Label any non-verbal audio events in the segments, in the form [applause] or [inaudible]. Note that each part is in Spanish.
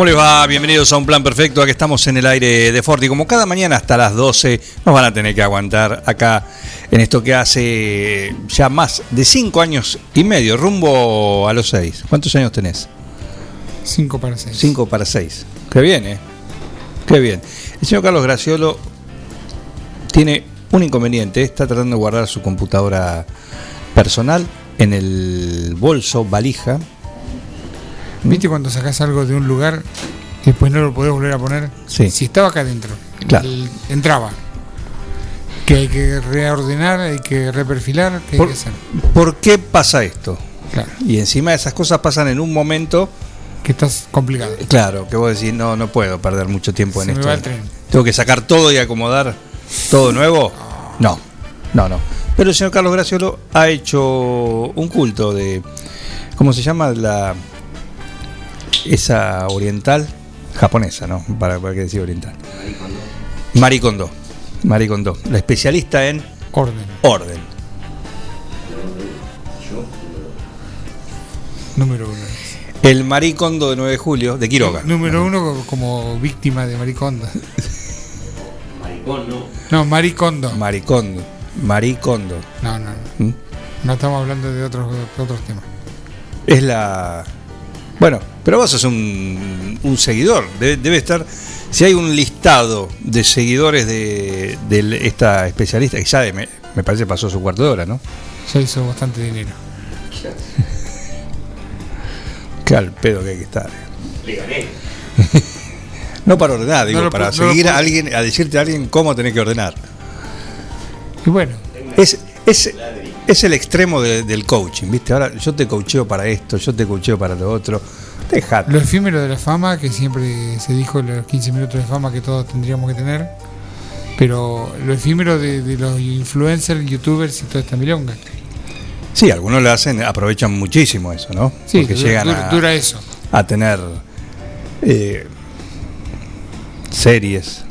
¿Cómo les va? Bienvenidos a Un Plan Perfecto. Aquí estamos en el aire de Forti. Como cada mañana hasta las 12 nos van a tener que aguantar acá en esto que hace ya más de 5 años y medio, rumbo a los 6. ¿Cuántos años tenés? 5 para 6. 5 para 6. Qué bien, ¿eh? Qué bien. El señor Carlos Graciolo tiene un inconveniente. Está tratando de guardar su computadora personal en el bolso, valija, ¿Viste cuando sacás algo de un lugar y después no lo podés volver a poner? Sí. Si estaba acá adentro, Claro. el- entraba. Que hay que reordenar, hay que reperfilar, que hay que hacer. ¿Por qué pasa esto? Claro. Y encima esas cosas pasan en un momento, Que estás complicado. claro, que vos decís, no, no puedo perder mucho tiempo en Se esto. Tengo que sacar todo y acomodar todo nuevo. No, no, no. Pero el señor Carlos Graciolo ha hecho un culto de, ¿cómo se llama? La esa oriental japonesa, ¿no? Para, para qué decir oriental. Maricondo. Maricondo. La especialista en Orden. orden. Número uno. El Maricondo de 9 de julio, de Quiroga. Número uno co- como víctima de maricondo. No, maricondo. Maricondo. Maricondo. No, no, no. ¿Mm? No estamos hablando de otros, de otros temas. Es la. Bueno, pero vos sos un, un seguidor. Debe, debe estar. Si hay un listado de seguidores de, de esta especialista, que ya de- me, me parece pasó su cuarto de hora, ¿no? Ya hizo bastante dinero. [laughs] Qué al pedo que hay que estar. [laughs] No para ordenar, digo, No lo para no seguir a alguien, a decirte a alguien cómo tenés que ordenar. Y bueno, Es, es, es el extremo de- del coaching, ¿viste? Ahora yo te coacheo para esto, yo te coacheo para lo otro. Dejate. Lo efímero de la fama, que siempre se dijo los 15 minutos de fama que todos tendríamos que tener, pero lo efímero de, de los influencers, youtubers y toda esta milonga. Sí, algunos lo hacen, aprovechan muchísimo eso, ¿no? Sí, Porque dura, llegan a, dura eso. a tener eh, series,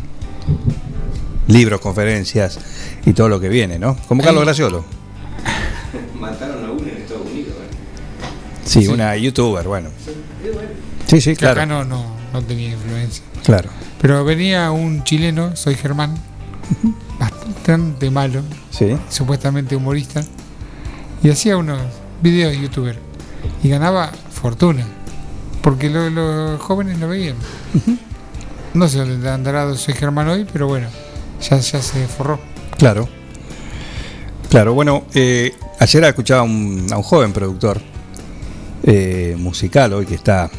libros, conferencias y todo lo que viene, ¿no? Como Carlos. Graciolo. Mataron a uno en Estados Unidos. ¿eh? Sí, Sí. una youtuber, bueno. Sí, sí, Que acá claro. no, no, no tenía influencia. Claro. Pero venía un chileno, soy Germán, bastante malo, Sí. supuestamente humorista, y hacía unos videos de youtuber y ganaba fortuna, porque lo- los jóvenes lo veían. No sé dónde andará soy Germán hoy, pero bueno, ya, ya se forró. Claro. Claro, bueno, eh, ayer escuchaba a un, a un joven productor eh, musical hoy que está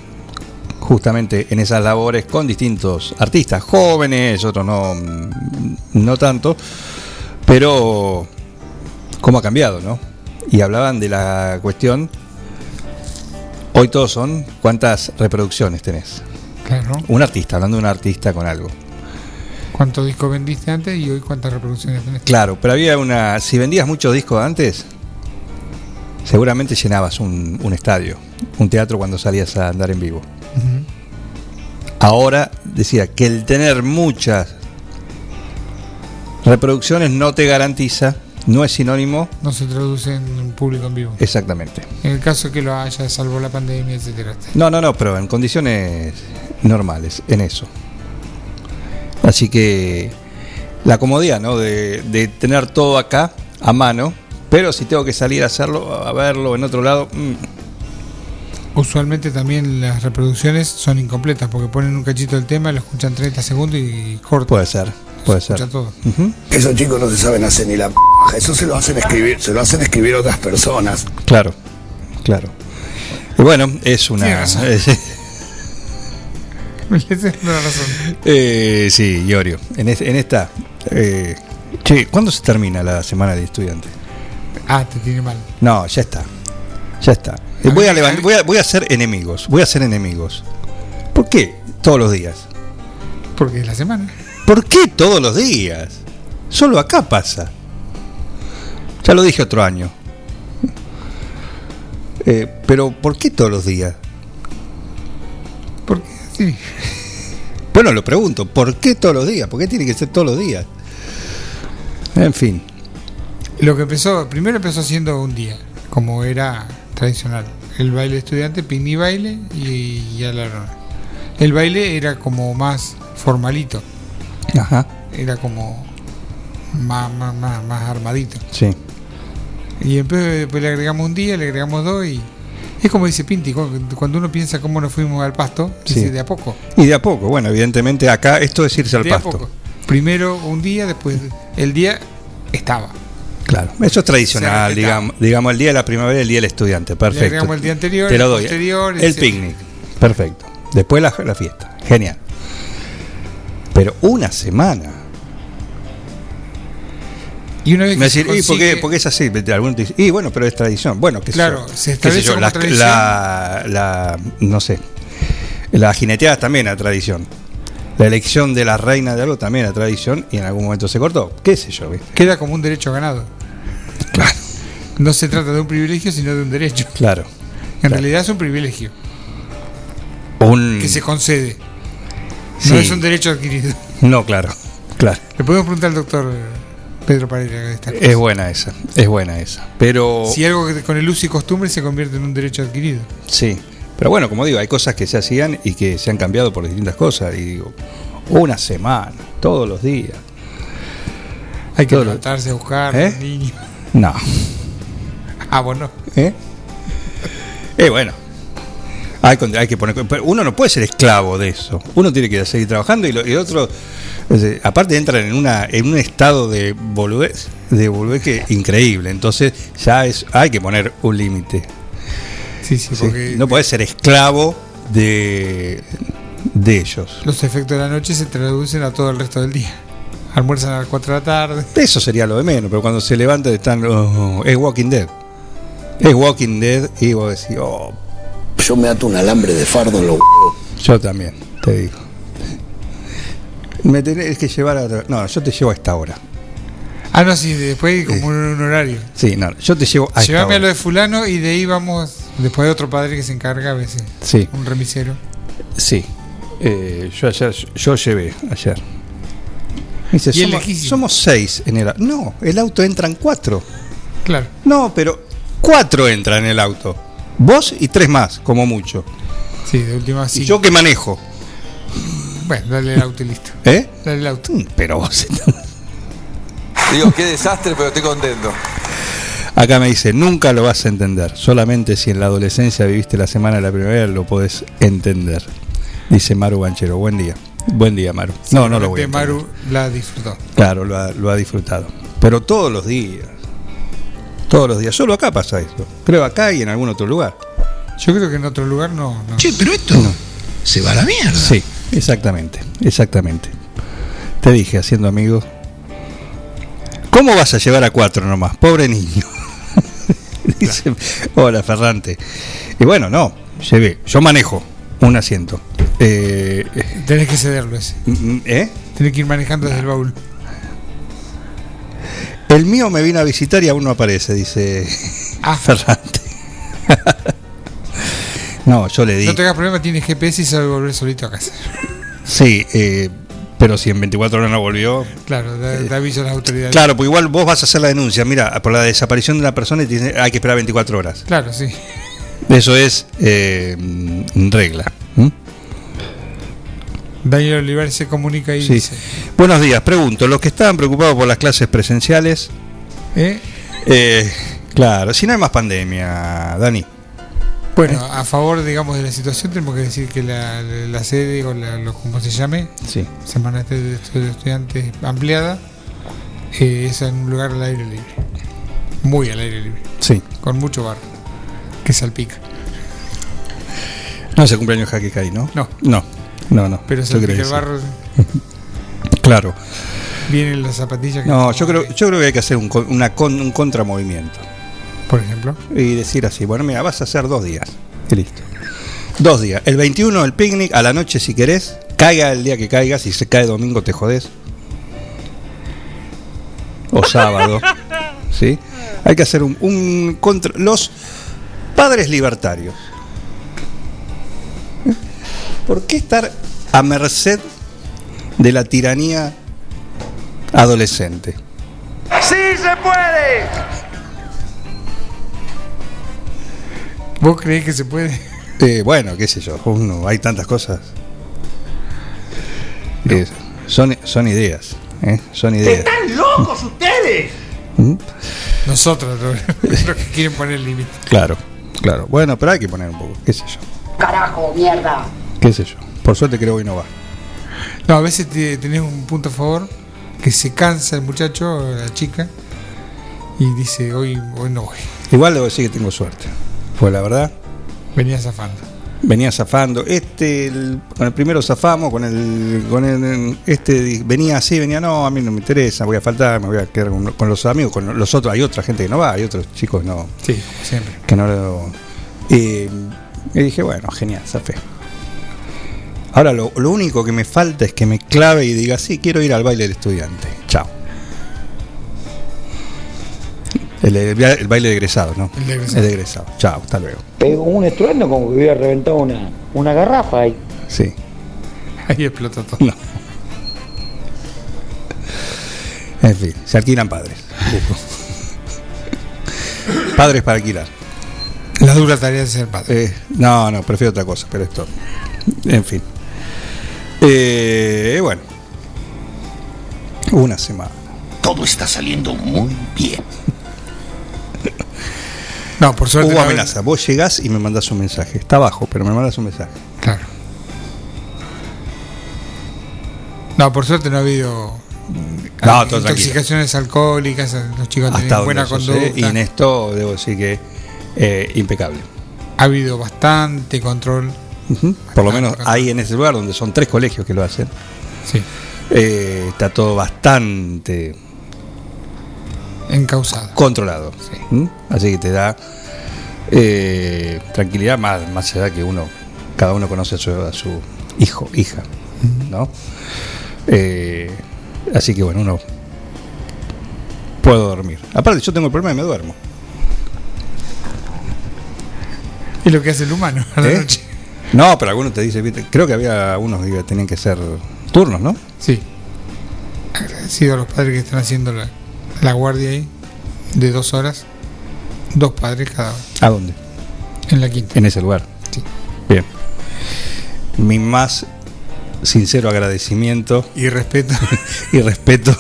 justamente en esas labores con distintos artistas, jóvenes, otros no, no tanto, pero cómo ha cambiado, ¿no? Y hablaban de la cuestión, hoy todos son, ¿cuántas reproducciones tenés? Claro. Un artista, hablando de un artista con algo. ¿Cuántos discos vendiste antes y hoy cuántas reproducciones tenés? Claro, pero había una. Si vendías muchos discos antes, seguramente llenabas un, un estadio, un teatro cuando salías a andar en vivo. Ahora decía que el tener muchas reproducciones no te garantiza, no es sinónimo No se traduce en un público en vivo. exactamente. En el caso que lo haya, salvo la pandemia, etcétera. No, no, no, pero en condiciones normales, en eso. Así que la comodidad, ¿no? De, de tener todo acá a mano, pero si tengo que salir a hacerlo, a verlo en otro lado, mm, usualmente también las reproducciones son incompletas porque ponen un cachito del tema, lo escuchan 30 segundos y cortan. Puede ser, puede Se ser. escucha todo. Esos chicos no se saben hacer ni la p***. Eso se lo hacen escribir, se lo hacen escribir otras personas. Claro, claro. Y bueno, es una. [laughs] Esa es una razón. Eh, sí, Iorio. En, es- en esta. eh, che, ¿cuándo se termina la semana de estudiante? Ah, te tiene mal. No, ya está. Ya está. Eh, Voy a, levant- voy, a, voy a hacer enemigos. Voy a hacer enemigos. ¿Por qué todos los días? Porque es la semana. ¿Por qué todos los días? Solo acá pasa. Ya lo dije otro año. Eh, pero ¿por qué todos los días? Sí. Bueno, lo pregunto, ¿por qué todos los días? ¿Por qué tiene que ser todos los días? En fin, Lo que empezó, primero empezó siendo un día, como era tradicional. El baile estudiante, picnic baile y, y a la. El baile era como más formalito, ajá, era como más, más, más, más armadito. sí, Y después, después le agregamos un día, le agregamos dos y es como dice Pinti, cu- cuando uno piensa cómo nos fuimos al pasto, dice Sí. de a poco. Y de a poco, bueno, evidentemente acá esto es irse al de a pasto. poco. Primero un día, después el día estaba. Claro, eso es tradicional, digamos, digamos el día de la primavera, el día del estudiante, perfecto. el día anterior, Te lo doy. posterior, el etcétera. picnic, perfecto. Después la, la fiesta, genial. Pero una semana. Y una vez que ¿y por qué, consigue- por qué es así? Algunos dicen, y bueno, pero es tradición. Bueno, qué sé Claro, yo, se qué sé yo, la, tradición. la, la- no sé, la jineteada también era tradición. La elección de la reina de algo también era tradición y en algún momento se cortó. ¿Qué sé yo? ¿viste? queda como un derecho ganado. Claro, No se trata de un privilegio, sino de un derecho. claro. En Claro. realidad es un privilegio Un, que se concede. Sí. No es un derecho adquirido. No, claro, claro. Le podemos preguntar al doctor Pedro Paredes de esta cosa. Es buena esa, es buena esa. Pero Si algo que con el uso y costumbre se convierte en un derecho adquirido. sí, pero bueno, como digo, hay cosas que se hacían y que se han cambiado por distintas cosas. Y digo, una semana, todos los días. Hay que levantarse a buscar ¿Eh? niño. No. [laughs] Ah, bueno. ¿Eh? Eh, bueno. Hay que poner. pero Uno no puede ser esclavo de eso. Uno tiene que seguir trabajando y, lo, y otro. Aparte entran en una en un estado de boludez, de boludez que increíble. Entonces ya es hay que poner un límite. Sí, sí, ¿sí? porque No puedes ser esclavo de, de ellos. los efectos de la noche se traducen a todo el resto del día. Almuerzan a las 4 de la tarde. Eso sería lo de menos, pero cuando se levantan están. oh, es Walking Dead. Es Walking Dead y vos decís, oh, Yo me ato un alambre de fardo en los huevos. Yo también, te digo. Me tenés que llevar a. No, yo te llevo a esta hora. Ah, no, sí, después como un, un horario. Sí, no, yo te llevo a esta Llévame a lo hora. de fulano y de ahí vamos. Después hay otro padre que se encarga a veces. Sí, Un remisero. sí. Eh, yo ayer, yo llevé ayer. Dice, Y somos, somos seis en el auto. No, el auto entran cuatro. Claro. No, pero cuatro entran en el auto. Vos y tres más, como mucho. Sí, de última Y sí. yo que manejo. Bueno, dale el auto y listo. ¿Eh? Dale el auto. Mm, Pero vos. [laughs] Digo, qué desastre, pero estoy contento. Acá me dice, nunca lo vas a entender. Solamente si en la adolescencia viviste la semana de la primavera lo podés entender. Dice Maru Banchero. Buen día. Buen día, Maru. No, no lo voy a entender. Maru la disfrutó. Claro, lo ha, lo ha disfrutado. Pero todos los días. Todos los días. Solo acá pasa esto. Creo acá y en algún otro lugar. Yo creo que en otro lugar no. no. Che, pero esto se va a la mierda. Sí, exactamente. Exactamente. Te dije, haciendo amigos. ¿Cómo vas a llevar a cuatro nomás? Pobre niño. [laughs] Dice, hola Ferrante. Y bueno, no, llevé. Yo manejo un asiento. Eh, Tenés que cederlo ese. ¿eh? Tenés que ir manejando desde el baúl. El mío me vino a visitar y aún no aparece, dice Ah. [laughs] Ferrante. No, yo le di. No te hagas problema, tiene GPS y sabe volver solito a casa. Sí, eh, pero si en 24 horas no volvió. Claro, da, da aviso a las autoridades. Claro, pues igual vos vas a hacer la denuncia. Mira, por la desaparición de una persona y tiene- hay que esperar 24 horas. Claro, sí. Eso es eh, regla. ¿Mm? Daniel Olivares se comunica y Sí. dice: Buenos días, pregunto, los que estaban preocupados por las clases presenciales, ¿eh? eh, claro, si no hay más pandemia, Dani. Bueno, a favor, digamos, de la situación, tenemos que decir que la, la sede, o la, lo, como se llame, Sí. Semana de Estudiantes ampliada, eh, es en un lugar al aire libre. Muy al aire libre. Sí. Con mucho barro. Que salpica. No es el cumpleaños de Jaque Kai, ¿no? No. No, no, no. Pero salpica que el barro. [laughs] Claro. Vienen las zapatillas que No, yo creo, yo creo que hay que hacer un, una un contramovimiento. Por ejemplo. Y decir así, bueno, mira, vas a hacer dos días. Y listo. Dos días. El 21 el picnic, a la noche si querés, caiga el día que caiga, si se cae domingo te jodés. O sábado. [laughs] ¿Sí? Hay que hacer un, un contra. Los padres libertarios. ¿Por qué estar a merced de la tiranía adolescente? ¿Vos creés que se puede? [laughs] Eh, bueno, qué sé yo, uno, hay tantas cosas. Eh, son, son ideas, ¿eh? son ideas. ¡Están locos ustedes! ¿Mm? Nosotros, los, [laughs] los que quieren poner límite. Claro, claro. Bueno, pero hay que poner un poco, qué sé yo, Carajo, mierda. qué sé yo. Por suerte creo que hoy no va. No, a veces te- tenés un punto a favor que se cansa el muchacho, la chica, y dice, hoy, hoy no voy. Igual debo decir que tengo suerte. Pues la verdad, Venía zafando. venía zafando. Este, el- con el primero zafamos, con el, con el, este venía así, venía, no, a mí no me interesa, voy a faltar, me voy a quedar con, con los amigos, con los otros, hay otra gente que no va, hay otros chicos que no, Sí, siempre. que no lo. Y, y dije, bueno, genial, zafé. Ahora lo, lo único que me falta es que me clave y diga, sí, quiero ir al baile del estudiante. Chao. El, el- el baile de egresado, ¿no? El de egresado. El de egresado. Chao, hasta luego. Pegó un estruendo como que hubiera reventado una, una garrafa ahí. Sí. [laughs] Ahí explotó todo. No. En fin, se alquilan padres. [laughs] padres para alquilar. La dura tarea de ser padre. Eh, no, no, prefiero otra cosa, pero esto. En fin. Eh, bueno. Una semana. Todo está saliendo muy bien. No, por suerte. Hubo no- amenaza. Vos llegás y me mandás un mensaje. Está abajo, pero me mandas un mensaje. Claro. No, por suerte no ha habido No, intoxicaciones alcohólicas, los chicos tienen donde buena yo sé, conducta. y en esto debo decir que eh, impecable. Ha habido bastante control. Por lo menos control. ahí en ese lugar donde son tres colegios que lo hacen. Sí, eh, está todo bastante encausado. controlado. ¿Mm? Así que te da eh, tranquilidad, más, más allá que uno, cada uno conoce a su, a su hijo, hija, ¿no? Eh, así que bueno, uno puedo dormir. Aparte, yo tengo el problema de me duermo. Es lo que hace el humano a la ¿Eh? noche. No, pero algunos te dicen, creo que había unos que tenían que ser turnos, ¿no? Sí. Agradecido a los padres que están haciendo la, la guardia ahí de dos horas. Dos padres cada uno. ¿A dónde? En la quinta. En ese lugar. Sí. Bien. Mi más sincero agradecimiento Y respeto. [laughs] y respeto.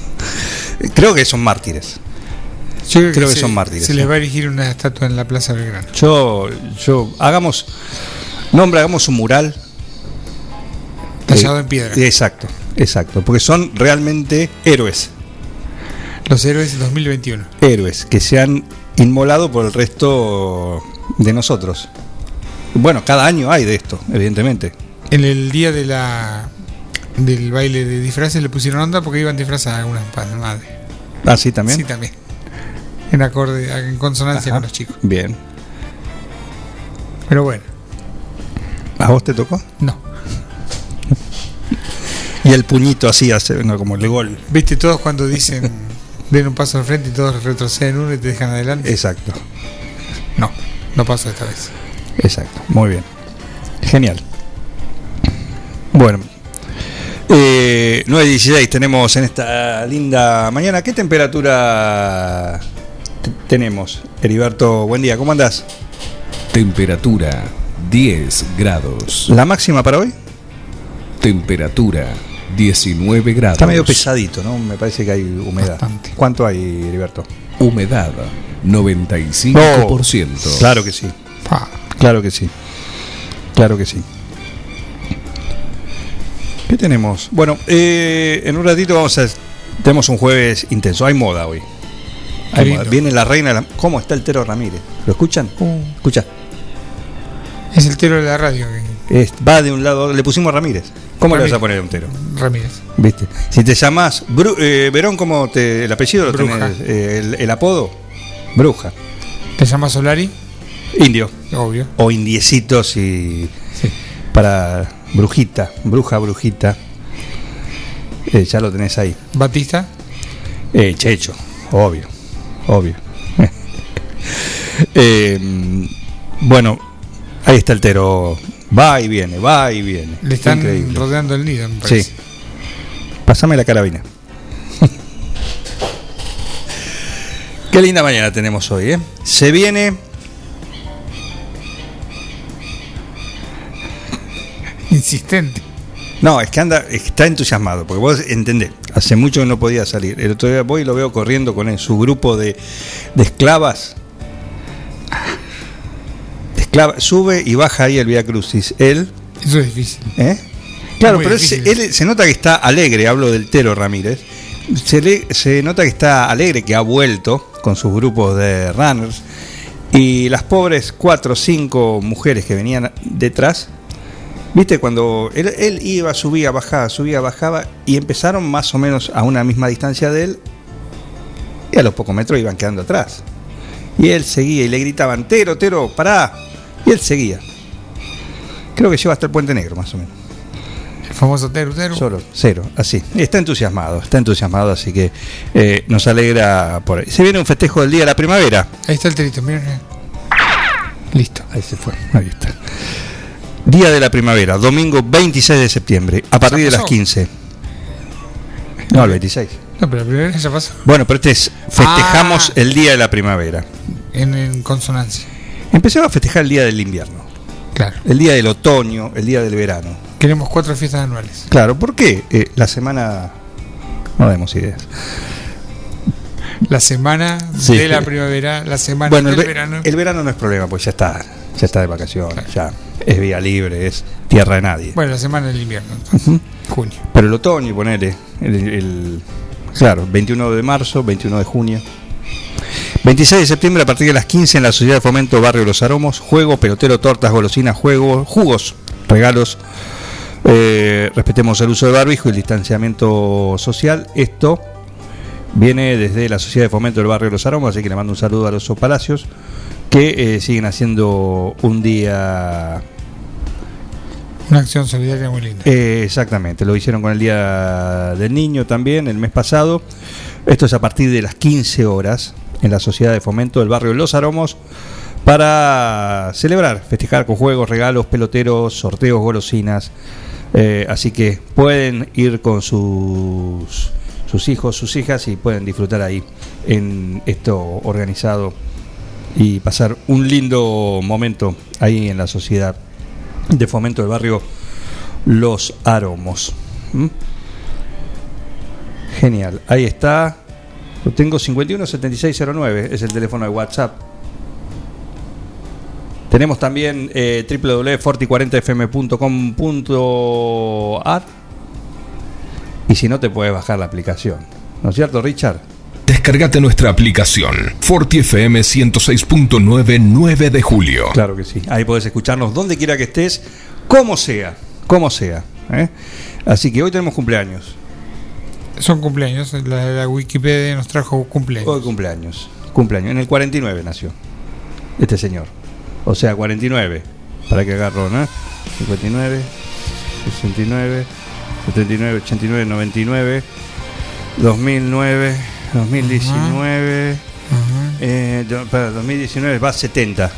[laughs] Creo que son mártires. Yo creo, Creo que se, son mártires, Se les va a erigir una estatua en la Plaza Belgrano. Yo, yo, hagamos, nombre, hagamos un mural. Tallado Eh, en piedra. Exacto, exacto, porque son realmente héroes, Los héroes 2021. héroes que se han inmolado por el resto de nosotros. Bueno, cada año hay de esto, evidentemente. En el día de la del baile de disfraces le pusieron onda porque iban disfrazadas algunas padres, madre. Ah, sí, también. Sí, también. En acorde, en consonancia Ajá. con los chicos. Bien. Pero bueno, ¿A vos te tocó? no. Y el puñito así hace, no, como el gol. Viste, todos cuando dicen den un paso al frente y todos retroceden uno y te dejan adelante. Exacto, No, no pasó esta vez. exacto. Muy bien. Genial. Bueno. Eh, 9.16 tenemos en esta linda mañana. ¿Qué temperatura tenemos? Heriberto, buen día. ¿Cómo andás? Temperatura 10 grados. ¿La máxima para hoy? Temperatura 19 grados. Está medio pesadito, ¿no? Me parece que hay humedad. Bastante. ¿Cuánto hay, Heriberto? Humedad 95%. Claro que sí. Pa. Claro que sí. Claro que sí. ¿Qué tenemos? Bueno, eh, en un ratito vamos a. Tenemos un jueves intenso. Hay moda hoy. Hay moda. Viene la reina. de la- ¿Cómo está el Tero Ramírez? ¿Lo escuchan? Uh, Escucha. es el tero de la radio, Es- va de un lado. Le pusimos Ramírez. ¿Cómo le vas a poner un Tero? Ramírez. ¿Viste? Si te llamas Verón, ¿cómo te, el apellido lo Bruja. tenés? Eh, el, el apodo? Bruja. ¿Te llamas Solari? Indio. Obvio. O indiecitos y. Sí. Para brujita. Bruja, brujita. Eh, ya lo tenés ahí. Batista. Eh, Checho, obvio, obvio. [laughs] Eh, bueno, ahí está el Tero. Va y viene, va y viene. Le están Increíble. rodeando el nido, me parece. Sí. Pásame la carabina. [laughs] Qué linda mañana tenemos hoy, ¿eh? Se viene. [laughs] Insistente. No, es que anda, está entusiasmado, porque vos entendés, hace mucho que no podía salir. El otro día voy y lo veo corriendo con él, su grupo de, de esclavas. Sube y baja ahí el Via Crucis. Él, Eso es difícil. ¿eh? Claro, pero él, difícil. se- él se nota que está alegre, hablo del Tero Ramírez. Se, le- se nota que está alegre, que ha vuelto con sus grupos de runners. Y las pobres cuatro o cinco mujeres que venían detrás, viste, cuando él, él iba, subía, bajaba, subía, bajaba, y empezaron más o menos a una misma distancia de él, y a los pocos metros iban quedando atrás. Y él seguía y le gritaban, Tero, Tero, pará. Y él seguía. Creo que lleva hasta el Puente Negro, más o menos. El famoso Teru Teru. Solo, cero, así. Está entusiasmado, está entusiasmado, así que eh, nos alegra por ahí. Se viene un festejo del Día de la Primavera. Ahí está el terito, miren. Listo. Ahí se fue, ahí está. Día de la Primavera, domingo 26 de septiembre, a partir de las pasó. 15. No, el 26. No, pero la primera vez ya pasó. Bueno, pero este es, festejamos Ah. el Día de la Primavera. En, en consonancia. Empecemos a festejar el Día del Invierno, Claro. el Día del Otoño, el Día del Verano. Queremos cuatro fiestas anuales. Claro, ¿por qué? Eh, la semana... No demos ideas. La semana Sí. de la primavera, la semana Bueno, el, del ve- verano. el verano no es problema, pues ya está, ya está de vacaciones, ya es vía libre, es tierra de nadie. Bueno, la semana del invierno, entonces. Junio. Pero el otoño, ponele, el, el- claro, 21 de marzo, 21 de junio. 26 de septiembre a partir de las 15 en la Sociedad de Fomento Barrio Los Aromos, juego, pelotero, tortas, golosinas, juegos, jugos, regalos. Eh, respetemos el uso de barbijo y el distanciamiento social. Esto viene desde la Sociedad de Fomento del Barrio Los Aromos, así que le mando un saludo a los Palacios, que eh, siguen haciendo un día Una acción solidaria muy linda. eh, exactamente, lo hicieron con el Día del Niño también el mes pasado. Esto es a partir de las 15 horas en la Sociedad de Fomento del Barrio Los Aromos para celebrar, festejar con juegos, regalos, peloteros, sorteos, golosinas. Eh, así que pueden ir con sus, sus hijos, sus hijas y pueden disfrutar ahí en esto organizado y pasar un lindo momento ahí en la Sociedad de Fomento del Barrio Los Aromos. ¿Mm? Genial, ahí está. Lo tengo 517609, es el teléfono de WhatsApp. Tenemos también eh, www.forti40fm.com.ar y si no te puedes bajar la aplicación. ¿No es cierto, Richard? Descargate nuestra aplicación Forti FM 106.9 9 de julio. Claro que sí. Ahí podés escucharnos donde quiera que estés, como sea, como sea. ¿eh? Así que hoy tenemos cumpleaños. Son cumpleaños. La, la Wikipedia nos trajo cumpleaños. Hoy cumpleaños. Cumpleaños. En el 49 nació este señor. O sea, 49. Para que agarró, ¿no? 59, 69, 79, 89, 99, 2009, 2019. Ajá. eh, para 2019 va 70.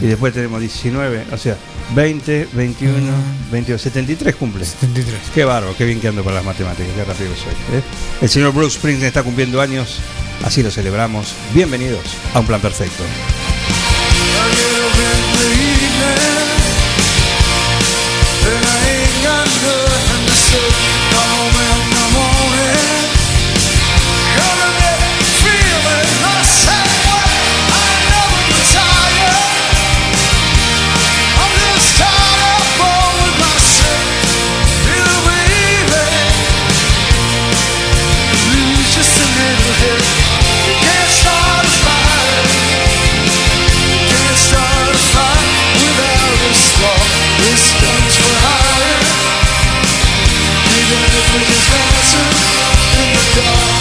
Y después tenemos 19, o sea, 20, 21, 22, 73 cumple. 73. Qué bárbaro, qué bien que ando para las matemáticas, qué rápido soy. ¿eh? El señor Bruce Springsteen está cumpliendo años, así lo celebramos. Bienvenidos a un plan perfecto. Feeling the same way I never retire die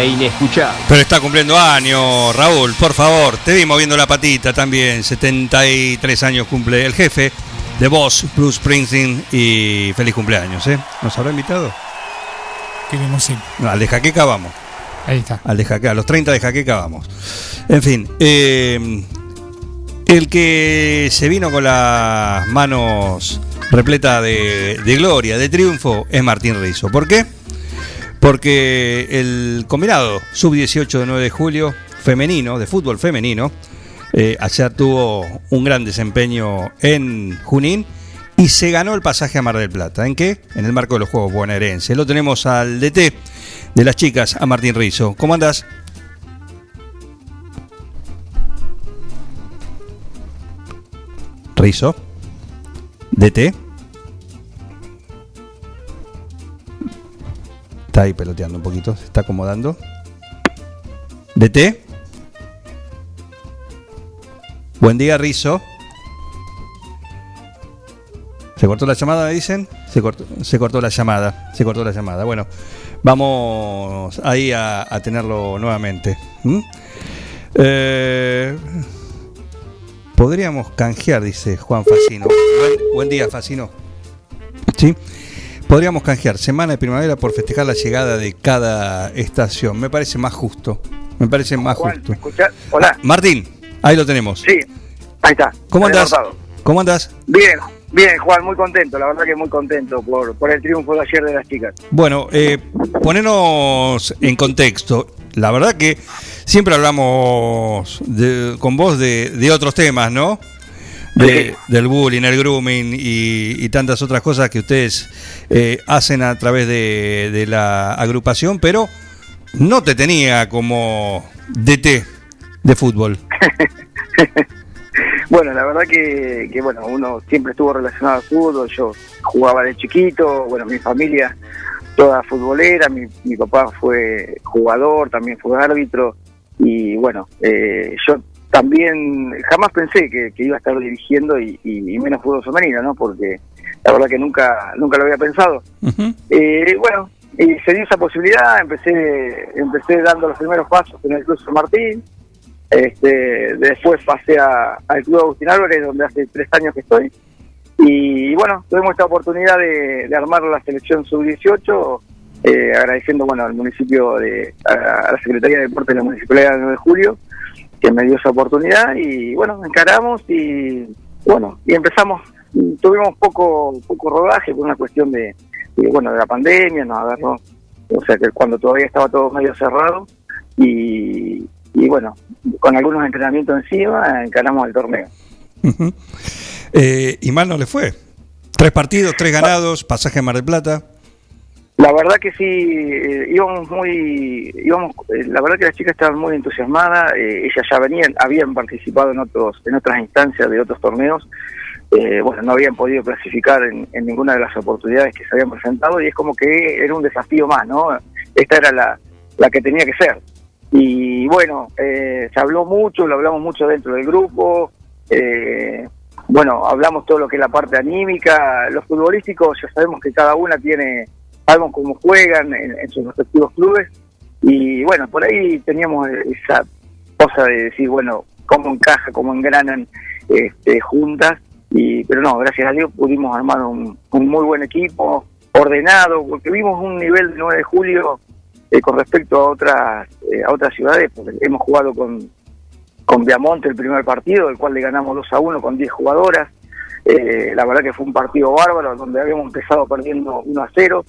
e inescuchable. Pero está cumpliendo años, Raúl, por favor. Te vi moviendo la patita también. 73 años cumple el jefe de Boss, Bruce Springsteen. Y feliz cumpleaños, ¿eh? ¿Nos habrá invitado? Queremos ir. No, al de Jaqueca vamos. Ahí está. Al de Jaqueca, a los 30 de Jaqueca vamos. En fin, eh, el que se vino con las manos repletas de, de gloria, de triunfo, es Martín Rizzo. ¿Por qué? Porque el combinado sub-18 de 9 de julio, femenino, de fútbol femenino, eh, ayer tuvo un gran desempeño en Junín y se ganó el pasaje a Mar del Plata. ¿En qué? En el marco de los Juegos Bonaerenses. Lo tenemos al DT de las chicas, a Martín Rizzo. ¿Cómo andás? Rizzo. DT. Está ahí peloteando un poquito, se está acomodando. DT. Buen día, Rizzo. ¿Se cortó la llamada, me dicen? Se cortó, se cortó la llamada. Se cortó la llamada. Bueno, vamos ahí a, tenerlo nuevamente. Eh, podríamos canjear, dice Juan Facino. Buen, buen día, Facino. ¿Sí? Podríamos canjear semana de primavera por festejar la llegada de cada estación. Me parece más justo. Me parece más Juan, justo. Hola. Martín, ahí lo tenemos. Sí, ahí está. ¿Cómo anotado. ¿Cómo andás? Bien, bien, Juan, muy contento, la verdad que muy contento por, por el triunfo de ayer de las chicas. Bueno, eh, ponernos en contexto. La verdad que siempre hablamos de- con vos de, de otros temas, ¿no? De- del bullying, el grooming y, y tantas otras cosas que ustedes eh, hacen a través de, de la agrupación, pero no te tenía como DT de fútbol. [laughs] Bueno, la verdad que, que, bueno, uno siempre estuvo relacionado al fútbol, yo jugaba de chiquito, bueno, mi familia toda futbolera, mi, mi papá fue jugador, también fue árbitro y bueno, eh, yo también jamás pensé que, que iba a estar dirigiendo y, y- y menos fútbol femenino, ¿no? Porque la verdad que nunca nunca lo había pensado. Eh, bueno, y se dio esa posibilidad, empecé empecé dando los primeros pasos en el Club San Martín, este, después pasé a- al Club Agustín Álvarez, donde hace tres años que estoy, y bueno, tuvimos esta oportunidad de, de armar la selección sub-18, eh, agradeciendo bueno al municipio, de, a, a la Secretaría de Deportes de la Municipalidad del 9 de Julio, que me dio esa oportunidad, y bueno, encaramos y bueno, y empezamos, tuvimos poco poco rodaje por una cuestión de, bueno de la pandemia, nos agarró, o sea que cuando todavía estaba todo medio cerrado, y, y bueno, con algunos entrenamientos encima, encaramos el torneo. Eh, y mal no le fue. Tres partidos, tres ganados, pasaje a Mar del Plata. La verdad que sí, eh, íbamos muy, íbamos, eh, la verdad que las chicas estaban muy entusiasmadas, eh, ellas ya venían, habían participado en otros, en otras instancias de otros torneos, bueno, no habían podido clasificar en, en ninguna de las oportunidades que se habían presentado y es como que era un desafío más, ¿no? Esta era la, la que tenía que ser. Y bueno, se habló mucho, lo hablamos mucho dentro del grupo, bueno, hablamos todo lo que es la parte anímica, los futbolísticos ya sabemos que cada una tiene, sabemos cómo juegan en, en sus respectivos clubes y bueno, por ahí teníamos esa cosa de decir, bueno, cómo encaja, cómo engranan este, juntas, y pero no, gracias a Dios pudimos armar un, muy buen equipo, ordenado, porque vimos un nivel de 9 de julio eh, con respecto a otras eh, a otras ciudades, porque hemos jugado con, con Viamonte el primer partido, el cual le ganamos 2 a 1 con 10 jugadoras. Eh, la verdad que fue un partido bárbaro, donde habíamos empezado perdiendo 1 a 0.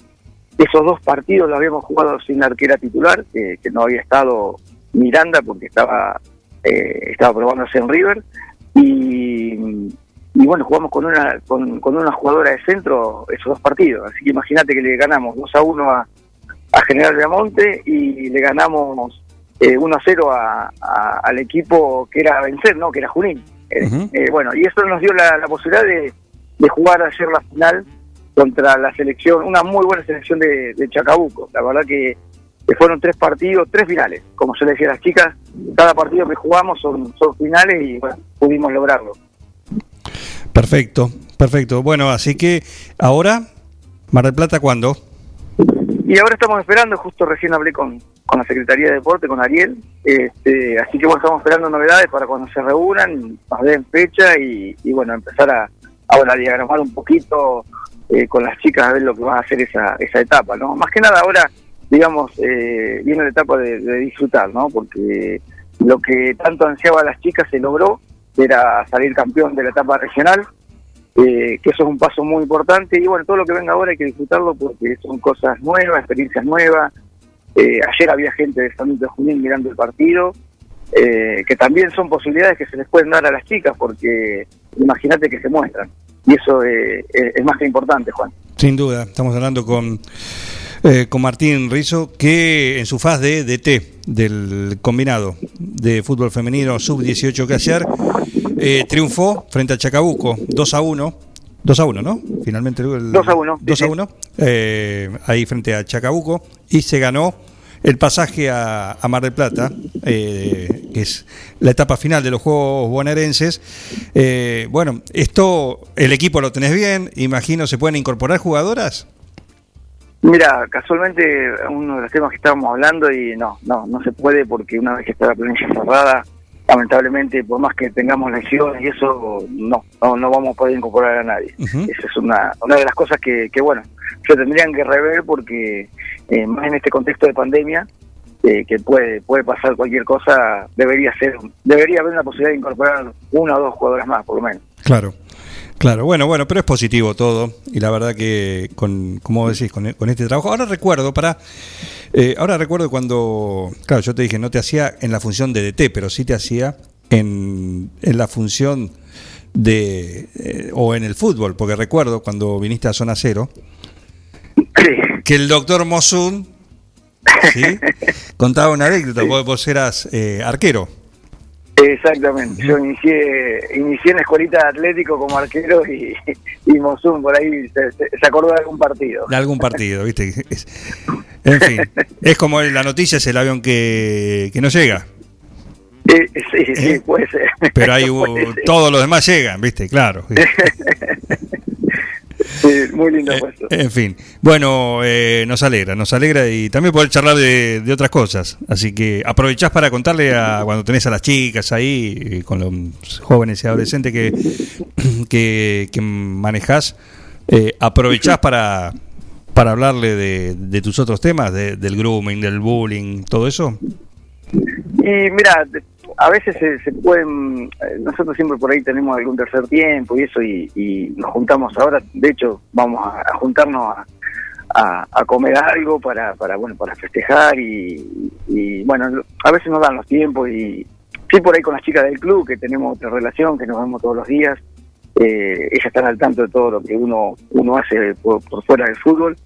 Esos dos partidos los habíamos jugado sin arquera titular, que, que no había estado Miranda porque estaba eh, estaba probándose en River. Y, y bueno, jugamos con una con, con una jugadora de centro esos dos partidos. Así que imagínate que le ganamos 2 a 1 a, a General Viamonte y le ganamos eh, 1 a 0 a, a- al equipo que era a vencer, ¿no? Que era Junín. Eh, eh, bueno, y eso nos dio la, la posibilidad de, de jugar ayer la final contra la selección, una muy buena selección de, de Chacabuco. La verdad que, que fueron tres partidos, tres finales, como yo le decía a las chicas, cada partido que jugamos son, son finales y bueno, pudimos lograrlo. Perfecto, perfecto. Bueno, así que ahora, Mar del Plata, ¿cuándo? y ahora estamos esperando, justo recién hablé con, con la Secretaría de Deporte, con Ariel, este, así que bueno, estamos esperando novedades para cuando se reúnan, nos den fecha y, y bueno, empezar a, a, bueno, a diagramar un poquito eh, con las chicas a ver lo que va a hacer esa, esa etapa, ¿no? Más que nada ahora, digamos, eh, viene la etapa de, disfrutar, ¿no? Porque lo que tanto ansiaba las chicas se logró, era salir campeón de la etapa regional, eh, que eso es un paso muy importante y bueno, todo lo que venga ahora hay que disfrutarlo porque son cosas nuevas, experiencias nuevas. Eh, ayer había gente de San Luis de Junín mirando el partido, eh, que también son posibilidades que se les pueden dar a las chicas porque imagínate que se muestran y eso eh, es más que importante, Juan. Sin duda, estamos hablando con, eh, con Martín Rizo, que en su faz de DT del combinado de fútbol femenino sub-18 que ayer eh, triunfó frente a Chacabuco 2 a 1. 2 a 1, ¿no? Finalmente. El, 2 a 1. 2 a 1. Eh, ahí frente a Chacabuco. Y se ganó el pasaje a, a Mar del Plata, eh, que es la etapa final de los Juegos Bonaerenses. Eh, bueno, esto, el equipo lo tenés bien, imagino, ¿se pueden incorporar jugadoras? Mira, casualmente uno de los temas que estábamos hablando y no, no, no se puede porque una vez que está la planilla cerrada, lamentablemente, por más que tengamos lesiones y eso, no, no, no vamos a poder incorporar a nadie. Uh -huh. Esa es una, una de las cosas que, que, bueno, se tendrían que rever porque eh, más en este contexto de pandemia, eh, que puede puede pasar cualquier cosa, debería ser debería haber una posibilidad de incorporar una o dos jugadoras más, por lo menos. Claro. Claro, bueno, bueno, pero es positivo todo y la verdad que con, como decís, con, con este trabajo. Ahora recuerdo, para, eh, ahora recuerdo cuando, claro, yo te dije, no te hacía en la función de DT, pero sí te hacía en, en la función de, eh, o en el fútbol, porque recuerdo cuando viniste a Zona Cero, que el doctor Mosun, ¿sí? [laughs] contaba una anécdota, vos, vos eras eh, arquero. Exactamente, yo inicié, inicié en escuelita de Atlético como arquero y, [laughs] y por ahí se, se, acordó de algún partido. De algún partido, ¿viste? En fin, es como la noticia es el avión que, que no llega. Eh, sí, sí, ¿Eh? puede ser. Pero ahí [laughs] todos los demás llegan, ¿viste? Claro. Sí, [laughs] muy lindo puesto. Eh, en fin, bueno, eh, nos alegra, nos alegra y también poder charlar de, de, otras cosas. Así que aprovechás para contarle a cuando tenés a las chicas ahí, con los jóvenes y adolescentes que, [clears throat] que, que manejás, eh, aprovechás para, para hablarle de, de tus otros temas, de, del grooming, del bullying, todo eso. Y mira, a veces se, pueden, eh, nosotros siempre por ahí tenemos algún tercer tiempo y eso, y, nos juntamos ahora, de hecho, vamos a, juntarnos a, comer algo para, para, bueno, para festejar y, y, bueno, a veces nos dan los tiempos y sí por ahí con las chicas del club, que tenemos otra relación, que nos vemos todos los días, eh, ellas están al tanto de todo lo que uno, uno hace por, por fuera del fútbol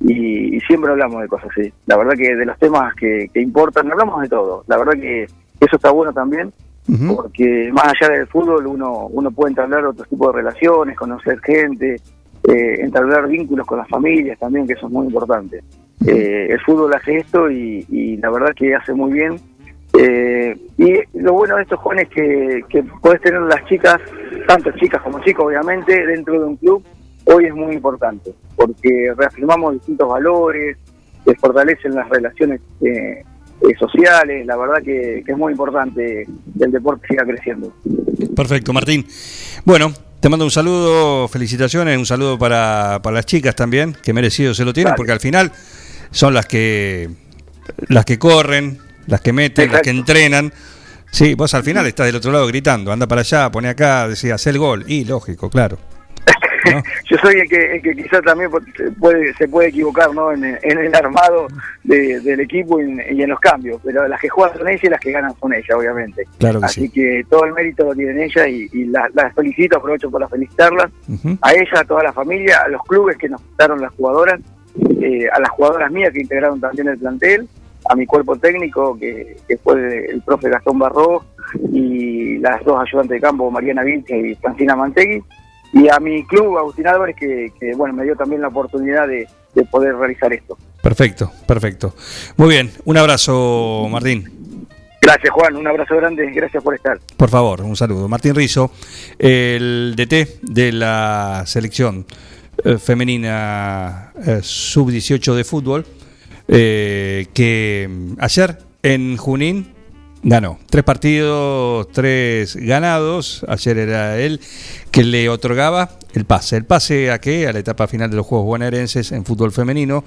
y, y, siempre hablamos de cosas así. La verdad que de los temas que, que importan, hablamos de todo. La verdad que eso está bueno también, uh -huh. porque más allá del fútbol uno, uno puede entablar otro tipo de relaciones, conocer gente, eh, entablar vínculos con las familias también, que eso es muy importante. Uh -huh. eh, el fútbol hace esto y, y, la verdad que hace muy bien. Eh, y lo bueno de estos jóvenes es que, que puedes tener las chicas, tanto chicas como chicos obviamente, dentro de un club, hoy es muy importante, porque reafirmamos distintos valores, se fortalecen las relaciones eh, eh, sociales, la verdad que, que, es muy importante que el deporte siga creciendo. Perfecto, Martín. Bueno, te mando un saludo, felicitaciones, un saludo para, para las chicas también, que merecido se lo tienen, Dale. porque al final son las que las que corren, las que meten, Exacto. las que entrenan. Sí, vos al final estás del otro lado gritando, anda para allá, pone acá, decía, hace el gol. Y lógico, claro. ¿No? [laughs] Yo soy el que, el que quizás también puede, se puede equivocar ¿no? en, en el armado de, del equipo y en, y en, los cambios, pero las que juegan son ellas y las que ganan son ellas, obviamente. Claro que Así sí. que todo el mérito lo tienen ellas y, y las, las, felicito, aprovecho para felicitarlas, uh -huh. a ella, a toda la familia, a los clubes que nos daron las jugadoras, eh, a las jugadoras mías que integraron también el plantel, a mi cuerpo técnico, que, que fue el profe Gastón Barró, y las dos ayudantes de campo, Mariana Vilche y Francina Mantegui, y a mi club, Agustín Álvarez, que, que bueno, me dio también la oportunidad de, de, poder realizar esto. Perfecto, perfecto. Muy bien, un abrazo, Martín. Gracias, Juan, un abrazo grande, gracias por estar. Por favor, un saludo. Martín Rizo, el DT de la selección eh, femenina eh, sub-18 de fútbol, eh, que mm, ayer en Junín ganó. Tres partidos, tres ganados. Ayer era él que le otorgaba el pase. El pase a qué? A la etapa final de los Juegos Bonaerenses en fútbol femenino.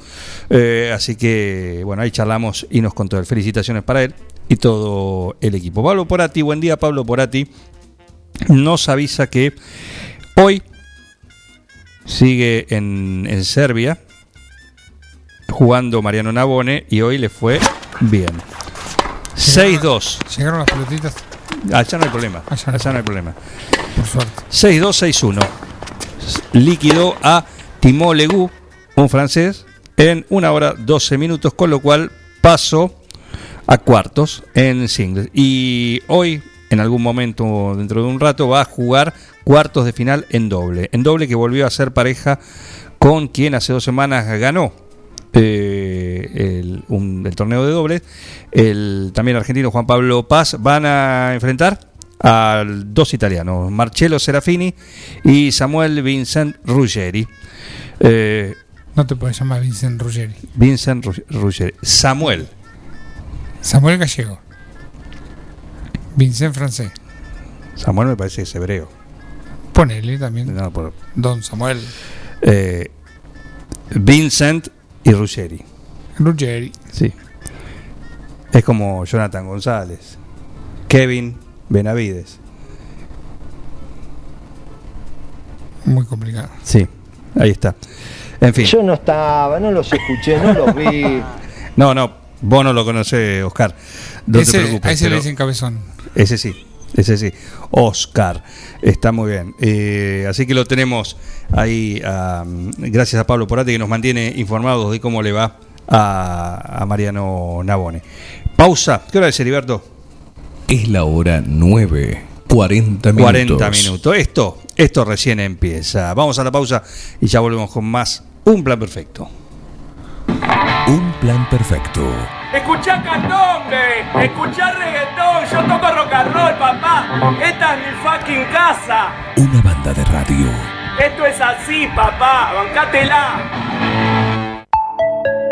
Eh, así que, bueno, ahí charlamos y nos contó. Felicitaciones para él y todo el equipo. Pablo Porati, buen día Pablo Porati. Nos avisa que hoy sigue en, en Serbia jugando Mariano Nabone y hoy le fue bien. 6-2. Llegaron las pelotitas. Allá no hay problema. Allá no hay problema. Por suerte. 6-2-6-1. Liquidó a Timo Legú, un francés, en una hora 12 minutos, con lo cual pasó a cuartos en singles. Y hoy, en algún momento, dentro de un rato, va a jugar cuartos de final en doble. En doble que volvió a ser pareja con quien hace dos semanas ganó eh, el, un- el torneo de dobles. El también argentino Juan Pablo Paz van a enfrentar a dos italianos, Marcello Serafini y Samuel Vincent Ruggeri. Eh, No te puedes llamar Vincent Ruggeri. Vincent Ru- Ruggeri. Samuel. Samuel Gallego. Vincent francés. Samuel me parece que es hebreo. Ponele también. No, por- Don Samuel. eh, Vincent y Ruggeri. Ruggeri. Sí. Es como Jonathan González. Kevin Benavides. Muy complicado. Sí, ahí está. En fin. Yo no estaba, no los escuché, no los vi. [laughs] No, no, vos no lo conocés, Oscar. No ese, te preocupes. a ese le dicen cabezón. Ese sí, ese sí. Oscar, está muy bien. Eh, así que lo tenemos ahí. ah, gracias a Pablo Porati que nos mantiene informados de cómo le va a, a Mariano Nabone. Pausa. ¿Qué hora es, Heriberto? Es la hora 9, 40 minutos. 40 minutos. Esto, esto recién empieza. Vamos a la pausa y ya volvemos con más. Un plan perfecto. Un plan perfecto. Escuchá candombe, escuchá reggaetón, yo toco rock and roll, papá. Esta es mi fucking casa. Una banda de radio. Esto es así, papá, bancátela.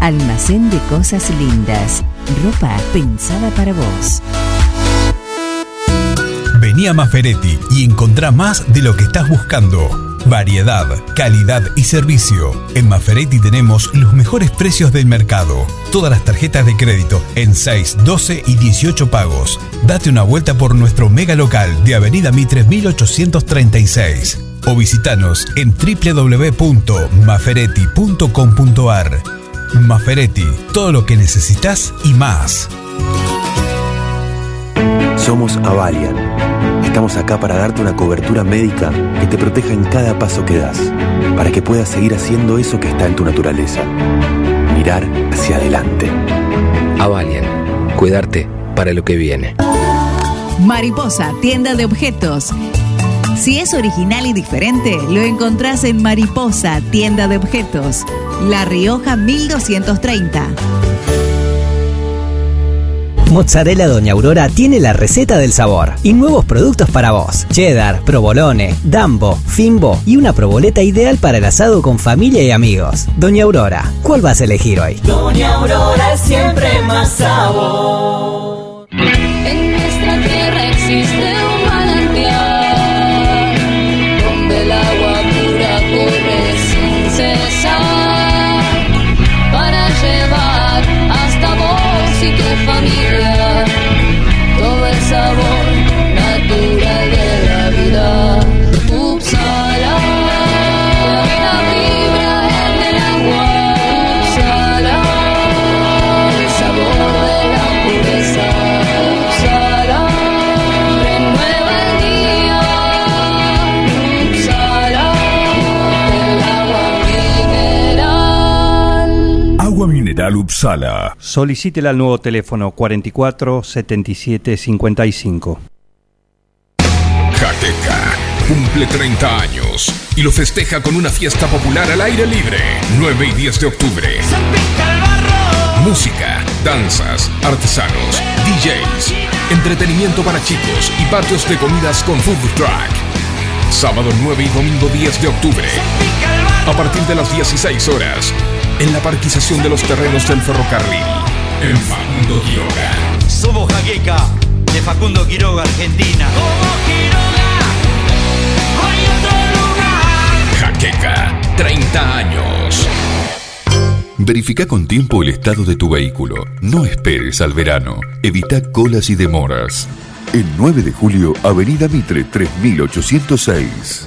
Almacén de Cosas Lindas. Ropa pensada para vos. Vení a Maferetti y encontrá más de lo que estás buscando. Variedad, calidad y servicio. En Maferetti tenemos los mejores precios del mercado. Todas las tarjetas de crédito en 6, 12 y 18 pagos. Date una vuelta por nuestro mega local de Avenida Mitre 1836 o visitanos en www.maferetti.com.ar. Maferetti, todo lo que necesitas y más. Somos Avalian. Estamos acá para darte una cobertura médica que te proteja en cada paso que das, para que puedas seguir haciendo eso que está en tu naturaleza. Mirar hacia adelante. Avalian, cuidarte para lo que viene. Mariposa, tienda de objetos. Si es original y diferente, lo encontrás en Mariposa, tienda de objetos. La Rioja 1230. Mozzarella Doña Aurora tiene la receta del sabor y nuevos productos para vos. Cheddar, provolone, dambo, fimbo y una proboleta ideal para el asado con familia y amigos. Doña Aurora, ¿cuál vas a elegir hoy? Doña Aurora es siempre más sabor. En nuestra tierra existe General Uppsala. Solicítela al nuevo teléfono 44 77 55. Jaqueca cumple 30 años y lo festeja con una fiesta popular al aire libre, 9 y 10 de octubre. Música, danzas, artesanos, DJs, entretenimiento para chicos y patios de comidas con food truck. Sábado 9 y domingo 10 de octubre. A partir de las 16 horas, en la parquización de los terrenos del ferrocarril, en Facundo Quiroga. Somos Jaqueca, de Facundo Quiroga, Argentina. Jaqueca, 30 años. Verifica con tiempo el estado de tu vehículo. No esperes al verano. Evita colas y demoras. El 9 de julio, Avenida Mitre 3806.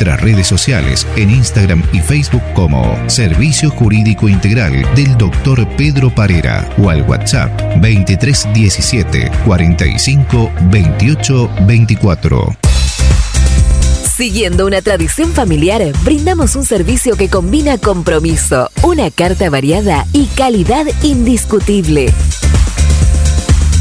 nuestras redes sociales en Instagram y Facebook como Servicio Jurídico Integral del Dr. Pedro Parera o al WhatsApp 2317 45 28 24. Siguiendo una tradición familiar, brindamos un servicio que combina compromiso, una carta variada y calidad indiscutible.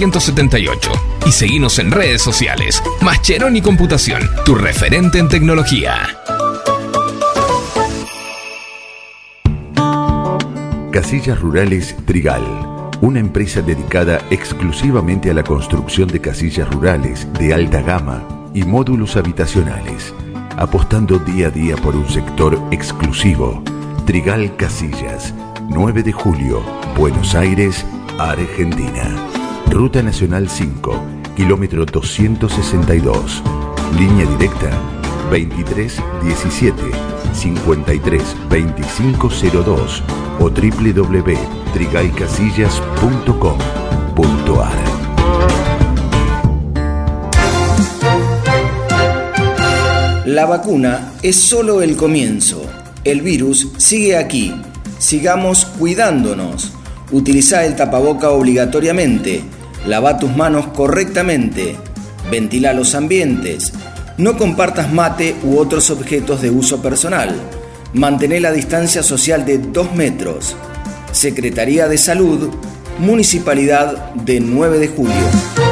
1278 y seguinos en redes sociales. Mascheroni Computación, tu referente en tecnología. Casillas Rurales Trigal, una empresa dedicada exclusivamente a la construcción de casillas rurales de alta gama y módulos habitacionales, apostando día a día por un sector exclusivo. Trigal Casillas, 9 de julio, Buenos Aires, Argentina. Ruta Nacional 5, kilómetro 262. Línea directa 23 17 53 2502 o www.trigaycasillas.com.ar. La vacuna es solo el comienzo. El virus sigue aquí. Sigamos cuidándonos. Utiliza el tapaboca obligatoriamente. Lava tus manos correctamente. Ventila los ambientes. No compartas mate u otros objetos de uso personal. Mantén la distancia social de 2 metros. Secretaría de Salud, Municipalidad de 9 de Julio.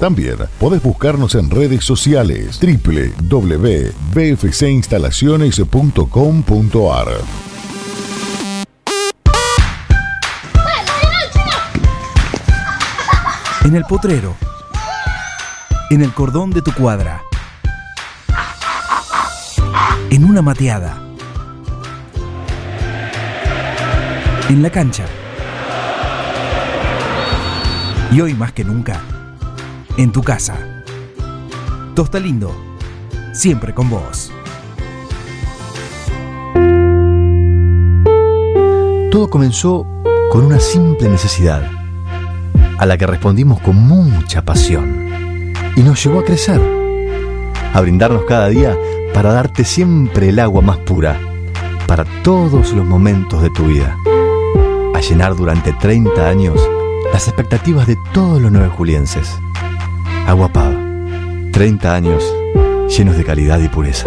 También podés buscarnos en redes sociales www.bfcinstalaciones.com.ar. En el potrero. En el cordón de tu cuadra. En una mateada. En la cancha. Y hoy más que nunca, en tu casa. Tosta Lindo, siempre con vos. Todo comenzó con una simple necesidad, a la que respondimos con mucha pasión, y nos llevó a crecer, a brindarnos cada día para darte siempre el agua más pura, para todos los momentos de tu vida, a llenar durante 30 años las expectativas de todos los nueve julienses. Agua Pava, 30 años llenos de calidad y pureza.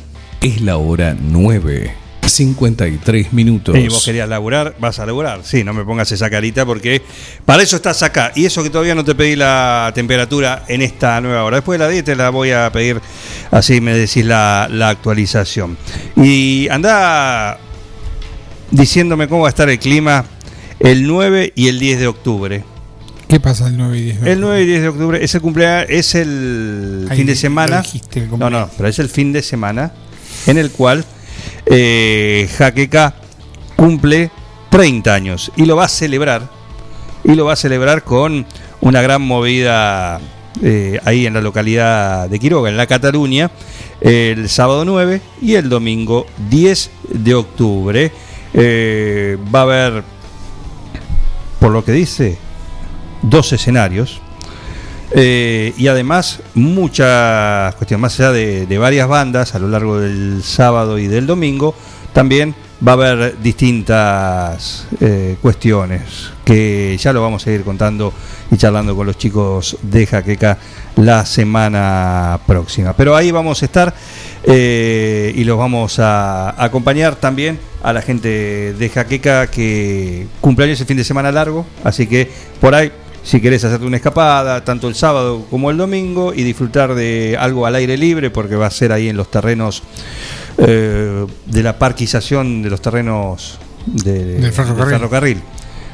Es la hora 9. 53 minutos. Y vos querías laburar, vas a laburar. Sí, no me pongas esa carita porque para eso estás acá. Y eso que todavía no te pedí la temperatura en esta nueva hora. Después de la 10 te la voy a pedir, así me decís la, la actualización. Y anda diciéndome cómo va a estar el clima el 9 y el 10 de octubre. ¿Qué pasa el 9 y 10 de El 9 y 10 de octubre es el cumpleaños, es el Ahí fin de semana. dijiste, el no, no, pero es el fin de semana en el cual eh, Jaqueca cumple 30 años y lo va a celebrar. Y lo va a celebrar con una gran movida eh, ahí en la localidad de Quiroga, en la Cataluña, el sábado 9 y el domingo 10 de octubre. Eh, va a haber, por lo que dice, dos escenarios. Eh, y además muchas cuestiones, más allá de, de varias bandas a lo largo del sábado y del domingo, también va a haber distintas eh, cuestiones que ya lo vamos a ir contando y charlando con los chicos de Jaqueca la semana próxima. Pero ahí vamos a estar eh, y los vamos a acompañar también a la gente de Jaqueca que cumpleaños el fin de semana largo, así que por ahí si querés hacerte una escapada, tanto el sábado como el domingo, y disfrutar de algo al aire libre, porque va a ser ahí en los terrenos eh, de la parquización de los terrenos de- Del ferrocarril. ferrocarril.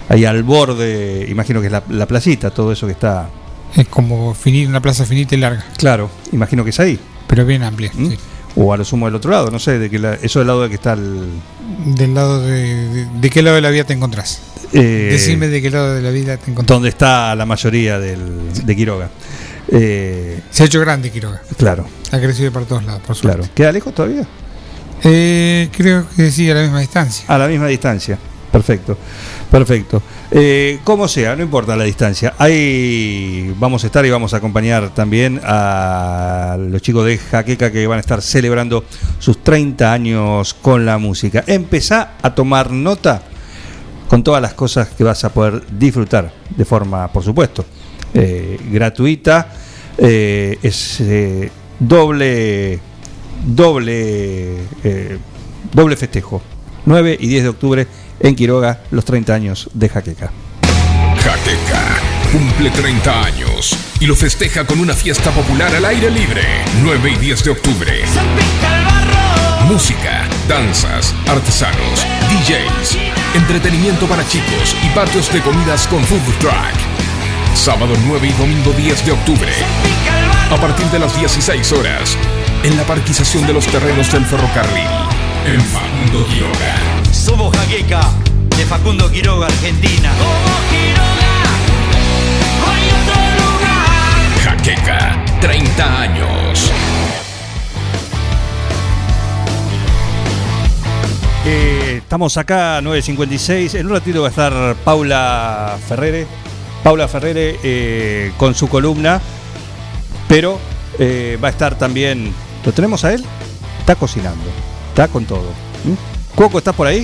Ahí al borde, imagino que es la, la placita, todo eso que está. Es como finita, una plaza finita y larga. Claro, imagino que es ahí. Pero bien amplia. sí. O a lo sumo del otro lado, no sé, de que la- eso del lado de que está el. Del lado de, de, de qué lado de la vida te encontrás. Eh, Decime de qué lado de la vida te encontrás. donde está la mayoría del, de Quiroga. Eh, Se ha hecho grande Quiroga. Claro. Ha crecido por todos lados, por suerte. Claro. ¿Queda lejos todavía? Eh, creo que sí, a la misma distancia. A la misma distancia. Perfecto. Perfecto. Eh, como sea, no importa la distancia. Ahí vamos a estar y vamos a acompañar también a los chicos de Jaqueca que van a estar celebrando sus 30 años con la música. Empezá a tomar nota con todas las cosas que vas a poder disfrutar de forma, por supuesto, eh, gratuita. Eh, es eh, doble, doble, eh, doble festejo. 9 y 10 de octubre en Quiroga, los 30 años de Jaqueca. Jaqueca cumple 30 años y lo festeja con una fiesta popular al aire libre. 9 y 10 de octubre. Música, danzas, artesanos, DJs, entretenimiento para chicos y patios de comidas con food truck. Sábado 9 y domingo 10 de octubre. A partir de las 16 horas, en la parquización de los terrenos del ferrocarril, en Facundo Quiroga. Somos Jaqueca, de Facundo Quiroga, Argentina. Jaqueca, 30 años. Eh, estamos acá, 9.56. En un ratito va a estar Paula Ferrere. Paula Ferrere eh, con su columna. Pero eh, va a estar también. ¿Lo tenemos a él? Está cocinando. Está con todo. ¿Mm? Cuoco, ¿estás por ahí?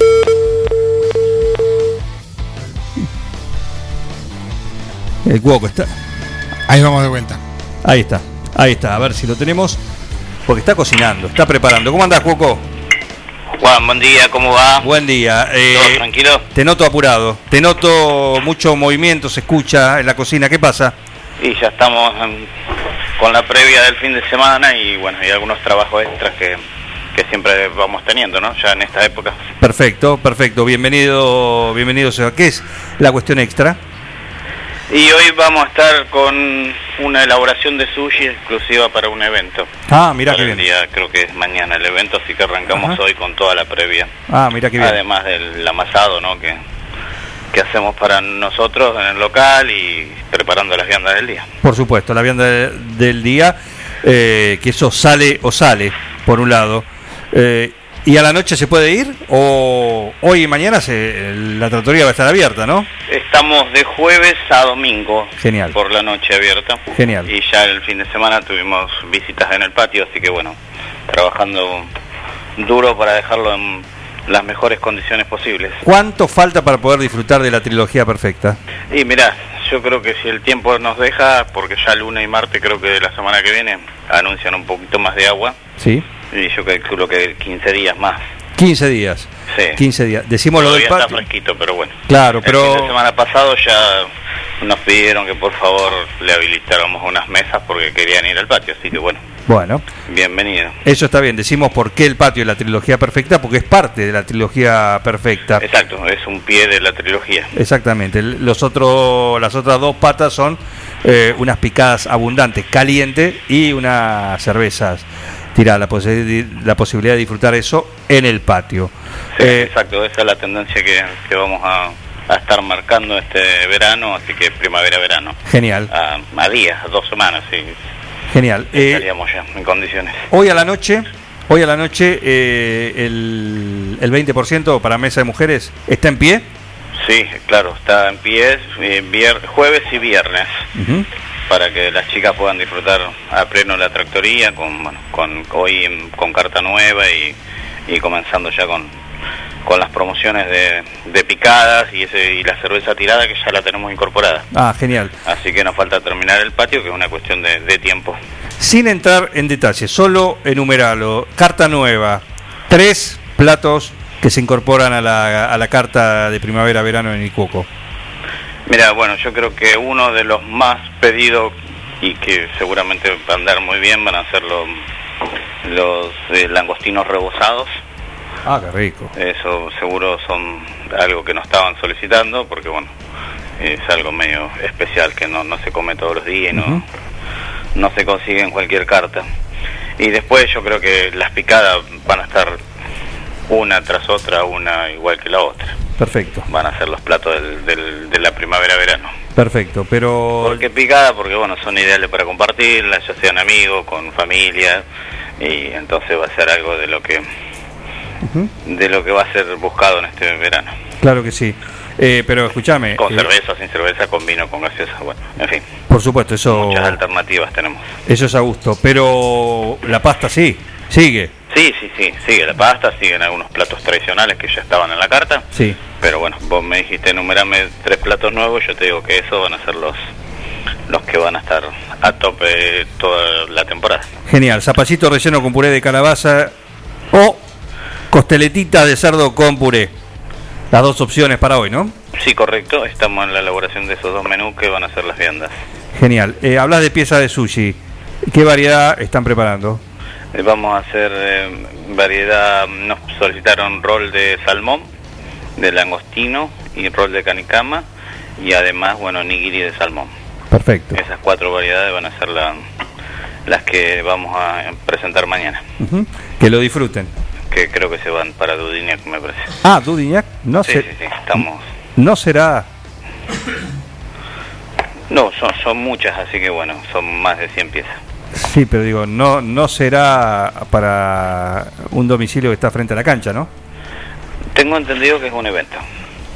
El Cuoco está. Ahí vamos de vuelta. Ahí está. Ahí está. A ver si lo tenemos. Porque está cocinando, está preparando. ¿Cómo andás, Cuoco? Juan, buen día, ¿cómo va? Buen día. eh, ¿Todo tranquilo? Te noto apurado. Te noto mucho movimiento, se escucha en la cocina. ¿Qué pasa? Y ya estamos con la previa del fin de semana y bueno, hay algunos trabajos extras que, que siempre vamos teniendo, ¿no? Ya en esta época. Perfecto, perfecto. Bienvenido, bienvenido. Seba. ¿Qué es la cuestión extra? Y hoy vamos a estar con una elaboración de sushi exclusiva para un evento. Ah, mira qué bien. día, creo que es mañana el evento, así que arrancamos Ajá. hoy con toda la previa. Ah, mira qué bien. Además del amasado, ¿no? Que, que hacemos para nosotros en el local y preparando las viandas del día. Por supuesto, la vianda de- del día, eh, que eso sale o sale, por un lado. Eh, ¿Y a la noche se puede ir? ¿O hoy y mañana se, la tratoría va a estar abierta, no? Estamos de jueves a domingo. Genial. Por la noche abierta. Genial. Y ya el fin de semana tuvimos visitas en el patio, así que bueno, trabajando duro para dejarlo en las mejores condiciones posibles. ¿Cuánto falta para poder disfrutar de la trilogía perfecta? Y mirá, yo creo que si el tiempo nos deja, porque ya lunes y martes creo que de la semana que viene anuncian un poquito más de agua, Sí. Y yo calculo que 15 días más. 15 días. Sí. 15 días. Decimos lo del patio. está fresquito, pero bueno. Claro, El fin de pero semana pasado ya nos pidieron que por favor le habilitáramos unas mesas porque querían ir al patio, así que bueno, bueno, bienvenido. eso está bien. Decimos por qué el patio es la trilogía perfecta, porque es parte de la trilogía perfecta. Exacto, es un pie de la trilogía. Exactamente. Los otros, las otras dos patas son eh, unas picadas abundantes, calientes y unas cervezas tiradas. La, posi- la posibilidad de disfrutar eso en el patio. Sí, Eh, exacto, esa es la tendencia que, que vamos a, a estar marcando este verano, así que primavera-verano. genial, A, a días, a dos semanas, sí, genial. Eh, estaríamos ya en condiciones. hoy a la noche, hoy a la noche eh, el, el 20% para mesa de mujeres está en pie. Sí, claro, está en pie eh, vier- jueves y viernes. Para que las chicas puedan disfrutar a pleno la tractoría con, bueno, con hoy con carta nueva y, y comenzando ya con, con las promociones de, de picadas y, ese, y la cerveza tirada que ya la tenemos incorporada. Ah, genial. Así que nos falta terminar el patio, que es una cuestión de, de tiempo. Sin entrar en detalle, solo enumerarlo. Carta nueva, tres platos que se incorporan a la, a la carta de primavera-verano en Icuoco. Mira, bueno, yo creo que uno de los más pedidos y que seguramente va a andar muy bien van a ser los, los eh, langostinos rebozados. Ah, qué rico. Eso seguro son algo que nos estaban solicitando porque bueno, es algo medio especial que no, no se come todos los días y no, no se consigue en cualquier carta. Y después yo creo que las picadas van a estar una tras otra, una igual que la otra. Perfecto, Van a ser los platos del, del- de la primavera-verano. perfecto. Pero ¿Por qué picada? Porque bueno, son ideales para compartirlas, ya sean amigos, con familia, y entonces va a ser algo de lo que de lo que va a ser buscado en este verano. claro que sí. Eh, pero escúchame, Con eh, cerveza, sin cerveza, con vino, con gaseosa, bueno, en fin, por supuesto, eso, muchas alternativas tenemos. eso es a gusto. Pero la pasta sí, sigue. Sí, sí, sí, sigue la pasta, siguen algunos platos tradicionales que ya estaban en la carta, Sí. pero bueno, vos me dijiste enumerame tres platos nuevos, yo te digo que esos van a ser los los que van a estar a tope toda la temporada. Genial. Zapallito relleno con puré de calabaza o costeletita de cerdo con puré. Las dos opciones para hoy, ¿no? Sí, correcto, estamos en la elaboración de esos dos menús que van a ser las viandas. Genial. Eh, hablas de pieza de sushi. ¿Qué variedad están preparando? Eh, Vamos a hacer eh, variedad, nos solicitaron rol de salmón, de langostino y rol de canicama y además, bueno, nigiri de salmón. Perfecto. Esas cuatro variedades van a ser la- las que vamos a presentar mañana. Que lo disfruten. que creo que se van para Dudiniac, me parece. Ah, Dudignac, no Sí, sé. sí, sí, estamos... No será. No, son, son muchas, así que bueno, son más de 100 piezas. Sí, pero digo, no, no será para un domicilio que está frente a la cancha, ¿no? Tengo entendido que es un evento,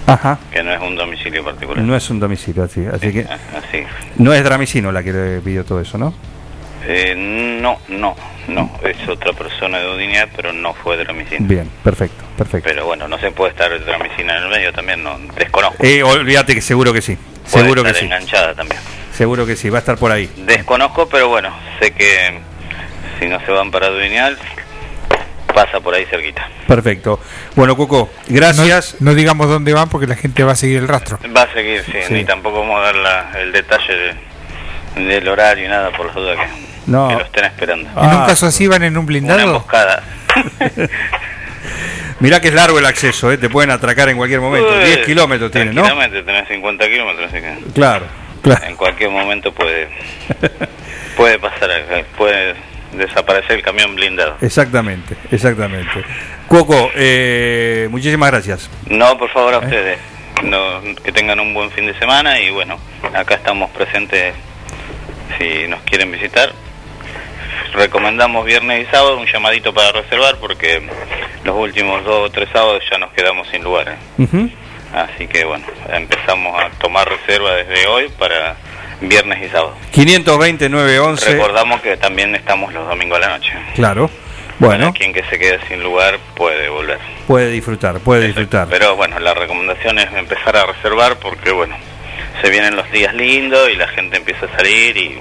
Ajá. que no es un domicilio particular. No es un domicilio, así, así que Así. no es Dramicino la que le pidió todo eso, ¿no? Eh, no, no, no, es otra persona de Udinia, pero no fue Dramicina. Bien, perfecto, perfecto. Pero bueno, no se puede estar Dramicina en el medio también, no desconozco. Eh, olvídate que seguro que sí. Puede Seguro que estar sí. enganchada también. Seguro que sí, va a estar por ahí. Desconozco, pero bueno, sé que si no se van para Duinial, pasa por ahí cerquita. Perfecto. Bueno, Coco, gracias. No, no digamos dónde van porque la gente va a seguir el rastro. Va a seguir, sí, Sí. ni tampoco vamos a dar la- el detalle de- del horario y nada, por las dudas que, No. que lo estén esperando. En un caso así van en un Una blindado. emboscada. [laughs] Mirá que es largo el acceso, ¿eh? te pueden atracar en cualquier momento. Uy, 10 kilómetros tiene, ¿no? Tenés 50 kilómetros, así que Claro, claro. en cualquier momento puede puede pasar, puede desaparecer el camión blindado. Exactamente, exactamente. Coco, eh, muchísimas gracias. No, por favor, a ustedes. No, que tengan un buen fin de semana y bueno, acá estamos presentes si nos quieren visitar. Recomendamos viernes y sábado un llamadito para reservar porque los últimos dos o tres sábados ya nos quedamos sin lugar. ¿eh? Así que bueno, empezamos a tomar reserva desde hoy para viernes y sábado. 520 911. Recordamos que también estamos los domingos a la noche. Claro. Bueno, Quien que se quede sin lugar puede volver. puede disfrutar, puede disfrutar. Pero bueno, la recomendación es empezar a reservar porque bueno, se vienen los días lindos y la gente empieza a salir y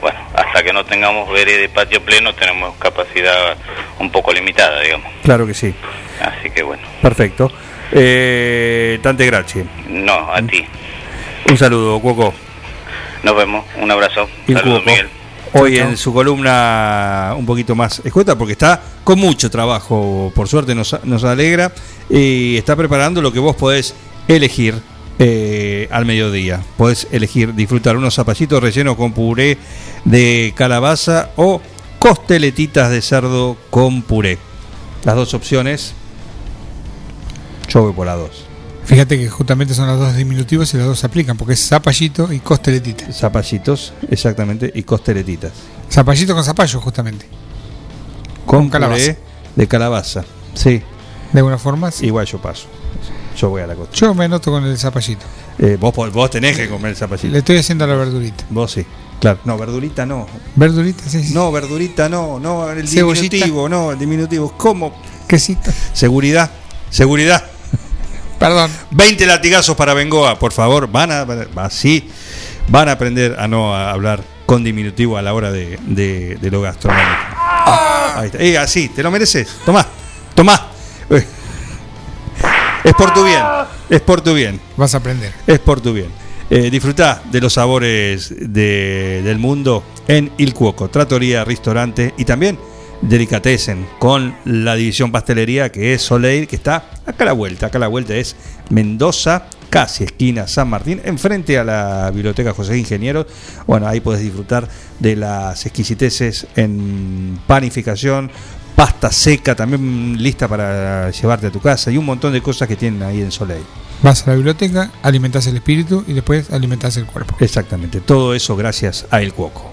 bueno, hasta que no tengamos vereda y patio pleno tenemos capacidad un poco limitada, digamos. Claro que sí. Así que bueno, Perfecto. Eh, tante gracias. no, a ti. Un saludo, Cuoco. Nos vemos, un abrazo. Saludos. Miguel. Hoy en su columna un poquito más escueta porque está con mucho trabajo, por suerte nos, nos alegra y está preparando lo que vos podés elegir eh, al mediodía. Podés elegir disfrutar unos zapallitos rellenos con puré de calabaza o costeletitas de cerdo con puré. Las dos opciones, yo voy por las dos. Fíjate que justamente son los dos diminutivos y los dos se aplican, porque es zapallito y costeletita. Zapallitos, exactamente, y costeletitas. Zapallito con zapallo, justamente. Con, calabaza. de calabaza. Sí. De alguna forma, sí. Igual yo paso. Yo voy a la costa. Yo me anoto con el zapallito. Eh, vos, tenés que comer el zapallito. Le estoy haciendo la verdurita. Vos sí. Claro. No, verdurita no. ¿Verdurita? Sí, sí. No, verdurita no. No, el Cebollita. diminutivo, no, el diminutivo. ¿Cómo? Quesito. Seguridad. Seguridad. Perdón. 20 latigazos para Bengoa, por favor. Van a, así van a aprender a no a hablar con diminutivo a la hora de, de- de lo gastronómico. Ah, ahí está. Eh, así, te lo mereces. Tomá, tomá. Eh. Es por tu bien. Es por tu bien. Vas a aprender. Es por tu bien. Eh, disfrutá de los sabores de- del mundo en Il Cuoco, Trattoria, Restaurante y también Delicatessen con la división pastelería que es Soleil, que está acá a la vuelta. Acá a la vuelta es Mendoza, casi esquina San Martín, enfrente a la biblioteca José Ingeniero. Bueno, ahí podés disfrutar de las exquisiteces en panificación, pasta seca también lista para llevarte a tu casa y un montón de cosas que tienen ahí en Soleil. Vas a la biblioteca, alimentás el espíritu y después alimentás el cuerpo. Exactamente, todo eso gracias a El Cuoco.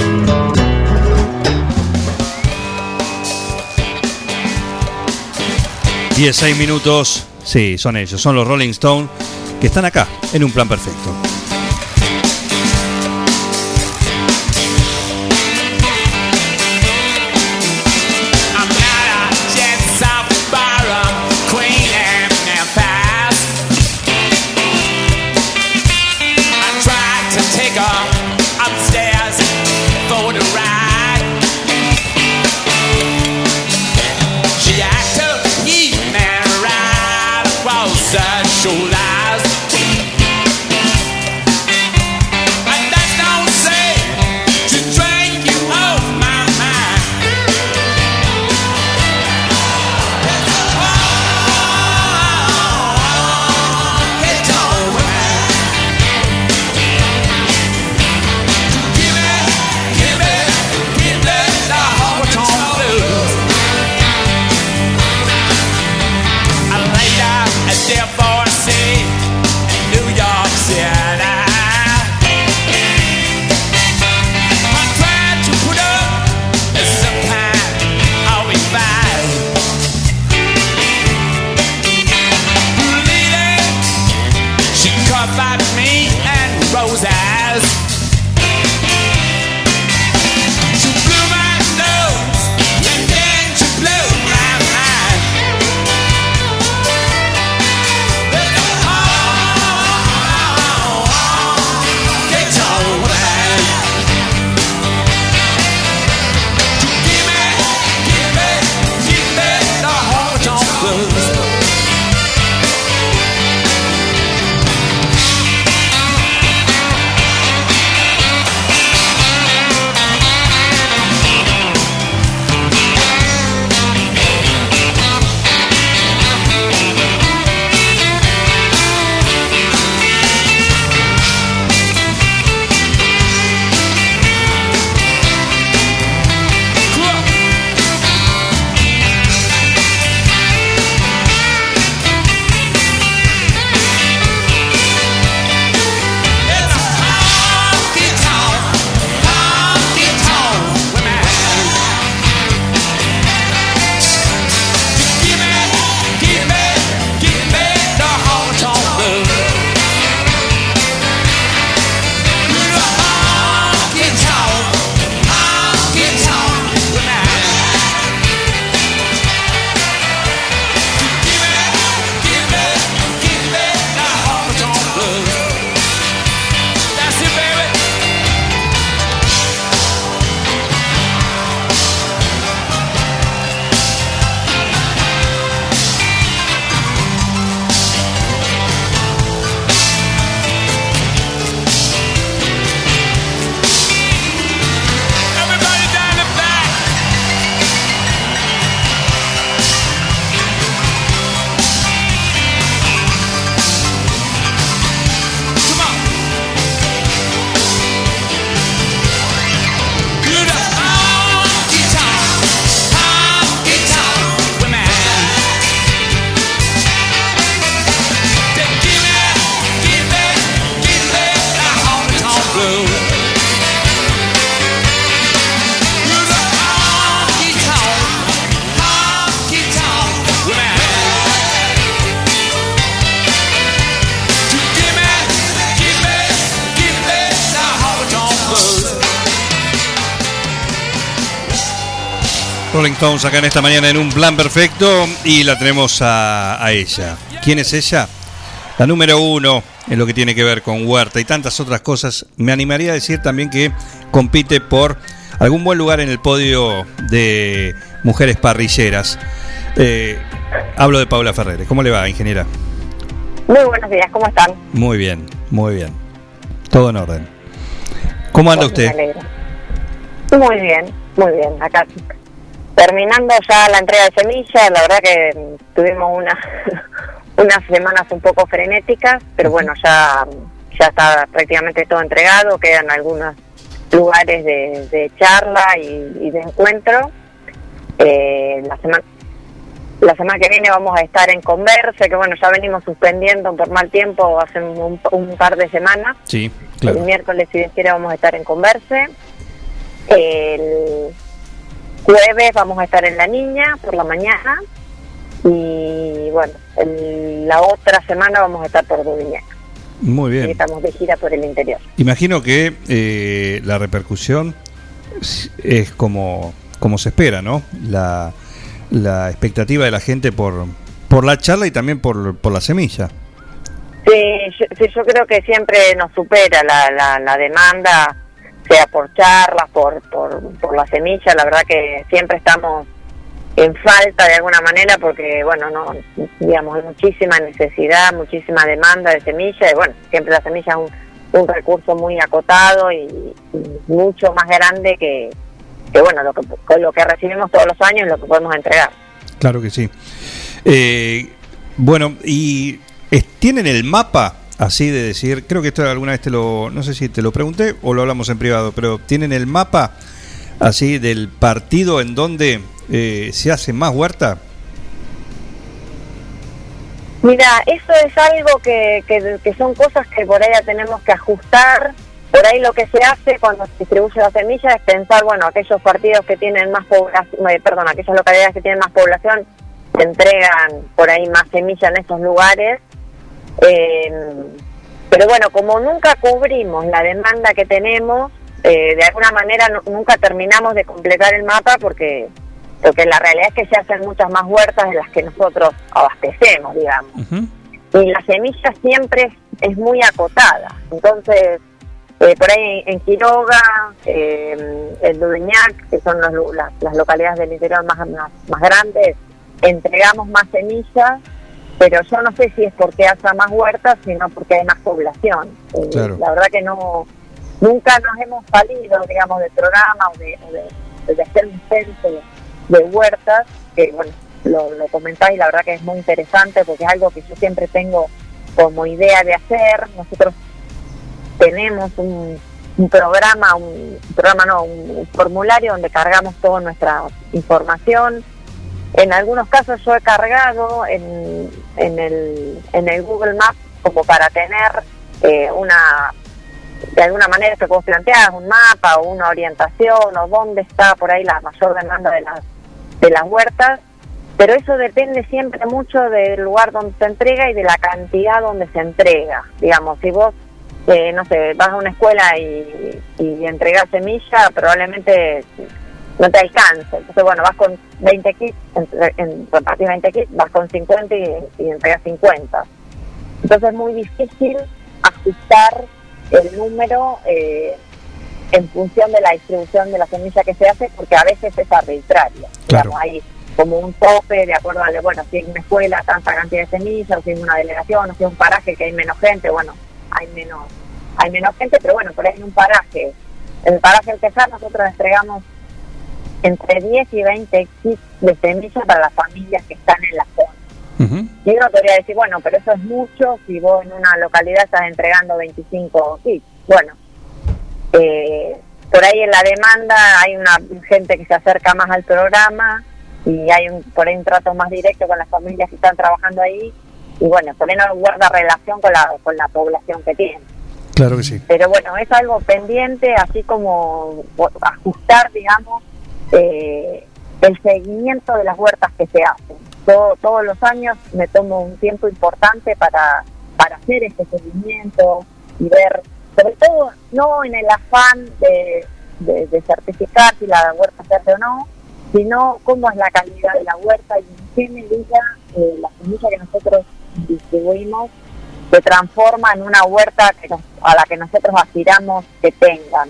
16 minutos, sí, son ellos, son los Rolling Stones que están acá en un plan perfecto. Stones acá en esta mañana en un plan perfecto y la tenemos a, a ella. ¿Quién es ella? La número uno en lo que tiene que ver con Huerta y tantas otras cosas. Me animaría a decir también que compite por algún buen lugar en el podio de mujeres parrilleras. Eh, hablo de Paula Ferreres. ¿Cómo le va, ingeniera? Muy buenos días, ¿cómo están? Muy bien, muy bien. Todo en orden. ¿Cómo anda usted? Muy bien, muy bien. Acá terminando ya la entrega de semillas, la verdad que tuvimos una, [laughs] unas semanas un poco frenéticas, pero bueno, ya, ya está prácticamente todo entregado, quedan algunos lugares de, de charla y, y de encuentro. Eh, la semana la semana que viene vamos a estar en Converse, que bueno, ya venimos suspendiendo por mal tiempo hace un, un par de semanas. Sí, El claro. miércoles, si Dios quiere, vamos a estar en Converse. El jueves vamos a estar en La Niña por la mañana. Y bueno, el- la otra semana vamos a estar por Dudignac. Muy Y bien. Estamos de gira por el interior. Imagino que eh, la repercusión es como, como se espera, ¿no? La, la expectativa de la gente por, por la charla y también por, por la semilla. Sí yo, sí, yo creo que siempre nos supera la, la, la demanda, sea por charlas, por, por, por la semilla. La verdad que siempre estamos en falta de alguna manera porque, bueno, no digamos, hay muchísima necesidad, muchísima demanda de semilla y, bueno, siempre la semilla es un, un recurso muy acotado y, mucho más grande que, que, bueno, lo que, lo que recibimos todos los años y lo que podemos entregar. Claro que sí. Eh, bueno, y tienen el mapa así de decir, creo que esto alguna vez te lo, no sé si te lo pregunté o lo hablamos en privado, pero tienen el mapa así del partido en donde eh, se hace más huerta. Mira, eso es algo que, que, son cosas que por ahí ya tenemos que ajustar. Por ahí lo que se hace cuando se distribuye la semilla es pensar, bueno, aquellos partidos que tienen más población, eh, perdón, aquellas localidades que tienen más población, se entregan por ahí más semilla en esos lugares. Eh, pero bueno, como nunca cubrimos la demanda que tenemos, eh, de alguna manera nu- nunca terminamos de completar el mapa porque porque la realidad es que se hacen muchas más huertas de las que nosotros abastecemos, digamos. Y la semilla siempre es, es muy acotada. Entonces, eh, por ahí en Quiroga, eh, el Dudignac, que son los las, las localidades del interior más, más, más grandes, entregamos más semillas, pero yo no sé si es porque haya más huertas, sino porque hay más población. Eh, Claro. La verdad que no nunca nos hemos salido, digamos, del programa o de, o de- de hacer un censo de, de huertas, que bueno, lo, lo comentáis, la verdad que es muy interesante porque es algo que yo siempre tengo como idea de hacer. Nosotros tenemos un, un programa, un, un programa no, un formulario donde cargamos toda nuestra información. En algunos casos yo he cargado en, en, el, en el Google Maps como para tener eh, una, de alguna manera que vos planteas, un mapa o una orientación o dónde está por ahí la mayor demanda de las, de las huertas, pero eso depende siempre mucho del lugar donde se entrega y de la cantidad donde se entrega. Digamos, si vos, eh, no sé, vas a una escuela y, y entregas semilla, probablemente no te alcance. Entonces, bueno, vas con 20 kits, entre- en, repartís 20 kits, vas con 50 y, y entregas 50. Entonces es muy difícil ajustar el número eh, en función de la distribución de la semilla que se hace, porque a veces es arbitrario. Digamos, hay como un tope de acuerdo a, bueno, si en una escuela tanta cantidad de semillas, o si en una delegación, o si en un paraje que hay menos gente, bueno, hay menos hay menos gente, pero bueno, por ahí en un paraje, en el paraje del Tejar nosotros entregamos entre 10 y 20 kits de semillas para las familias que están en la zona. Y uno podría decir, bueno, pero eso es mucho si vos en una localidad estás entregando 25 kits. Bueno, eh, por ahí en la demanda hay una gente que se acerca más al programa y hay un, por ahí un trato más directo con las familias que están trabajando ahí y bueno, por ahí no guarda relación con la, con la población que tiene. Claro que sí. Pero bueno, es algo pendiente, así como ajustar, digamos, eh, el seguimiento de las huertas que se hacen. Todos los años me tomo un tiempo importante para, para hacer este seguimiento y ver, sobre todo no en el afán de, de, certificar si la huerta se hace o no, sino cómo es la calidad de la huerta y en qué medida eh, la semilla que nosotros distribuimos se transforma en una huerta a la que nosotros aspiramos que tengan.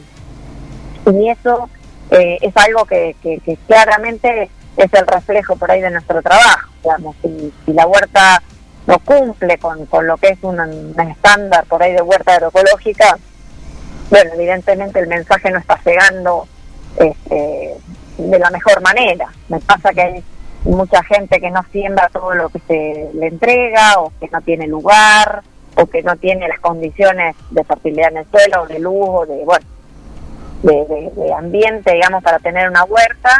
Y eso eh, es algo que, que- que claramente es el reflejo por ahí de nuestro trabajo. Digamos, si, si la huerta no cumple con, con lo que es un, estándar por ahí de huerta agroecológica, bueno, evidentemente el mensaje no está llegando este, de la mejor manera. Me pasa que hay mucha gente que no siembra todo lo que se le entrega o que no tiene lugar o que no tiene las condiciones de fertilidad en el suelo, de luz o de, bueno, de, de- de ambiente, digamos, para tener una huerta.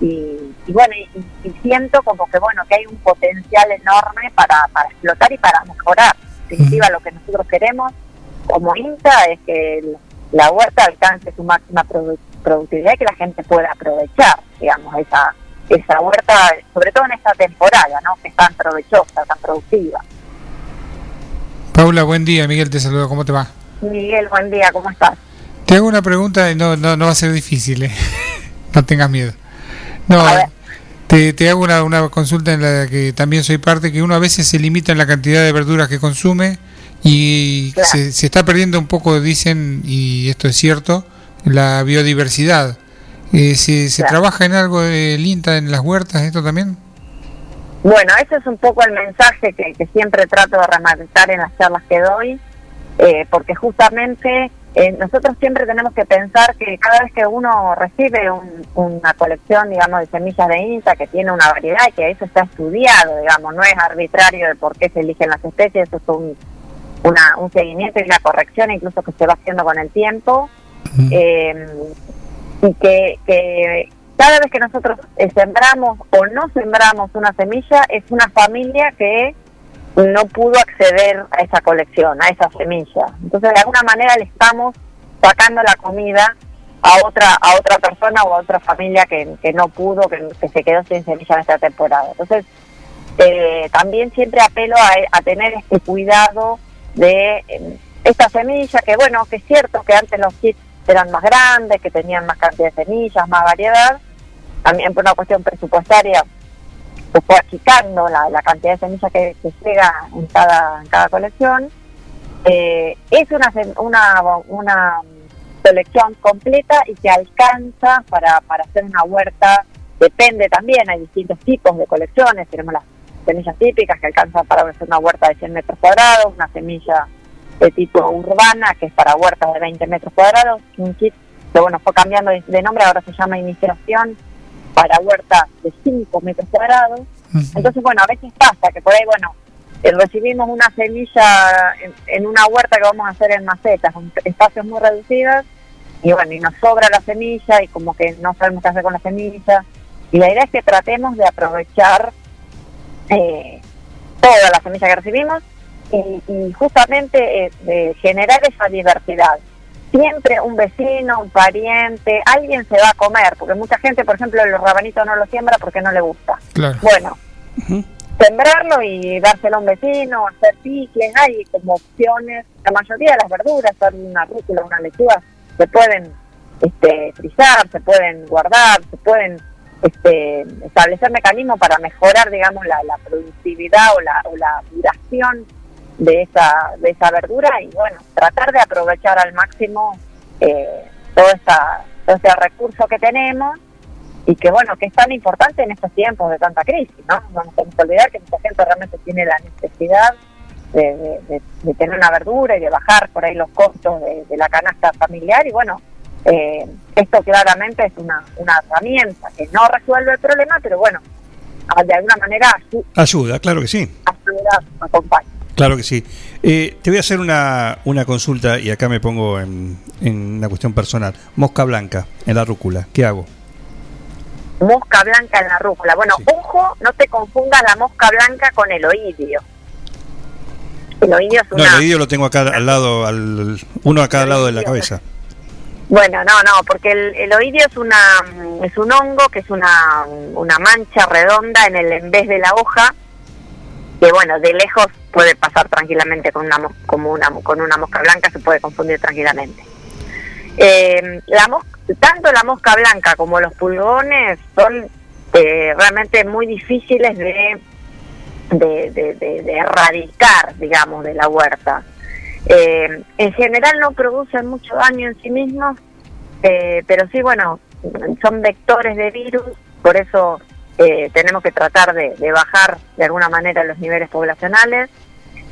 Y, y bueno, y, y siento como que, bueno, que hay un potencial enorme para, para explotar y para mejorar. En definitiva, lo que nosotros queremos como INTA es que el- la huerta alcance su máxima produ- productividad y que la gente pueda aprovechar, digamos, esa, esa huerta, sobre todo en esta temporada, ¿no? Que es tan provechosa, tan productiva. Paula, buen día. Miguel te saluda. ¿Cómo te va? Miguel, buen día, ¿cómo estás? Te hago una pregunta y no, no, no va a ser difícil. ¿eh? [laughs] no tengas miedo. No, te, te hago una, una consulta en la que también soy parte, que uno a veces se limita en la cantidad de verduras que consume y se, se está perdiendo un poco, dicen, y esto es cierto, la biodiversidad. Eh, ¿Se, se Claro. trabaja en algo del INTA en las huertas, esto también? Bueno, ese es un poco el mensaje que, que siempre trato de rematar en las charlas que doy, eh, porque justamente eh, nosotros siempre tenemos que pensar que cada vez que uno recibe un- una colección, digamos, de semillas de INTA que tiene una variedad y que eso está estudiado, digamos, no es arbitrario de por qué se eligen las especies, eso es un, una, un seguimiento y una corrección incluso que se va haciendo con el tiempo. Eh, y que, que cada vez que nosotros eh, sembramos o no sembramos una semilla es una familia que no pudo acceder a esa colección, a esa semilla. Entonces de alguna manera le estamos sacando la comida a otra a otra persona o a otra familia que, que no pudo, que, que se quedó sin semilla en esta temporada. Entonces eh, también siempre apelo a, tener este cuidado de eh, esta semilla, que bueno, que es cierto que antes los kits eran más grandes, que tenían más cantidad de semillas, más variedad, también por una cuestión presupuestaria achicando la, la cantidad de semillas que, que llega en cada, en cada colección. Eh, es una, una, una selección completa y que alcanza para, para hacer una huerta, depende también, hay distintos tipos de colecciones, tenemos las semillas típicas que alcanzan para hacer una huerta de 100 metros cuadrados, una semilla de tipo urbana que es para huertas de 20 metros cuadrados, un kit que bueno fue cambiando de nombre, ahora se llama iniciación para huertas de 5 metros cuadrados. Entonces, bueno, a veces pasa que por ahí, bueno, eh, recibimos una semilla en, en una huerta que vamos a hacer en macetas, con espacios muy reducidos, y bueno, y nos sobra la semilla y como que no sabemos qué hacer con la semilla. Y la idea es que tratemos de aprovechar eh, toda la semilla que recibimos y, y justamente eh, de generar esa diversidad. Siempre un vecino, un pariente, alguien se va a comer, porque mucha gente, por ejemplo, los rabanitos no lo siembra porque no le gusta. Claro. Bueno, sembrarlo y dárselo a un vecino, hacer picles, hay como opciones. La mayoría de las verduras, son una rúcula, una lechuga, se pueden este, frizar, se pueden guardar, se pueden este, establecer mecanismos para mejorar, digamos, la, la productividad o la, o la duración de esa, de esa verdura y, bueno, tratar de aprovechar al máximo eh, todo, esa, todo ese recurso que tenemos y que bueno, que es tan importante en estos tiempos de tanta crisis, ¿no? No nos tenemos que olvidar que mucha gente realmente tiene la necesidad de, de- de- de tener una verdura y de bajar por ahí los costos de, la canasta familiar y bueno, eh, esto claramente es una, una herramienta que no resuelve el problema, pero bueno, de alguna manera ayu- Ayuda, claro que sí. ayuda, acompaña. Claro que sí. Eh, te voy a hacer una, una consulta y acá me pongo en, en una cuestión personal. Mosca blanca en la rúcula, ¿qué hago? Mosca blanca en la rúcula. Bueno, ojo, no te confundas la mosca blanca con el oidio. El oidio es No, una... el oído lo tengo acá al lado, al, uno a cada lado de la cabeza. Bueno, no, no, porque el, el oidio es una es un hongo que es una, una mancha redonda en el en vez de la hoja que bueno, de lejos puede pasar tranquilamente con una como una con una mosca blanca se puede confundir tranquilamente. Eh, la mosca tanto la mosca blanca como los pulgones son eh, realmente muy difíciles de, de, de- de- de erradicar, digamos, de la huerta. Eh, en general no producen mucho daño en sí mismos, eh, pero sí, bueno, son vectores de virus, por eso eh, tenemos que tratar de, de bajar de alguna manera los niveles poblacionales.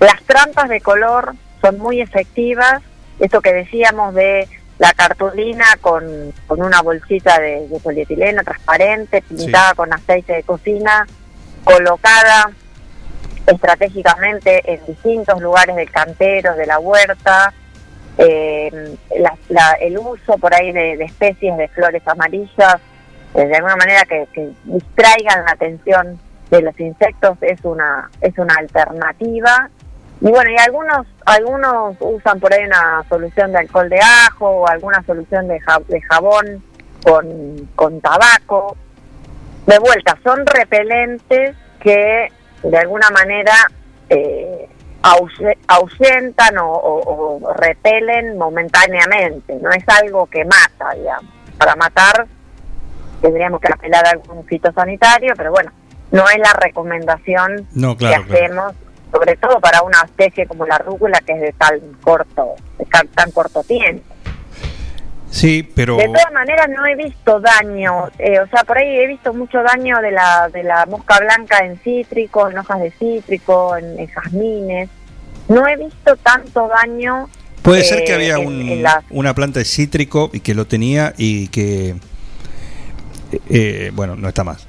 Las trampas de color son muy efectivas, esto que decíamos de la cartulina con, con una bolsita de, de polietileno transparente, pintada con aceite de cocina, colocada estratégicamente en distintos lugares del cantero, de la huerta, eh, la- la- el uso por ahí de, de especies de flores amarillas, eh, de alguna manera que, que distraigan la atención de los insectos es una es una alternativa. Y bueno y algunos algunos usan por ahí una solución de alcohol de ajo o alguna solución de, ja- de jabón con, con tabaco. De vuelta son repelentes que de alguna manera eh, ahuyentan o, o- o repelen momentáneamente, no es algo que mata, digamos. Para matar tendríamos que apelar a algún fitosanitario, pero bueno, no es la recomendación No, claro, que claro. hacemos, sobre todo para una especie como la rúcula que es de tan corto, de tan, tan corto tiempo. Sí, pero De todas maneras no he visto daño, eh, o sea, por ahí he visto mucho daño de la de la mosca blanca en cítricos, en hojas de cítrico, en, en jazmines. No he visto tanto daño. puede ser que eh, había en- un- en las- una planta de cítrico y que lo tenía y que, eh, bueno, no está más.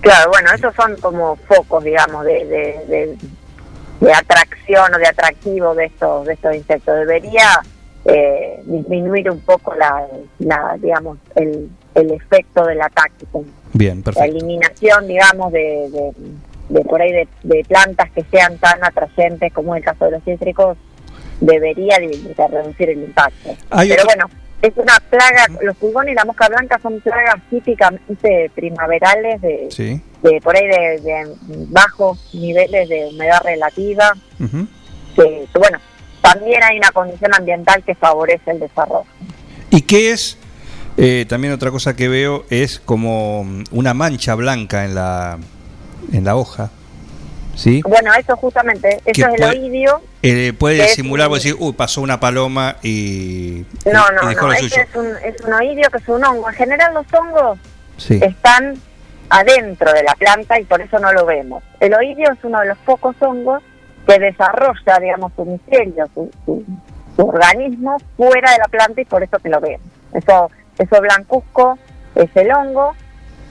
Claro, bueno, esos son como focos, digamos, de, de, de- de atracción o de atractivo de estos de estos insectos. Debería eh, disminuir un poco la, la digamos, el, el efecto del ataque. Bien, la perfecto. eliminación, digamos, de, de, por ahí de, plantas que sean tan atrayentes como el caso de los cítricos, debería de, de reducir el impacto. Hay Pero otro- bueno, es una plaga, los pulgones y la mosca blanca son plagas típicamente primaverales de, Sí. de por ahí de, de bajos niveles de humedad relativa, que, que, bueno, también hay una condición ambiental que favorece el desarrollo. ¿Y qué es? eh, también otra cosa que veo es como una mancha blanca en la, en la hoja. ¿Sí? Bueno, eso justamente, eso es el puede- oidio. Eh, puede simular, vos decir, uy, pasó una paloma y, No, y no, dejó no, lo ese suyo. es un, es un oidio que es un hongo. En general los hongos Sí. están adentro de la planta y por eso no lo vemos. El oidio es uno de los pocos hongos que desarrolla, digamos, su su- su organismo fuera de la planta y por eso que lo vemos. Eso, eso blancuzco es el hongo.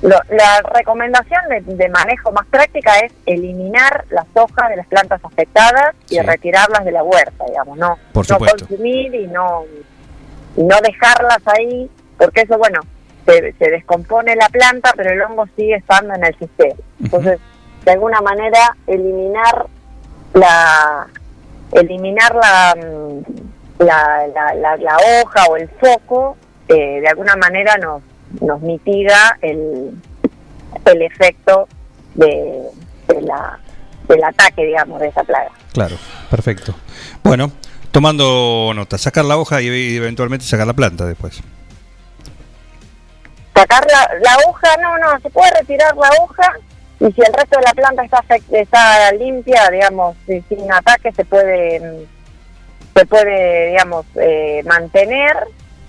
Lo- la recomendación de, de manejo más práctica es eliminar las hojas de las plantas afectadas y Sí. retirarlas de la huerta, digamos, no, Por no consumir y no y no dejarlas ahí, porque eso, bueno, se, se descompone la planta, pero el hongo sigue estando en el sistema. Entonces, de alguna manera, eliminar la eliminar la, mm, la, la, la- la hoja o el foco, eh, de alguna manera nos, nos mitiga el, el efecto de, de la, del ataque, digamos, de esa plaga. Claro, perfecto. Bueno, tomando nota, sacar la hoja y eventualmente sacar la planta después. sacar la, la hoja, no, no, se puede retirar la hoja y si el resto de la planta está está limpia, digamos, si- sin ataque, se puede, se puede, digamos, eh, mantener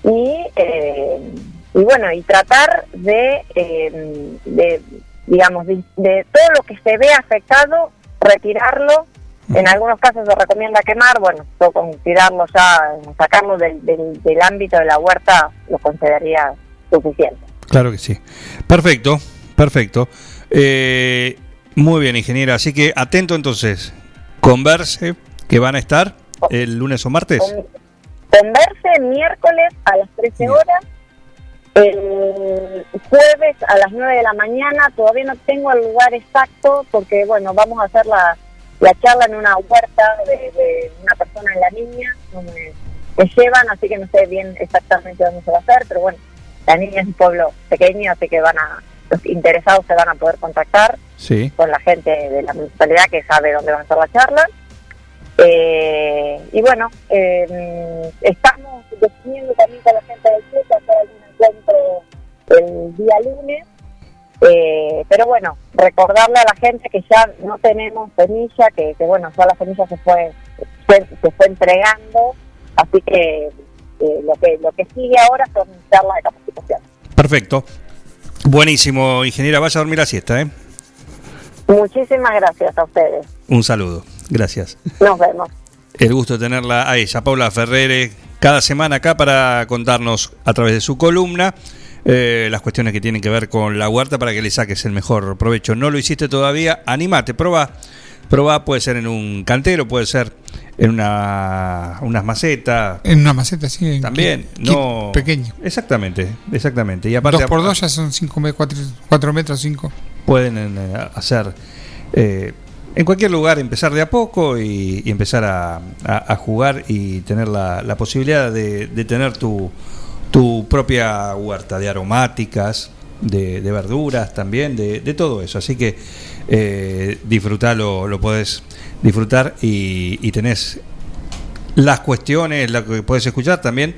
y, eh, y bueno, y tratar de, eh, de digamos, de, de todo lo que se ve afectado, retirarlo. En algunos casos se recomienda quemar, bueno, yo con tirarlo ya, sacarlo del, del, del ámbito de la huerta lo consideraría suficiente. Claro que sí. Perfecto, perfecto. Eh, muy bien, ingeniera. Así que atento entonces. Converse, que van a estar el lunes o martes. Con- Converse miércoles a las 13 horas, el jueves a las 9 de la mañana, todavía no tengo el lugar exacto porque, bueno, vamos a hacer la, la charla en una huerta de, de una persona en la niña, donde me llevan, así que no sé bien exactamente dónde se va a hacer, pero bueno, la niña es un pueblo pequeño, así que van a, los interesados se van a poder contactar Sí. con la gente de la municipalidad que sabe dónde va a ser la charla. Eh, y bueno, eh, estamos definiendo también con la gente el día lunes. Eh, pero bueno, recordarle a la gente que ya no tenemos semilla, que, que bueno, ya la semilla se fue, se fue entregando, así que eh, lo que lo que sigue ahora son charlas de capacitación. Perfecto. Buenísimo, ingeniera. Vaya a dormir la siesta, ¿eh? Muchísimas gracias a ustedes. Un saludo. Gracias. Nos vemos. El gusto de tenerla a ella, Paula Ferrere, cada semana acá para contarnos a través de su columna eh, las cuestiones que tienen que ver con la huerta para que le saques el mejor provecho. No lo hiciste todavía, animate, probá. Probá, puede ser en un cantero, puede ser en una, unas macetas. En una maceta, sí. en También, kit- kit no. Pequeño. Exactamente, exactamente. Y aparte, Dos por dos ya son 5 cuatro, cuatro metros, 5. pueden eh, hacer eh, en cualquier lugar, empezar de a poco y, empezar a, jugar y tener la, la posibilidad de, de tener tu, tu propia huerta de aromáticas, de, de verduras también, de, de todo eso. Así que eh, disfrutalo, lo podés disfrutar y, y tenés las cuestiones, lo que puedes escuchar también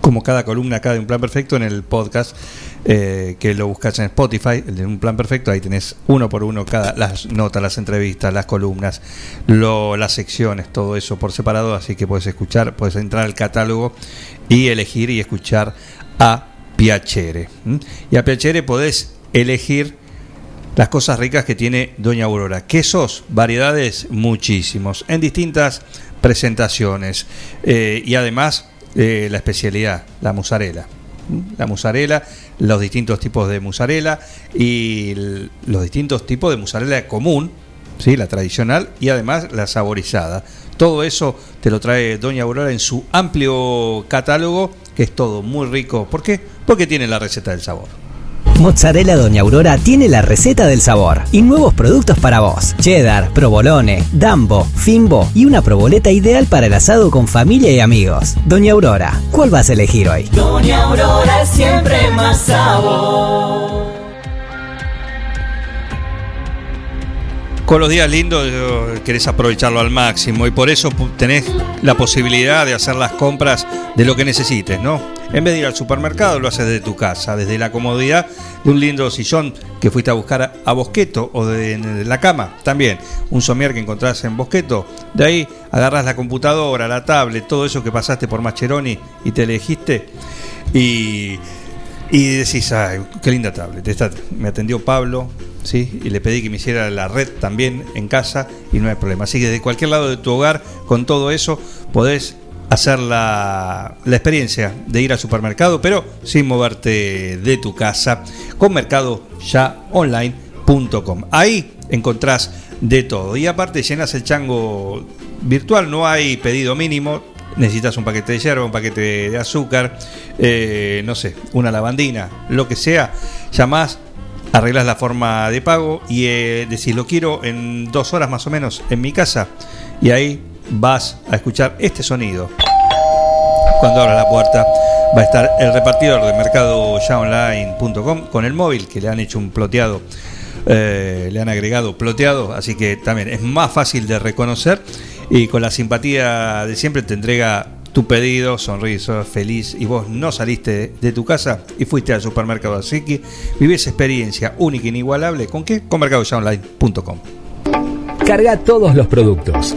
como cada columna acá de Un Plan Perfecto en el podcast, eh, que lo buscas en Spotify, el Un Plan Perfecto, ahí tenés uno por uno cada las notas, las entrevistas, las columnas, lo, las secciones, todo eso por separado, así que puedes escuchar, puedes entrar al catálogo y elegir y escuchar a Piacere. Y a Piacere podés elegir las cosas ricas que tiene Doña Aurora. Quesos, variedades, muchísimos, en distintas presentaciones. Eh, y además, eh, la especialidad, la mozzarella. La mozzarella, los distintos tipos de mozzarella y los distintos tipos de mozzarella común, ¿sí? la tradicional y además la saborizada. Todo eso te lo trae Doña Aurora en su amplio catálogo, que es todo muy rico. ¿Por qué? Porque tiene la receta del sabor. Mozzarella Doña Aurora tiene la receta del sabor y nuevos productos para vos. Cheddar, provolone, dambo, fimbo y una proboleta ideal para el asado con familia y amigos. Doña Aurora, ¿cuál vas a elegir hoy? Doña Aurora siempre más sabor. Con los días lindos querés aprovecharlo al máximo y por eso tenés la posibilidad de hacer las compras de lo que necesites, ¿no? En vez de ir al supermercado, lo haces desde tu casa, desde la comodidad de un lindo sillón que fuiste a buscar a, Bosqueto o de, la cama, también un somier que encontrás en Bosqueto. De ahí agarras la computadora, la tablet, todo eso que pasaste por Mascheroni y te elegiste y y decís, ay, qué linda tablet. Me atendió Pablo, ¿sí? Y le pedí que me hiciera la red también en casa y no hay problema. Así que desde cualquier lado de tu hogar, con todo eso, podés hacer la, la experiencia de ir al supermercado, pero sin moverte de tu casa, con mercadoyaonline.com. Ahí encontrás de todo. Y aparte llenas el chango virtual, no hay pedido mínimo, necesitas un paquete de hierba, un paquete de azúcar, eh, no sé, una lavandina, lo que sea, llamás, arreglas la forma de pago y eh, decís, lo quiero en dos horas más o menos en mi casa, y ahí vas a escuchar este sonido. Cuando abras la puerta va a estar el repartidor de mercadoyaonline.com con el móvil que le han hecho un ploteado eh, le han agregado ploteado, así que también es más fácil de reconocer y con la simpatía de siempre te entrega tu pedido, sonriso, feliz y vos no saliste de tu casa y fuiste al supermercado, así que vivís experiencia única e inigualable, ¿con qué? Con mercadoyaonline.com. Carga todos los productos.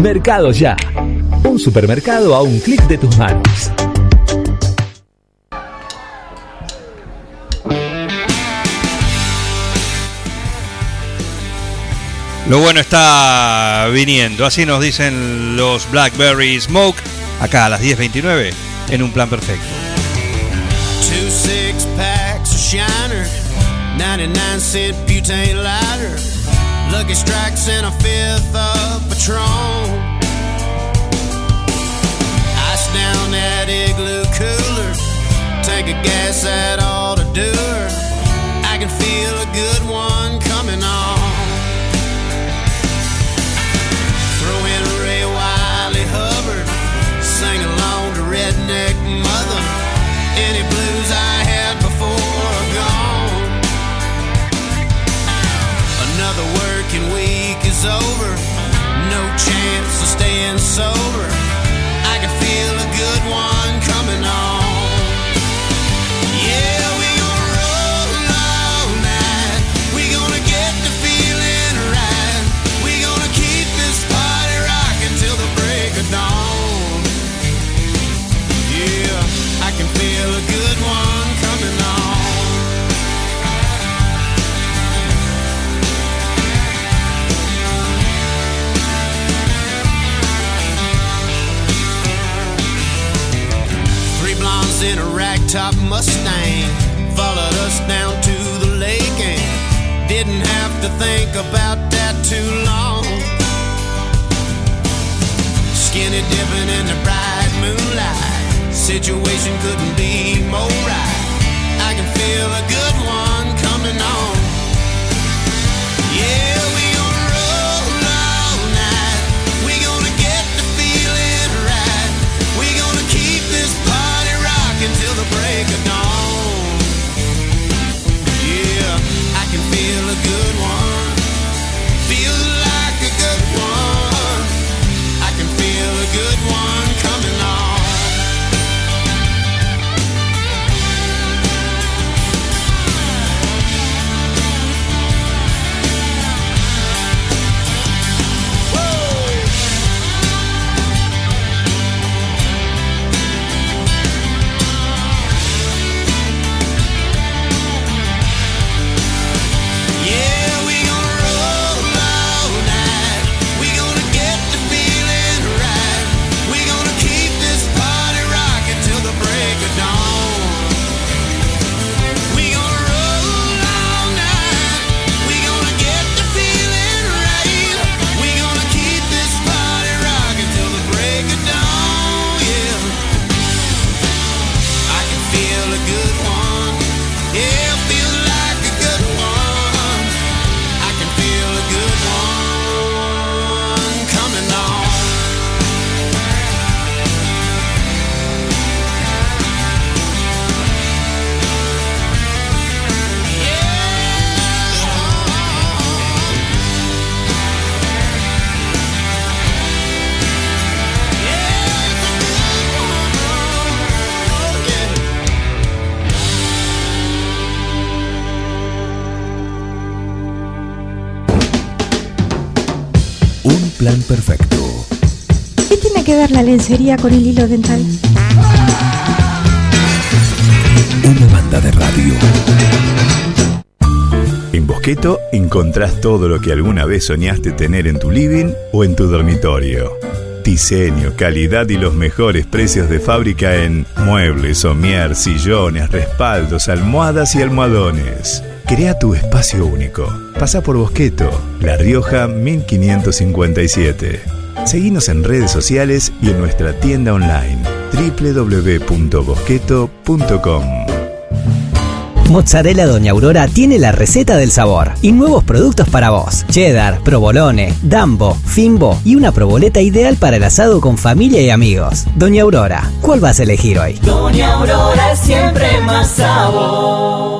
Mercado Ya. Un supermercado a un clic de tus manos. Lo bueno está viniendo, así nos dicen los Blackberry Smoke, acá a las 10.29 en un plan perfecto. Two six packs of Shiner, 99 cent butane lighter, Lucky Strikes and a fifth of Patron. Ice down that igloo cooler, tank of gas that ought to do her. I can feel a good one coming on. Ragtop Mustang followed us down to the lake and didn't have to think about that too long. Skinny dipping in the bright moonlight, situation couldn't be more right. I can feel a good one coming on. Yeah, the plan perfecto. ¿Qué tiene que ver la lencería con el hilo dental? Una banda de radio. En Bosqueto encontrás todo lo que alguna vez soñaste tener en tu living o en tu dormitorio. Diseño, calidad y los mejores precios de fábrica en muebles, somier, sillones, respaldos, almohadas y almohadones. Crea tu espacio único. Pasa por Bosqueto, La Rioja 1557. Seguinos en redes sociales y en nuestra tienda online www.bosqueto.com. Mozzarella Doña Aurora tiene la receta del sabor y nuevos productos para vos. Cheddar, provolone, dambo, fimbo y una proboleta ideal para el asado con familia y amigos. Doña Aurora, ¿cuál vas a elegir hoy? Doña Aurora siempre más sabor.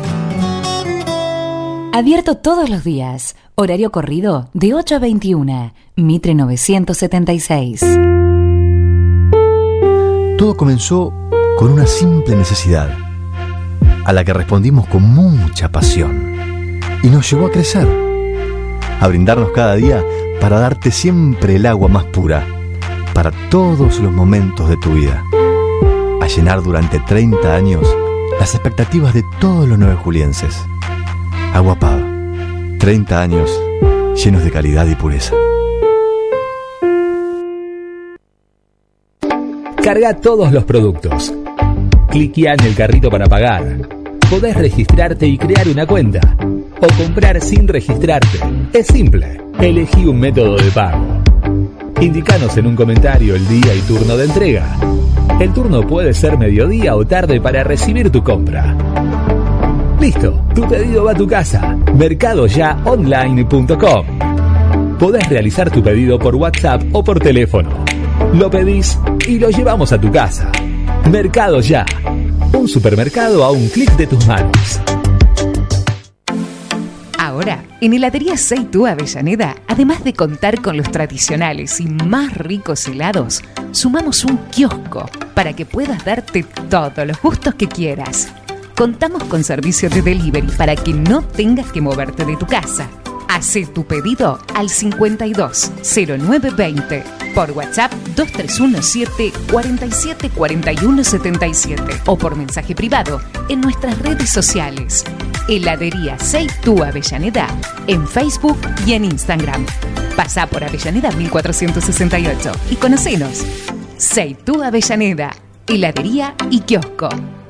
Abierto todos los días. Horario corrido de 8 a 21. Mitre 976. Todo comenzó con una simple necesidad, a la que respondimos con mucha pasión, y nos llevó a crecer, a brindarnos cada día para darte siempre el agua más pura, para todos los momentos de tu vida, a llenar durante 30 años las expectativas de todos los nueve julienses. Agua Pava, 30 años llenos de calidad y pureza. Carga todos los productos. Cliquea en el carrito para pagar. Podés registrarte y crear una cuenta. O comprar sin registrarte. Es simple. Elegí un método de pago. Indicanos en un comentario el día y turno de entrega. El turno puede ser mediodía o tarde para recibir tu compra. Listo, tu pedido va a tu casa. Mercadoyaonline.com. Podés realizar tu pedido por WhatsApp o por teléfono. Lo pedís y lo llevamos a tu casa. Mercado Ya. Un supermercado a un clic de tus manos. Ahora, en Heladería Seitú Avellaneda, además de contar con los tradicionales y más ricos helados, sumamos un kiosco para que puedas darte todos los gustos que quieras. Contamos con servicio de delivery para que no tengas que moverte de tu casa. Hacé tu pedido al 52 0920 por WhatsApp 2317 47 41 77 o por mensaje privado en nuestras redes sociales. Heladería Seitú Avellaneda en Facebook y en Instagram. Pasá por Avellaneda 1468 y conocenos. Seitú Avellaneda, heladería y kiosco.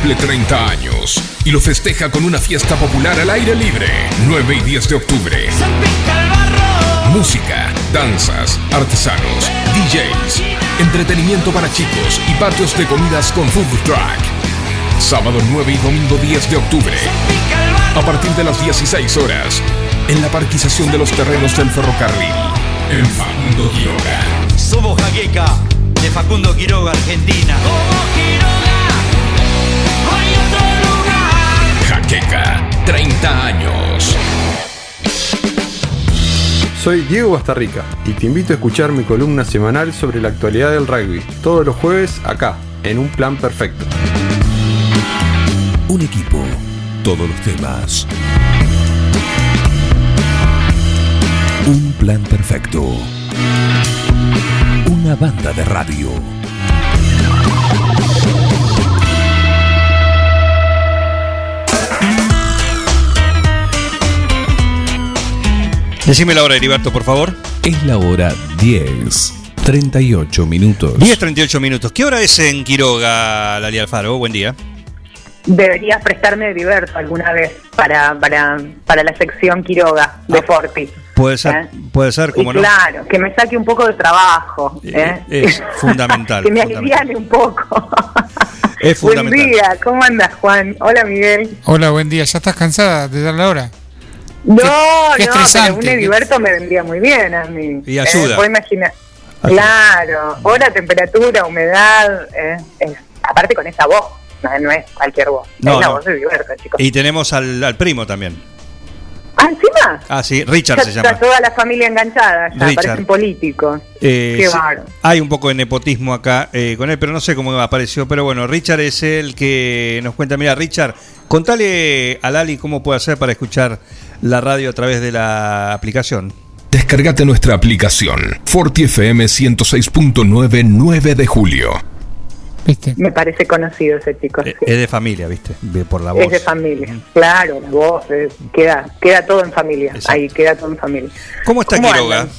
Cumple 30 años y lo festeja con una fiesta popular al aire libre, 9 y 10 de octubre. Música, danzas, artesanos, DJs, entretenimiento para chicos y patios de comidas con food truck. Sábado 9 y domingo 10 de octubre. A partir de las 16 horas, en la parquización de los terrenos del ferrocarril, en Facundo Quiroga. Somos Jaqueca, de Facundo Quiroga, Argentina. Jaqueca, 30 años. Soy Diego Bastarrica y te invito a escuchar mi columna semanal sobre la actualidad del rugby, todos los jueves acá, en Un Plan Perfecto. Un equipo, todos los temas. Un plan perfecto. Una banda de radio. Decime la hora, Heriberto, por favor. Es la hora 10, 38 minutos. 10.38 minutos. ¿Qué hora es en Quiroga, Lali Alfaro? Buen día. Deberías prestarme diverso alguna vez para, para, para la sección Quiroga de Forti. Puede ser, puede ser, como no. claro, que me saque un poco de trabajo. ¿eh? Es fundamental. [laughs] que me aliviane un poco. Es [laughs] Buen fundamental. día, ¿cómo andas, Juan? Hola, Miguel. Hola, buen día. ¿Ya estás cansada de dar la hora? No, qué no, pero un Ediberto me vendría muy bien a mí. Y ayuda. Eh, puedo imaginar. Claro, hora, temperatura, humedad. eh, es- aparte con esa voz, no, no es cualquier voz. No, es la no. voz de Ediberto, chicos. Y tenemos al, al primo también. Ah, encima. Ah, sí, Richard Ya se está llama. toda la familia enganchada, ya Richard. parecen políticos. Eh, Qué sí, hay un poco de nepotismo acá eh, con él, pero no sé cómo apareció. Pero bueno, Richard es el que nos cuenta. Mira, Richard, contale a Lali cómo puede hacer para escuchar la radio a través de la aplicación. Descargate nuestra aplicación Forti FM 106.9 9 de julio. Me parece conocido ese chico. sí. Es de familia, ¿viste? Por la voz. Es de familia, claro, la voz, eh, queda, queda todo en familia, ahí queda todo en familia. ¿Cómo está ¿Cómo Quiroga? andan?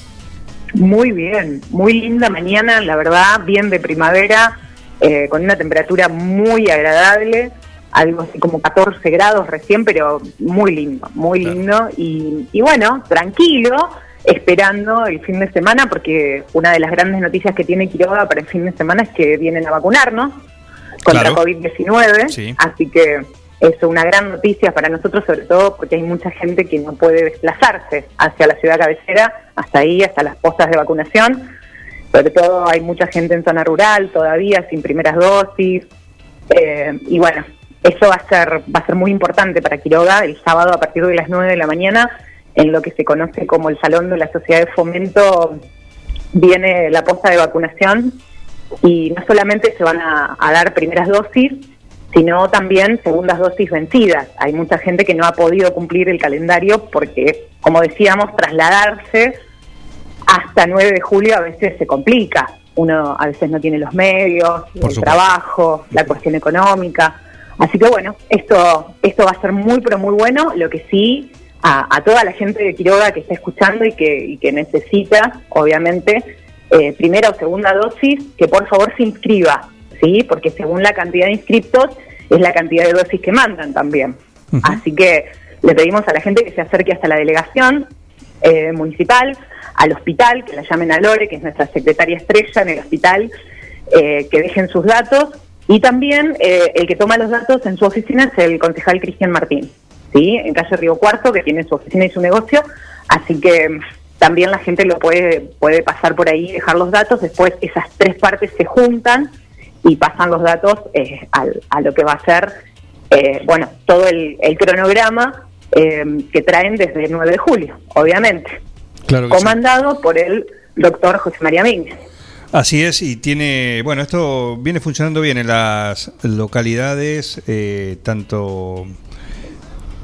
Muy bien, muy linda mañana, la verdad, bien de primavera, eh, con una temperatura muy agradable. Algo así como 14 grados recién, pero muy lindo, muy lindo. Y, y bueno, tranquilo, esperando el fin de semana, porque una de las grandes noticias que tiene Quiroga para el fin de semana es que vienen a vacunarnos contra Claro. COVID-19. Sí. Así que es una gran noticia para nosotros, sobre todo porque hay mucha gente que no puede desplazarse hacia la ciudad cabecera, hasta ahí, hasta las postas de vacunación. Sobre todo hay mucha gente en zona rural todavía sin primeras dosis. Eh, y bueno, eso va a ser va a ser muy importante para Quiroga el sábado a partir de las 9 de la mañana en lo que se conoce como el Salón de la Sociedad de Fomento viene la posta de vacunación y no solamente se van a, a dar primeras dosis, sino también segundas dosis vencidas. Hay mucha gente que no ha podido cumplir el calendario porque, como decíamos, trasladarse hasta 9 de julio a veces se complica. Uno a veces no tiene los medios, el supuesto. trabajo, la cuestión económica. Así que bueno, esto, esto va a ser muy, pero muy bueno. Lo que sí, a, a toda la gente de Quiroga que está escuchando y que, y que necesita, obviamente, eh, primera o segunda dosis, que por favor se inscriba, ¿sí? Porque según la cantidad de inscriptos, es la cantidad de dosis que mandan también. Así que le pedimos a la gente que se acerque hasta la delegación eh, municipal, al hospital, que la llamen a Lore, que es nuestra secretaria estrella en el hospital, eh, que dejen sus datos. Y también eh, el que toma los datos en su oficina es el concejal Cristian Martín, ¿sí? en calle Río Cuarto, que tiene su oficina y su negocio. Así que mm, también la gente lo puede, puede pasar por ahí, dejar los datos. Después esas tres partes se juntan y pasan los datos eh, a lo que va a ser, eh, bueno, todo el, el cronograma eh, que traen desde el 9 de julio, obviamente, Claro que sí. comandado por el doctor José María Mínguez. Así es, y tiene, bueno, esto viene funcionando bien en las localidades, eh, tanto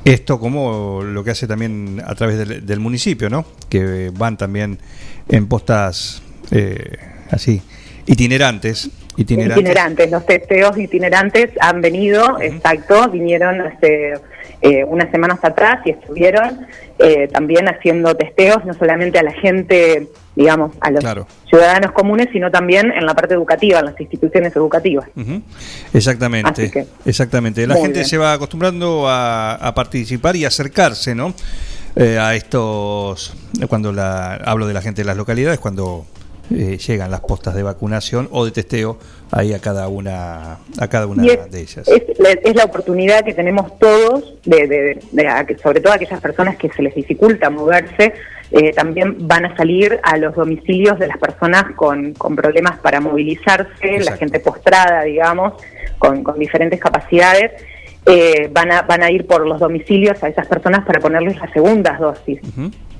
esto como lo que hace también a través del, del municipio, ¿no? Que van también en postas eh, así, itinerantes. Itinerantes. Itinerantes, los testeos itinerantes han venido, exacto, vinieron hace eh, unas semanas atrás y estuvieron eh, también haciendo testeos, no solamente a la gente, digamos, a los Claro. ciudadanos comunes, sino también en la parte educativa, en las instituciones educativas. Exactamente, que, exactamente. La gente bien. se va acostumbrando a, a participar y acercarse, ¿no? Eh, a estos, cuando la, hablo de la gente de las localidades, cuando eh, llegan las postas de vacunación o de testeo ahí a cada una, a cada una es, de ellas. es la- es la oportunidad que tenemos todos, de, de- de sobre todo aquellas personas que se les dificulta moverse, eh, también van a salir a los domicilios de las personas con, con problemas para movilizarse, la gente postrada, digamos, con, con diferentes capacidades. eh, van, a, van a ir por los domicilios a esas personas para ponerles las segundas dosis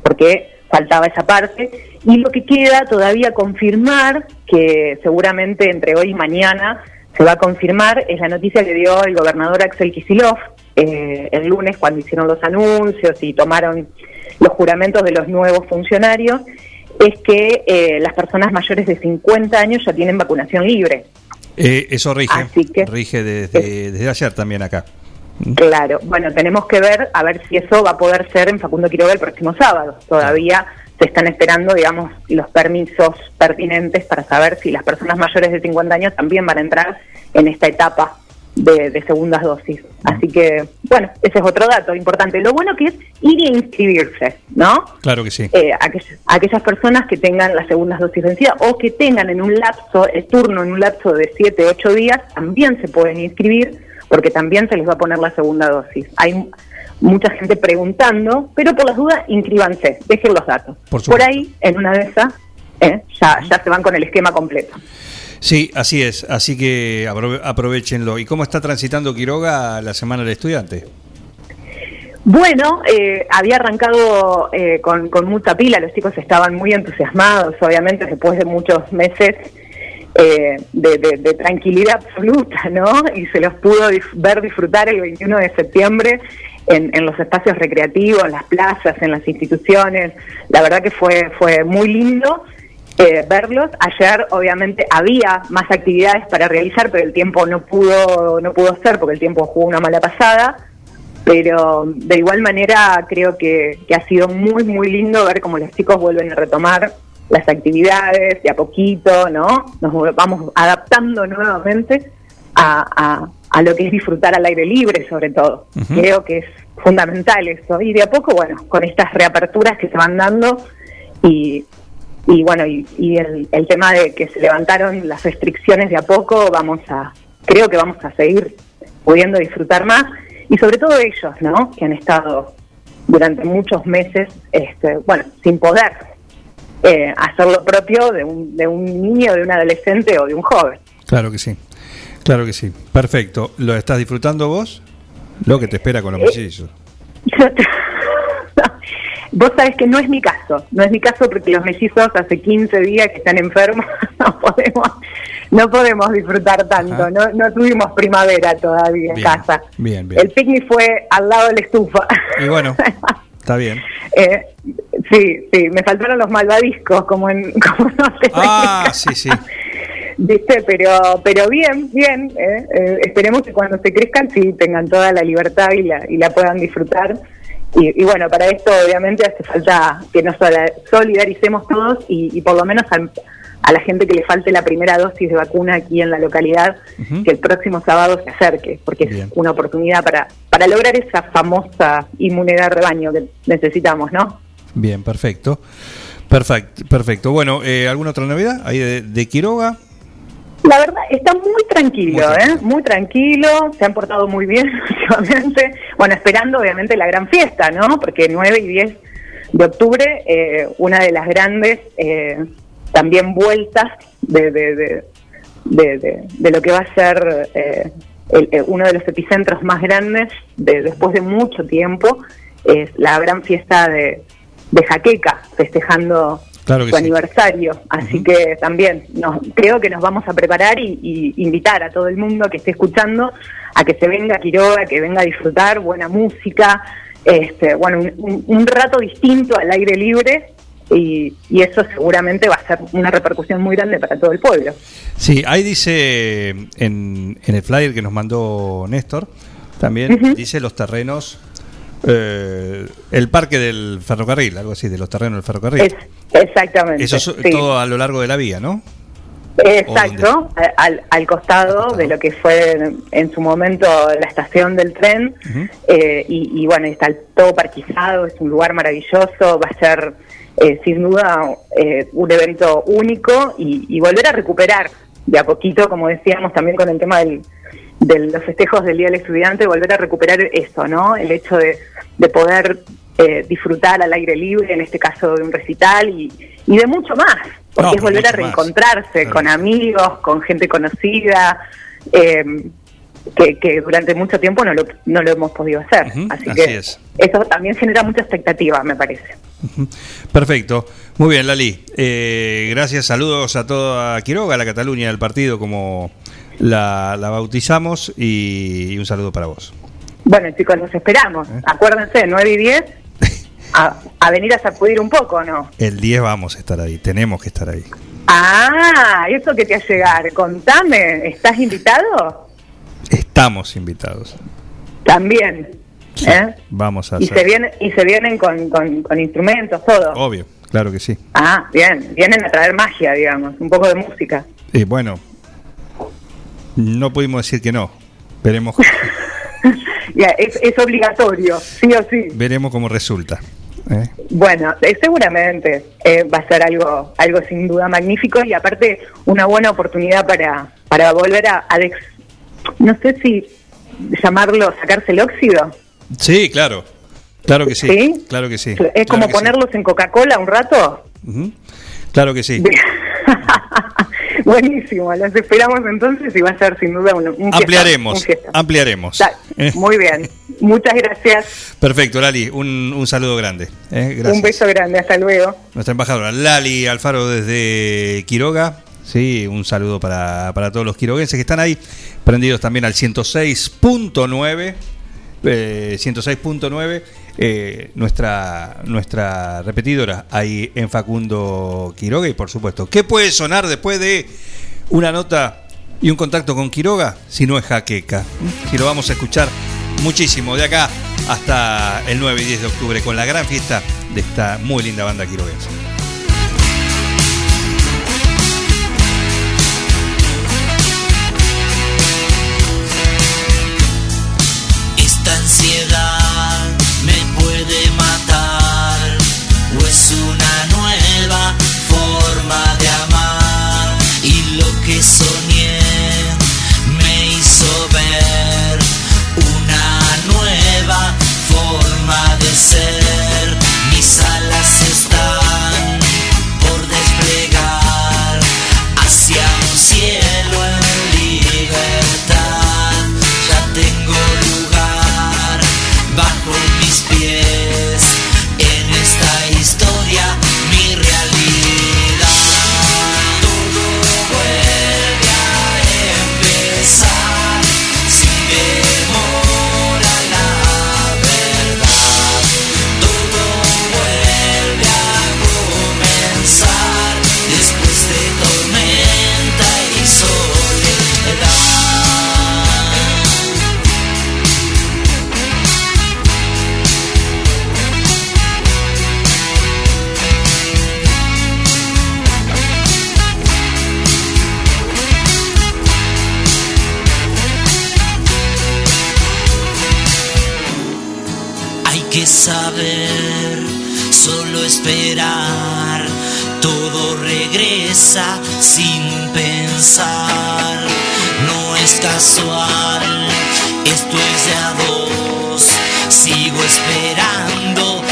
porque faltaba esa parte. Y lo que queda todavía confirmar, que seguramente entre hoy y mañana se va a confirmar, es la noticia que dio el gobernador Axel Kisilov eh, el lunes cuando hicieron los anuncios y tomaron los juramentos de los nuevos funcionarios, es que eh, las personas mayores de 50 años ya tienen vacunación libre. Eh, eso rige, Así que- rige desde, desde ayer también acá. Claro, bueno, tenemos que ver a ver si eso va a poder ser en Facundo Quiroga el próximo sábado. Todavía se están esperando, digamos, los permisos pertinentes para saber si las personas mayores de 50 años también van a entrar en esta etapa de, de segundas dosis. Así que, bueno, ese es otro dato importante. Lo bueno que es ir y inscribirse, ¿no? Claro que sí. eh, aquell- aquellas personas que tengan las segundas dosis vencidas o que tengan en un lapso, el turno en un lapso de 7, 8 días, también se pueden inscribir porque también se les va a poner la segunda dosis. Hay mucha gente preguntando, pero por las dudas, inscríbanse, dejen los datos. Por Por, ahí, en una de esas, eh, ya, ya se van con el esquema completo. Sí, así es, así que aprove- aprovechenlo. ¿Y cómo está transitando Quiroga la Semana del Estudiante? Bueno, eh, había arrancado eh, con, con mucha pila, los chicos estaban muy entusiasmados, obviamente después de muchos meses eh, de, de- de tranquilidad absoluta, ¿no? Y se los pudo ver disfrutar el 21 de septiembre en, los espacios recreativos, en las plazas, en las instituciones. La verdad que fue, fue muy lindo. eh, verlos. Ayer obviamente había más actividades para realizar, pero el tiempo no pudo, no pudo ser porque el tiempo jugó una mala pasada pero de igual manera creo que, que ha sido muy, muy lindo ver cómo los chicos vuelven a retomar las actividades de a poquito, ¿no? Nos vamos adaptando nuevamente a, a- a lo que es disfrutar al aire libre, sobre todo. Creo que es fundamental eso. Y de a poco, bueno, con estas reaperturas que se van dando y, y bueno, y, y el, el tema de que se levantaron las restricciones de a poco, vamos a, creo que vamos a seguir pudiendo disfrutar más. Y sobre todo ellos, ¿no? Que han estado durante muchos meses, este, bueno, sin poder eh, hacer lo propio de un, de un niño, de un adolescente o de un joven. Claro que sí. Claro que sí. Perfecto. ¿Lo estás disfrutando vos? Lo que te espera con los mellizos. [laughs] Vos sabés que no es mi caso, no es mi caso porque los mellizos hace 15 días que están enfermos, [laughs] no podemos, no podemos disfrutar tanto, no, no tuvimos primavera todavía en Bien, casa. Bien, bien. El picnic fue al lado de la estufa. Y bueno, [laughs] está bien. Eh, sí, sí, me faltaron los malvadiscos, como en, como no sé, Ah, sí, sí. ¿Viste? Pero, pero bien, bien. eh, eh, esperemos que cuando se crezcan sí tengan toda la libertad y la, y la puedan disfrutar. Y, y bueno, para esto obviamente hace falta que nos solidaricemos todos y, y por lo menos al- a la gente que le falte la primera dosis de vacuna aquí en la localidad, que el próximo sábado se acerque, porque es una oportunidad para, para lograr esa famosa inmunidad rebaño que necesitamos, ¿no? Bien, perfecto. Perfecto. perfecto. Bueno, eh, ¿alguna otra novedad ahí de, de Quiroga? La verdad, está muy tranquilo, ¿eh? Muy tranquilo, se han portado muy bien [laughs] últimamente. Bueno, esperando obviamente la gran fiesta, ¿no? Porque 9 y 10 de octubre, eh, una de las grandes eh, también vueltas de, de, de, de- de- de lo que va a ser eh, el- eh, uno de los epicentros más grandes de, después de mucho tiempo, es la gran fiesta de, de Jaqueca, festejando Claro que su sí. aniversario. Así que también nos, creo que nos vamos a preparar y, y invitar a todo el mundo que esté escuchando a que se venga a Quiroga, que venga a disfrutar buena música, este, bueno, un, rato distinto al aire libre. Y, y eso seguramente va a ser una repercusión muy grande para todo el pueblo. Sí, ahí dice en, en el flyer que nos mandó Néstor, también dice los terrenos, eh, el parque del ferrocarril, algo así, de los terrenos del ferrocarril. Es- exactamente. Eso es sí. todo a lo largo de la vía, ¿no? Exacto, a- al, al costado de lo que fue en, en su momento la estación del tren. eh, y, y bueno, está todo parquizado, es un lugar maravilloso, va a ser eh, sin duda eh, un evento único y, y volver a recuperar de a poquito, como decíamos también con el tema del, de los festejos del Día del Estudiante, volver a recuperar eso, ¿no? El hecho de, de poder eh, disfrutar al aire libre, en este caso de un recital y, y de mucho más, porque No, es volver a más. reencontrarse con amigos, con gente conocida, eh, que, que durante mucho tiempo no lo, no lo hemos podido hacer. así, así que es. eso también genera mucha expectativa, me parece. Perfecto. Muy bien, Lali. Eh, gracias, saludos a toda Quiroga, a la Cataluña del partido, como la, la bautizamos, y, y un saludo para vos. Bueno, chicos, los esperamos. ¿Eh? Acuérdense, 9 y 10, a, a venir a sacudir un poco, ¿no? El 10 vamos a estar ahí, tenemos que estar ahí. Ah, eso que te ha llegar. Contame, ¿estás invitado? Estamos invitados. También. ¿eh? Vamos a Y se, vienen, y se vienen con, con, con instrumentos, todo. Obvio, claro que sí. Ah, bien. Vienen a traer magia, digamos, un poco de música. Y bueno, no pudimos decir que no. Veremos, [laughs] es, es obligatorio, sí o sí. veremos cómo resulta. ¿eh? Bueno, eh, seguramente eh, va a ser algo, algo sin duda magnífico y aparte una buena oportunidad para, para volver a, a dex- no sé si llamarlo sacarse el óxido. Sí, claro. Claro que sí. ¿Sí? Claro que sí. Es claro como sí. ponerlos en Coca-Cola un rato. Claro que sí. Buenísimo, los esperamos entonces y va a ser sin duda un, un fiestón, un Ampliaremos. Ampliaremos. Da- Muy bien, muchas gracias. Perfecto, Lali. Un, un saludo grande. ¿eh? Gracias. Un beso grande, hasta luego. Nuestra embajadora Lali Alfaro desde Quiroga. Sí, un saludo para, para todos los quiroguenses que están ahí, prendidos también al 106.9. eh, 106.9, eh, nuestra, nuestra repetidora ahí en Facundo Quiroga. Y por supuesto, ¿qué puede sonar después de una nota y un contacto con Quiroga si no es jaqueca? Si lo vamos a escuchar muchísimo de acá hasta el 9 y 10 de octubre con la gran fiesta de esta muy linda banda quiroguense. Que saber, solo esperar, todo regresa sin pensar. No es casual, esto es de a dos, sigo esperando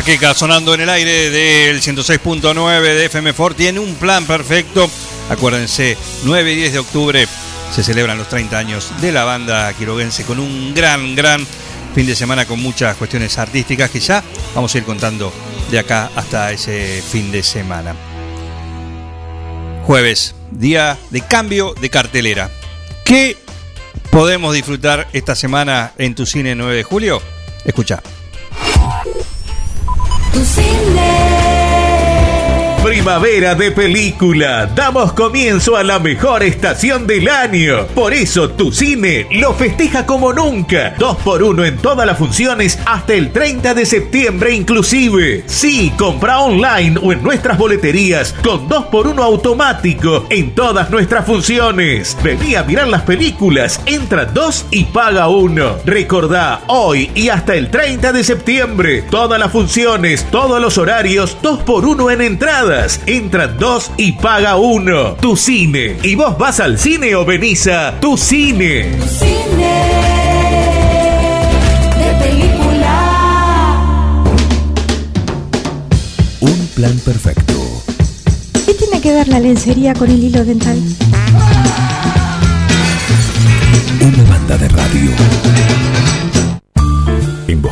Jaqueca sonando en el aire del 106.9 de FM Fort tiene un plan perfecto. Acuérdense, 9 y 10 de octubre se celebran los 30 años de la banda quiroguense con un gran, gran fin de semana con muchas cuestiones artísticas que ya vamos a ir contando de acá hasta ese fin de semana. Jueves, día de cambio de cartelera. ¿Qué podemos disfrutar esta semana en tu cine 9 de julio? Escucha. Tu Primavera de película. Damos comienzo a la mejor estación del año. Por eso tu cine lo festeja como nunca. Dos por uno en todas las funciones hasta el 30 de septiembre inclusive. Sí, compra online o en nuestras boleterías con dos por uno automático en todas nuestras funciones. Vení a mirar las películas. Entra dos y paga uno. Recordá, hoy y hasta el 30 de septiembre. Todas las funciones, todos los horarios, dos por uno en entradas. Entran dos y paga uno. Tu cine. ¿Y vos vas al cine o venís a tu cine? de película. Un plan perfecto. ¿Qué tiene que ver la lencería con el hilo dental? Una banda de radio.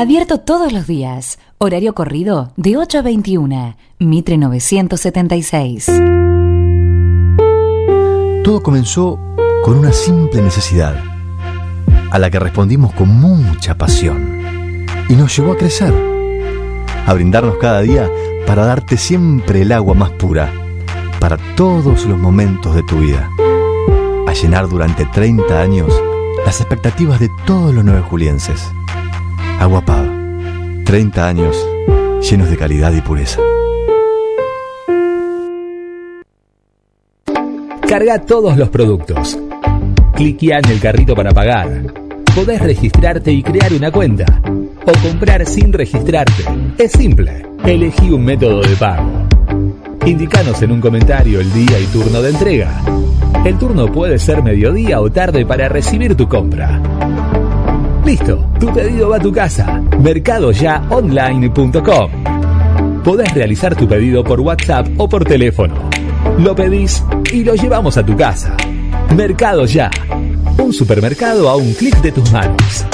Abierto todos los días, horario corrido de 8 a 21, Mitre 976. Todo comenzó con una simple necesidad, a la que respondimos con mucha pasión, y nos llevó a crecer, a brindarnos cada día para darte siempre el agua más pura, para todos los momentos de tu vida, a llenar durante 30 años las expectativas de todos los nueve julienses. Agua Pava, 30 años llenos de calidad y pureza. Carga todos los productos. Cliquea en el carrito para pagar. Podés registrarte y crear una cuenta. O comprar sin registrarte. Es simple. Elegí un método de pago. Indicanos en un comentario el día y turno de entrega. El turno puede ser mediodía o tarde para recibir tu compra. Listo, tu pedido va a tu casa. Mercadoyaonline.com. Podés realizar tu pedido por WhatsApp o por teléfono. Lo pedís y lo llevamos a tu casa. Mercado Ya. Un supermercado a un clic de tus manos.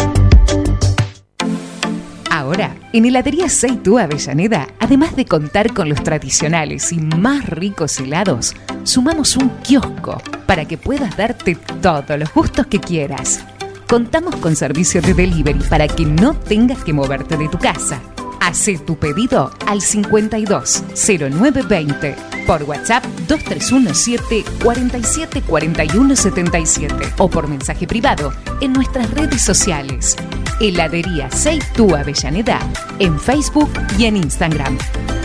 Ahora, en Heladería Seitú Avellaneda, además de contar con los tradicionales y más ricos helados, sumamos un kiosco para que puedas darte todos los gustos que quieras. Contamos con servicio de delivery para que no tengas que moverte de tu casa. Hacé tu pedido al 52 0920 por WhatsApp 2317 47 41 77 o por mensaje privado en nuestras redes sociales. Heladería Seitú Avellaneda en Facebook y en Instagram.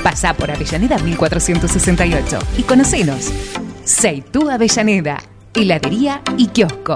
Pasá por Avellaneda 1468 y conocenos. Seitú Avellaneda, heladería y kiosco.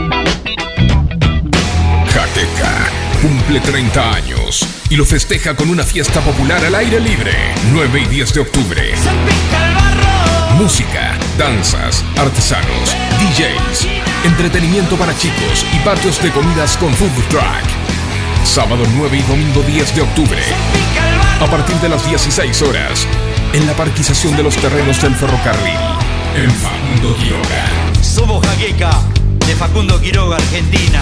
Cumple 30 años y lo festeja con una fiesta popular al aire libre, 9 y 10 de octubre. Música, danzas, artesanos, DJs, entretenimiento para chicos y patios de comidas con food truck. Sábado 9 y domingo 10 de octubre. A partir de las 16 horas, en la parquización de los terrenos del ferrocarril, en Facundo Quiroga. Somos Jaqueca, de Facundo Quiroga, Argentina.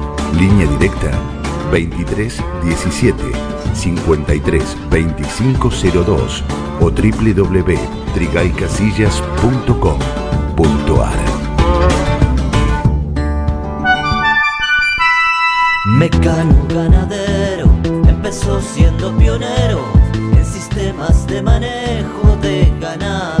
Línea directa 23 17 53 2502 o www.trigaycasillas.com.ar Mecano ganadero empezó siendo pionero en sistemas de manejo de ganado.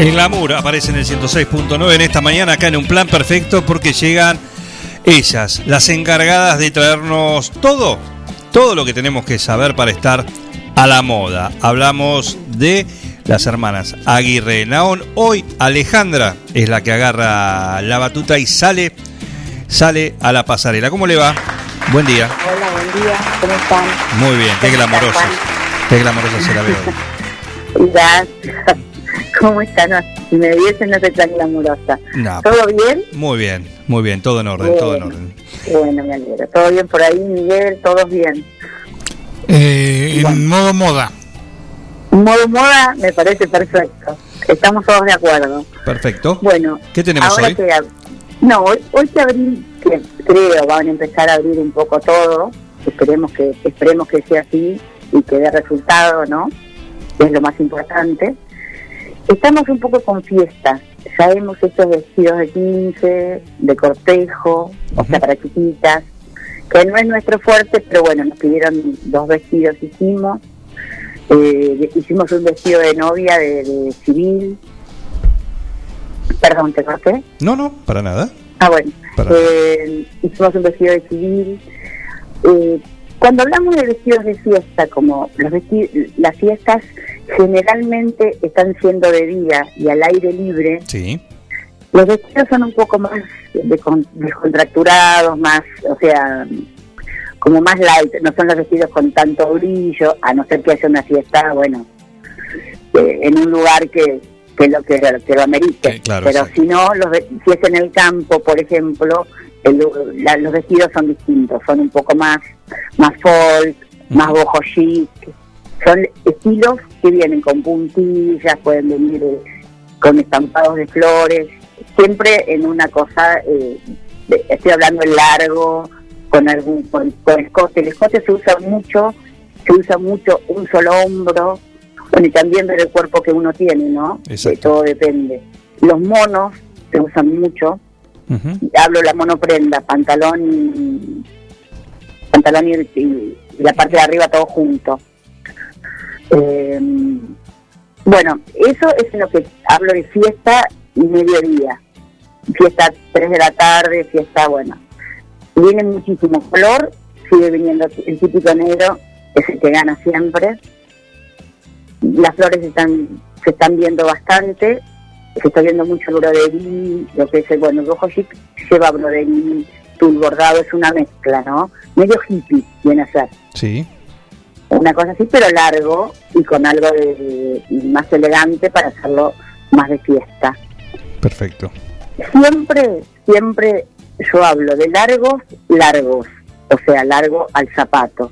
El glamour aparece en el 106.9 en esta mañana acá en un plan perfecto porque llegan ellas, las encargadas de traernos todo, todo lo que tenemos que saber para estar a la moda. Hablamos de las hermanas Aguirre Naón. Hoy Alejandra es la que agarra la batuta y sale, sale a la pasarela. ¿Cómo le va? Buen día. Hola, buen día, ¿cómo están? Muy bien, qué glamorosa. Qué glamorosa se la veo. [laughs] Gracias. ¿Cómo están? Si me viesen no soy tan glamurosa. No, ¿Todo bien? Muy bien, muy bien, todo en orden, todo en orden. Bueno, me alegro. ¿Todo bien por ahí, Miguel? ¿Todos bien? Eh, en modo moda. Modo moda me parece perfecto. Estamos todos de acuerdo. Perfecto. Bueno, ¿Qué tenemos ahora hoy? que no, hoy, hoy que abrir, que creo van a empezar a abrir un poco todo. Esperemos que esperemos que sea así y que dé resultado, ¿no? Que es lo más importante. Estamos un poco con fiesta. Ya hemos hecho vestidos de 15, de cortejo, o sea, para chiquitas, que no es nuestro fuerte, pero bueno, nos pidieron dos vestidos, hicimos. Eh, hicimos un vestido de novia de, de civil. Perdón, te corté. No, no, para nada. Ah, bueno. Para- Eh, hicimos un vestido de civil. Eh, cuando hablamos de vestidos de fiesta, como los vesti- las fiestas generalmente están siendo de día y al aire libre, Sí. los vestidos son un poco más descontracturados, más, o sea, como más light, no son los vestidos con tanto brillo, a no ser que haya una fiesta, bueno, eh, en un lugar que, que lo que, que lo amerite. claro, Pero si no, los, si es en el campo, por ejemplo, el- la- los vestidos son distintos, son un poco más, más folk, más boho chic, son estilos que vienen con puntillas, pueden venir eh, con estampados de flores, siempre en una cosa, eh, de- estoy hablando en largo, con algún con, con escote. El escote se usa mucho, se usa mucho un solo hombro, bueno, y también del cuerpo que uno tiene, ¿no? Exacto. De todo depende. Los monos se usan mucho, hablo la monoprenda, pantalón y pantalón y, y la parte de arriba todo junto. Eh, bueno, eso es en lo que hablo de fiesta y mediodía. Fiesta 3 de la tarde, fiesta, bueno. Viene muchísimo color, sigue viniendo el típico negro, es el que gana siempre. Las flores están se están viendo bastante, se está viendo mucho broderí, lo que es el, bueno, el rojo chic lleva broderí, tul bordado, es una mezcla, ¿no? Medio hippie viene a ser Sí. una cosa así, pero largo y con algo de, más elegante para hacerlo más de fiesta. Perfecto. Siempre, siempre yo hablo de largos, largos, o sea, largo al zapato.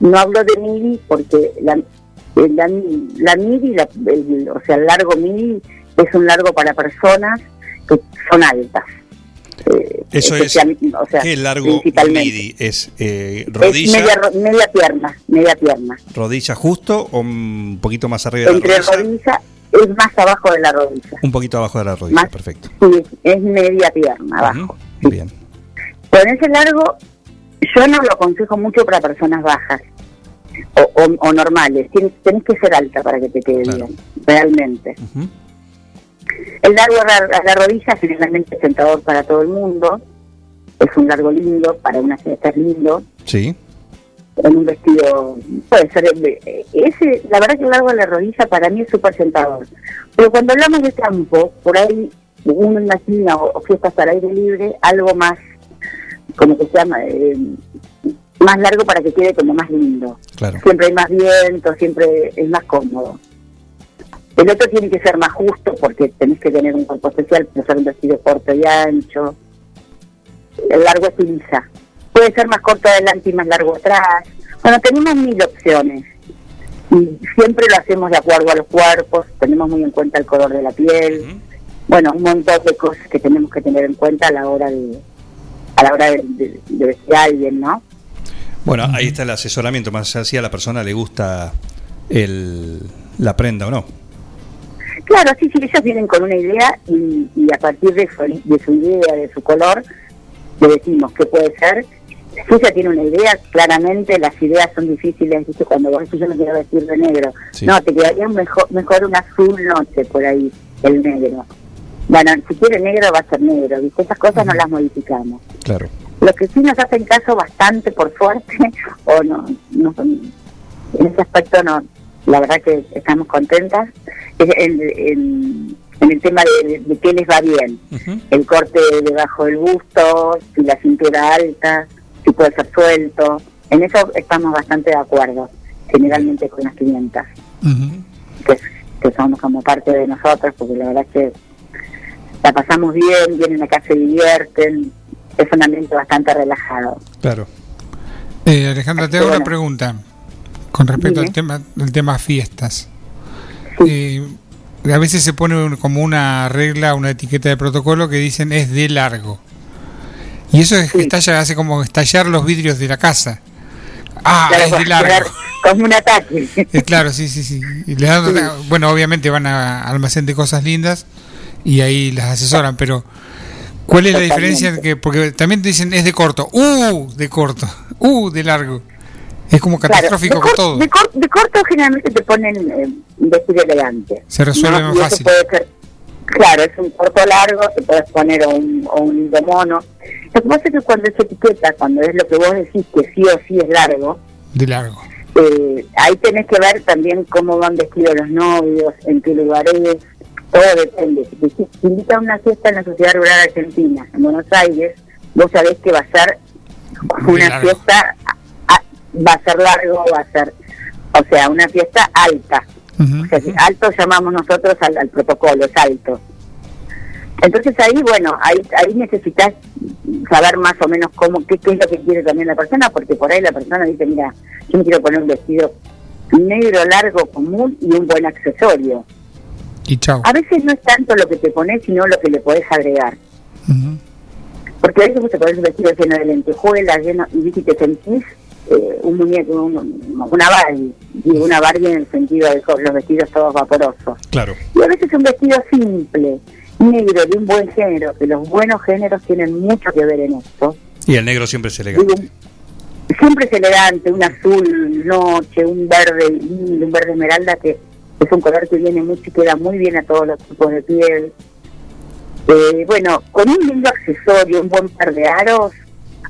No hablo de midi porque la, la, la midi, la- el- o sea, el largo midi es un largo para personas que son altas. Eh, Eso es. o sea, ¿Qué largo midi? ¿Es eh, Es rodilla, media, pierna, media pierna. rodilla justo o un poquito más arriba de la Entre rodilla? rodilla es más abajo de la rodilla. Un poquito abajo de la rodilla, Más- perfecto. Sí, es media pierna abajo. Bien. Con ese largo, yo no lo aconsejo mucho para personas bajas o, o- o normales. Tienes, tenés que ser alta para que te quede bien, realmente. El largo a la, rodilla generalmente es tentador para todo el mundo. Es un largo lindo, para una fiesta es lindo. Sí. En un vestido, puede ser, eh, ese, la verdad que el largo a la rodilla para mí es súper tentador. Pero cuando hablamos de campo, por ahí uno imagina o, o fiestas al aire libre, algo más, como que se llama, eh, más largo para que quede como más lindo. Claro. Siempre hay más viento, siempre es más cómodo. El otro tiene que ser más justo porque tenés que tener un cuerpo especial, ser un vestido corto y ancho. El largo estiliza. Puede ser más corto adelante y más largo atrás. Bueno, tenemos mil opciones. Y siempre lo hacemos de acuerdo a los cuerpos, tenemos muy en cuenta el color de la piel. Bueno, un montón de cosas que tenemos que tener en cuenta a la hora de a la hora de, de- de vestir a alguien, ¿no? Bueno, ahí está el asesoramiento, más allá si a la persona le gusta el, la prenda o no. Claro, sí, sí, ellos vienen con una idea y, y a partir de su, de su idea, de su color, le decimos qué puede ser. Si ella tiene una idea, claramente las ideas son difíciles, ¿viste? cuando vos decís yo me quiero vestir de negro. Sí. No, te quedaría mejor, mejor un azul noche por ahí, el negro. Bueno, si quiere negro va a ser negro, ¿viste? Esas cosas no las modificamos. Claro. Lo que sí nos hacen caso bastante, por suerte, [laughs] o no, no en ese aspecto no, la verdad que estamos contentas, en, en- en el tema de, de qué les va bien. El corte debajo del busto, si la cintura alta, si puede ser suelto. En eso estamos bastante de acuerdo, generalmente con las clientas, que, que somos como parte de nosotros, porque la verdad es que la pasamos bien, vienen acá, se divierten, es un ambiente bastante relajado. Claro. Eh, Alejandra, te hago Bueno. una pregunta con respecto Dime. al tema, al tema fiestas. Eh, a veces se pone un- como una regla, una etiqueta de protocolo que dicen es de largo. Y eso es que estalla, hace como estallar los vidrios de la casa. Ah, Claro, es de largo. [laughs] Como un ataque. Eh, claro, sí, sí, sí. Y le dan- bueno, obviamente van a almacén de cosas lindas y ahí las asesoran, pero ¿cuál es la diferencia? Que, porque también te dicen es de corto, ¡uh! de corto, ¡uh! de largo. Es como Claro, catastrófico de, con cor- todo. de cor- de corto generalmente te ponen eh, un vestido elegante. Se resuelve ¿no? más fácil. ser- claro, es un corto largo, te puedes poner o un, o un lindo mono. Lo que pasa es que cuando es etiqueta, cuando es lo que vos decís que sí o sí es largo, De largo. eh, ahí tenés que ver también cómo van vestidos los novios, en qué lugares, todo depende. Si te invitan a una fiesta en la Sociedad Rural Argentina, en Buenos Aires, vos sabés que va a ser una fiesta, va a ser largo, va a ser, o sea, una fiesta alta. O sea, si alto llamamos nosotros al, al protocolo, es alto. Entonces ahí, bueno, ahí, ahí necesitas saber más o menos cómo, qué, qué es lo que quiere también la persona, porque por ahí la persona dice, mira, yo me quiero poner un vestido negro, largo, común y un buen accesorio. Y chao. A veces no es tanto lo que te pones, sino lo que le podés agregar. Porque a veces vos te pones un vestido lleno de lentejuelas, lleno, y te sentís eh, un muñeco, un- una Barbie, digo una Barbie en el sentido de los vestidos todos vaporosos. Claro. Y a veces un vestido simple, negro, de un buen género, que los buenos géneros tienen mucho que ver en esto. Y el negro siempre es elegante. Digo, siempre es elegante, un azul noche, un verde un verde esmeralda que es un color que viene mucho y queda muy bien a todos los tipos de piel. Eh, bueno, con un lindo accesorio, un buen par de aros,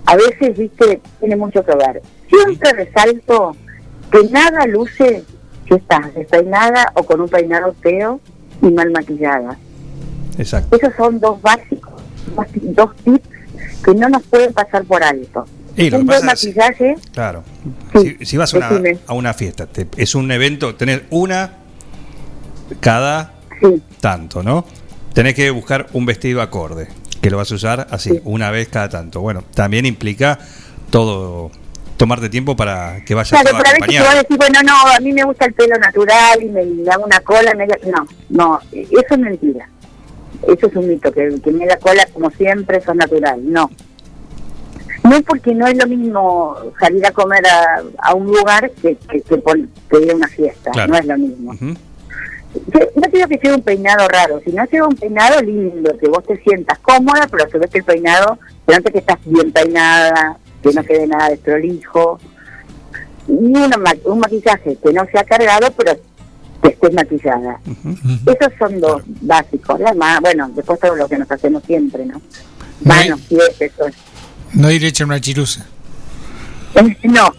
a veces, viste, tiene mucho que ver. Siempre resalto que nada luce si estás despeinada o con un peinado feo y mal maquillada. Exacto. Esos son dos básicos, dos, tips que no nos pueden pasar por alto. Y lo que un buen pasa es- maquillaje, Claro. si, si vas a una, a una fiesta, te- es un evento, tenés una cada tanto, ¿no? Tenés que buscar un vestido acorde, que lo vas a usar así, una vez cada tanto. Bueno, también implica todo, tomarte tiempo para que vayas Claro, pero a veces te a acompañado. decir, bueno, no, a mí me gusta el pelo natural y me hago una cola. Me... No, no, eso es mentira. Eso es un mito, que, que me la cola como siempre, eso es natural. No. No es porque no es lo mismo salir a comer a, a un lugar que, que, que, que ir a una fiesta. Claro. No es lo mismo. Que- No digo que sea un peinado raro, sino sea un peinado lindo, que vos te sientas cómoda, pero se ve que el peinado, se nota que estás bien peinada, que no quede nada desprolijo. Y una ma- un maquillaje que no sea cargado, pero que estés maquillada. Esos son dos básicos. La ma- bueno, después todo lo que nos hacemos siempre, ¿no? Manos, pies, eso es. No ir hecha una chirusa. No,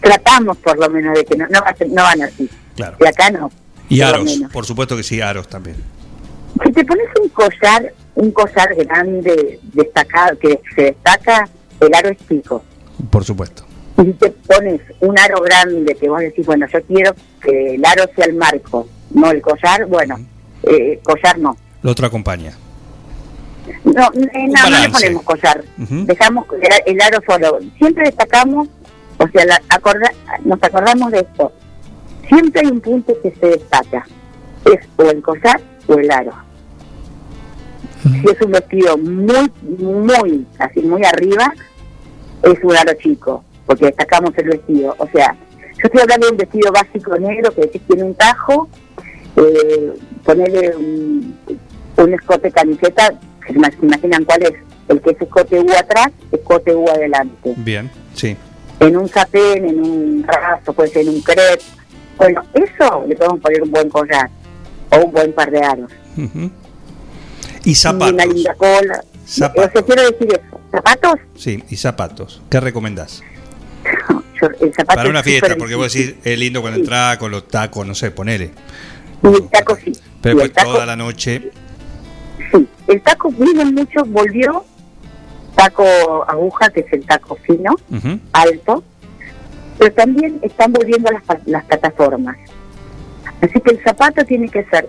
tratamos por lo menos de que no, no, va a ser- no van así. Claro. De acá no. Y por aros, menos. por supuesto que sí, aros también. Si te pones un collar, un collar grande, destacado, que se destaca, el aro es chico. Por supuesto. Y si te pones un aro grande que vos decís, bueno, yo quiero que el aro sea el marco, no el collar, bueno, eh, collar no. Lo otro acompaña. No, no, no le ponemos collar, dejamos el, el aro solo. Siempre destacamos, o sea, la- acorda- nos acordamos de esto. Siempre hay un punto que se destaca, es o el collar o el aro. Si es un vestido muy, muy, así muy arriba, es un aro chico, porque destacamos el vestido. O sea, yo estoy hablando de un vestido básico negro que tiene un tajo, eh, ponerle un, un escote camiseta, se ima- se imaginan cuál es, el que es escote U atrás, escote U adelante. Bien, sí. En un satén, en un raso, puede ser en un crepe. Bueno, eso le podemos poner un buen collar o un buen par de aros. Y Y zapatos. una linda cola. Zapatos. O sea, quiero decir eso. ¿Zapatos? Sí, y zapatos. ¿Qué recomendás? Yo- el zapato Para una es fiesta, porque vos decís, es lindo cuando entrás con los tacos, no sé, ponele. Y el taco sí. Pero después taco, toda la noche. sí. El taco vive mucho, volvió taco aguja, que es el taco fino, alto, pero también están volviendo las, las plataformas. Así que el zapato tiene que ser,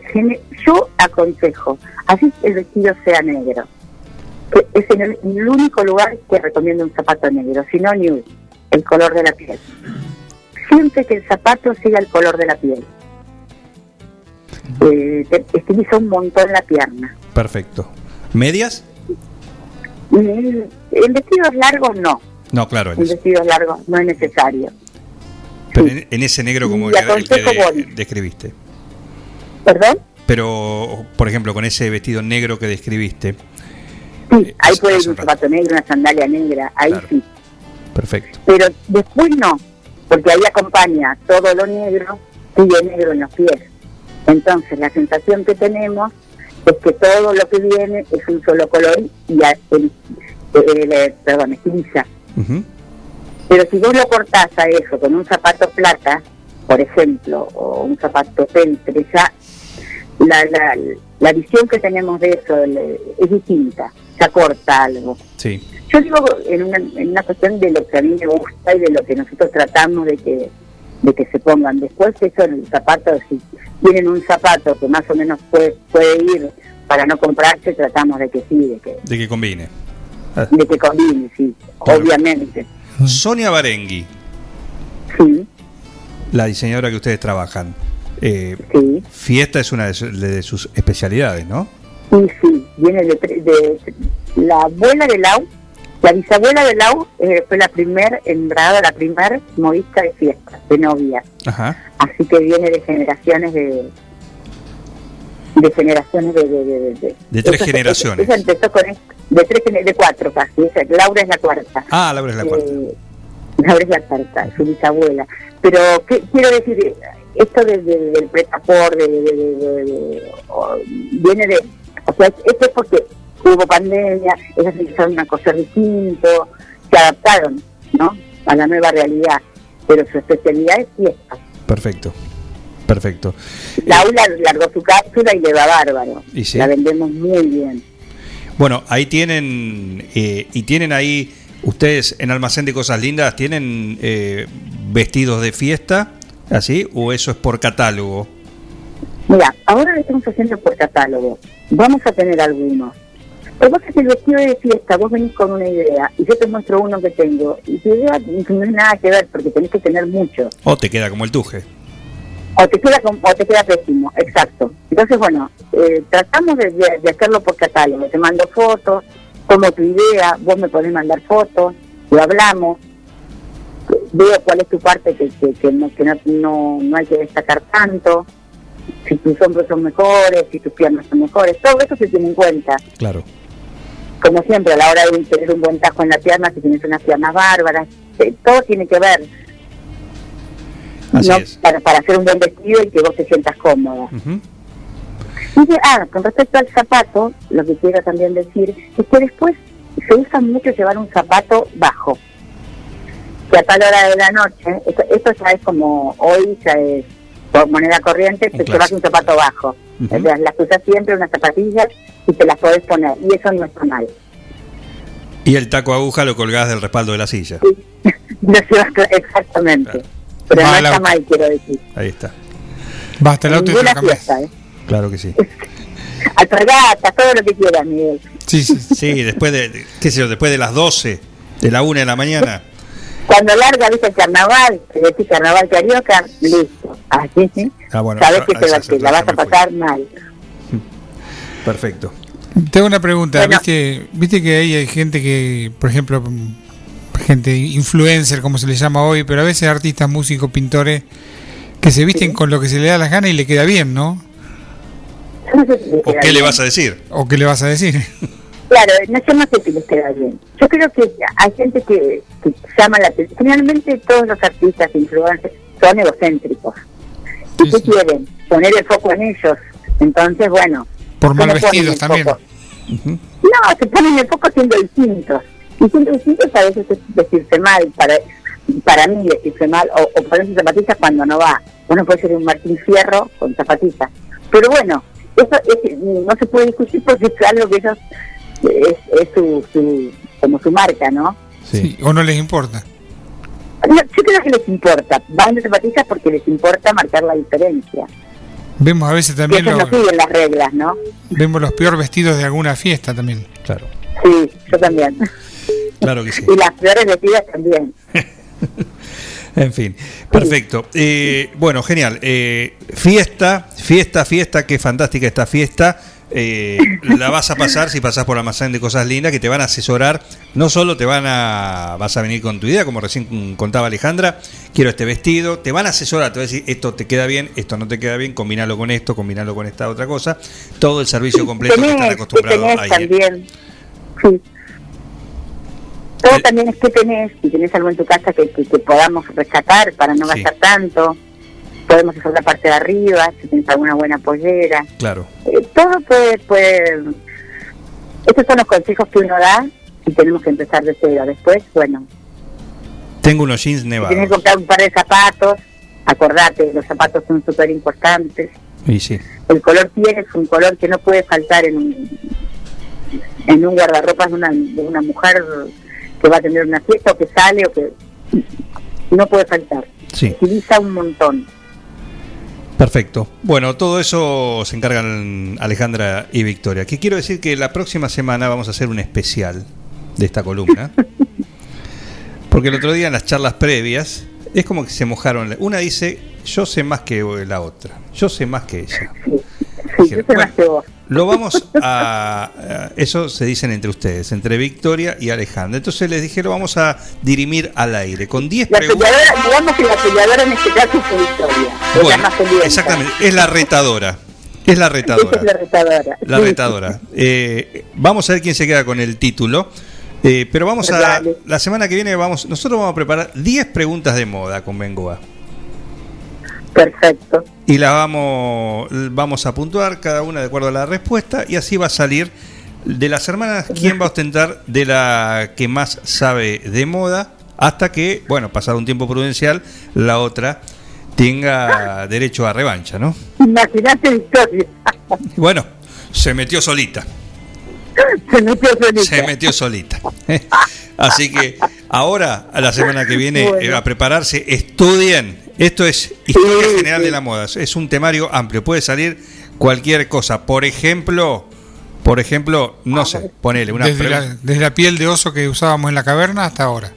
yo aconsejo, así el vestido sea negro, que es en el, en el único lugar que recomiendo un zapato negro, si no nude, el color de la piel. Siempre que el zapato siga el color de la piel. Eh, te estiliza un montón la pierna. Perfecto. ¿Medias? En vestidos largos no, No, claro. En, vestidos largos no es necesario. pero en, en ese negro como el, el que de- describiste. ¿Perdón? Pero, por ejemplo, con ese vestido negro que describiste. Sí, ahí hace- puede ir un zapato negro, una sandalia negra, ahí sí. Perfecto. Pero después no, porque ahí acompaña todo lo negro, sigue negro en los pies. Entonces la sensación que tenemos es que todo lo que viene es un solo color y el, el- el- perdón, estiliza. Ujú. Pero si vos lo cortás a eso con un zapato plata, por ejemplo, o un zapato peltre, ya la, la, la visión que tenemos de eso es distinta, se acorta algo. Sí. Yo digo en una, en una cuestión de lo que a mí me gusta y de lo que nosotros tratamos de que de que se pongan. Después eso en el zapato, si tienen un zapato que más o menos puede, puede ir para no comprarse, tratamos de que sí, de que, De que combine. de que combine, sí, obviamente. Sonia Barengui. Sí. La diseñadora que ustedes trabajan. Eh, Fiesta es una de, su- de sus especialidades, ¿no? Sí, sí, viene de, tre- de la abuela de Lau, la bisabuela de Lau eh, fue la primer embrada, la primer modista de fiesta, de novia. Ajá. Así que viene de generaciones de de generaciones de de, de, de- De tres Esa- generaciones. esa empezó con esto, de tres de cuatro casi, esa, Laura es la cuarta. Ah, Laura es la cuarta. Eh, Laura es la cuarta, su bisabuela. Pero ¿qué, quiero decir, esto de, de- del pretapor, de, de- de- de- de- viene de, sea, esto es porque hubo pandemia, ellas empezaron a coser distinto, se adaptaron, ¿no? A la nueva realidad, pero su especialidad es fiesta. Perfecto. Perfecto. Laura largó su cápsula y le va bárbaro. Y sí. La vendemos muy bien. Bueno, ahí tienen, eh, y tienen ahí, ustedes en Almacén de Cosas Lindas, ¿tienen eh, vestidos de fiesta, así? ¿O eso es por catálogo? Mira, ahora lo estamos haciendo por catálogo. Vamos a tener algunos. Pero vos que el vestido de fiesta, vos venís con una idea y yo te muestro uno que tengo. Y tu idea no es nada que ver porque tenés que tener mucho. ¿O te queda como el tuje? O te queda, o te queda pésimo, exacto. Entonces, bueno, eh, tratamos de, de- de hacerlo por catálogo. Te mando fotos, como tu idea, vos me podés mandar fotos, lo hablamos, veo cuál es tu parte que, que, que no, que no, no, no hay que destacar tanto, si tus hombros son mejores, si tus piernas son mejores, todo eso se tiene en cuenta. Claro. Como siempre, a la hora de tener un buen tajo en la pierna, si tienes unas piernas bárbaras, eh, todo tiene que ver. Así ¿no? es. Para, para hacer un buen vestido y que vos te sientas cómoda. Ujú. Y de- ah, con respecto al zapato, lo que quiero también decir es que después se usa mucho llevar un zapato bajo. Que a tal hora de la noche, esto, esto ya es como hoy, ya es moneda corriente, te llevas un zapato bajo. O sea, las usas siempre, unas zapatillas, y te las podés poner. Y eso no está mal. Y el taco aguja lo colgás del respaldo de la silla. [laughs] No a- exactamente. Pero Va no está mal, quiero decir. Ahí está. Basta el auto y te lo cambias. fiesta, ¿eh? Claro que sí. [laughs] Alpargatas, todo lo que quieras, Miguel. Sí, sí. Sí, después de, de- qué sé yo, después de las 12, de la 1 de la mañana. [laughs] Cuando larga, viste el carnaval, te decís carnaval carioca, listo. Así, ¿sí? Ah, bueno, Sabes que te, va- te la vas a pasar mal. Perfecto. Tengo una pregunta. Bueno. ¿Viste, ¿Viste que ahí hay gente que, por ejemplo, gente influencer, como se le llama hoy, pero a veces artistas, músicos, pintores, que se visten con lo que se le da las ganas y le queda bien, ¿no? ¿O qué le vas a decir? ¿O qué le vas a decir? [laughs] Claro, no, yo no sé si les queda bien. Yo creo que hay gente que, que llama la atención. Generalmente todos los artistas influencers son egocéntricos. ¿Y qué quieren? Poner el foco en ellos. Entonces, bueno. Por mal ¿cómo ponen vestidos también. No, se ponen el foco siendo distintos. Y siendo distintos a veces es decirse mal, para para mí decirse mal, o, o ponerse zapatillas cuando no va. Uno puede ser un Martín Fierro con zapatillas. Pero bueno, eso es- no se puede discutir porque es algo que ellos, es, es su, su, como su marca, ¿no? Sí. ¿O no les importa? No, Yo creo que les importa, van de zapatillas porque les importa marcar la diferencia. Vemos a veces también ellos los, no siguen las reglas, ¿no? vemos los peor vestidos de alguna fiesta también. Claro. Sí, yo también. Claro que sí. Y las peores vestidas también. [laughs] En fin, perfecto. Eh, bueno, genial. Eh, fiesta, fiesta, fiesta, qué fantástica esta fiesta. Eh, la vas a pasar si pasás por almacén de cosas lindas que te van a asesorar. No solo te van a, vas a venir con tu idea, como recién contaba Alejandra, quiero este vestido, te van a asesorar, te van a decir esto te queda bien, esto no te queda bien, combinalo con esto, combinalo con esta otra cosa. Todo el servicio completo que están tenés, ¿qué acostumbrados a también? Sí. Todo también es que tenés, si tenés algo en tu casa que, que, que podamos rescatar para no Sí. gastar tanto, podemos hacer la parte de arriba, si tenés alguna buena pollera, Claro. Eh, todo puede, puede, estos son los consejos que uno da y tenemos que empezar de cero. Después, bueno, Tengo unos jeans si nevados. tienes que comprar un par de zapatos, acordate, los zapatos son súper importantes. Y sí. El color piel es un color que no puede faltar en un, en un guardarropas de una, de una mujer que va a tener una fiesta o que sale o que no puede faltar. Sí. Utiliza un montón. Perfecto. Bueno, todo eso se encargan Alejandra y Victoria. Que quiero decir que la próxima semana vamos a hacer un especial de esta columna. [laughs] Porque el otro día en las charlas previas es como que se mojaron. Una dice, yo sé más que la otra. Yo sé más que ella. Sí, yo vos. Lo vamos a, a- Eso se dicen entre ustedes, entre Victoria y Alejandra. Entonces les dije, lo vamos a dirimir al aire. Con 10 La preguntas. digamos que la peleadora en este caso Victoria. Es la Bueno, más peleada. exactamente. Es la retadora. Es la retadora. es la retadora. La Sí. retadora. Eh, vamos a ver quién se queda con el título. Eh, pero vamos a. Dale. La semana que viene vamos. Nosotros vamos a preparar 10 preguntas de moda con Bengoa. Perfecto. Y las vamos, vamos a puntuar cada una de acuerdo a la respuesta. Y así va a salir de las hermanas quién va a ostentar de la que más sabe de moda. Hasta que, bueno, pasado un tiempo prudencial, la otra tenga derecho a revancha, ¿no? Imagínate Victoria. [laughs] Bueno, se metió solita. Se metió solita. Se metió solita. [laughs] Así que ahora, a la semana que viene, Bueno. eh, a prepararse, estudien. Esto es historia general de la moda. Es un temario amplio. Puede salir cualquier cosa. Por ejemplo, por ejemplo, no sé, ponele una Desde la, desde la piel de oso que usábamos en la caverna hasta ahora.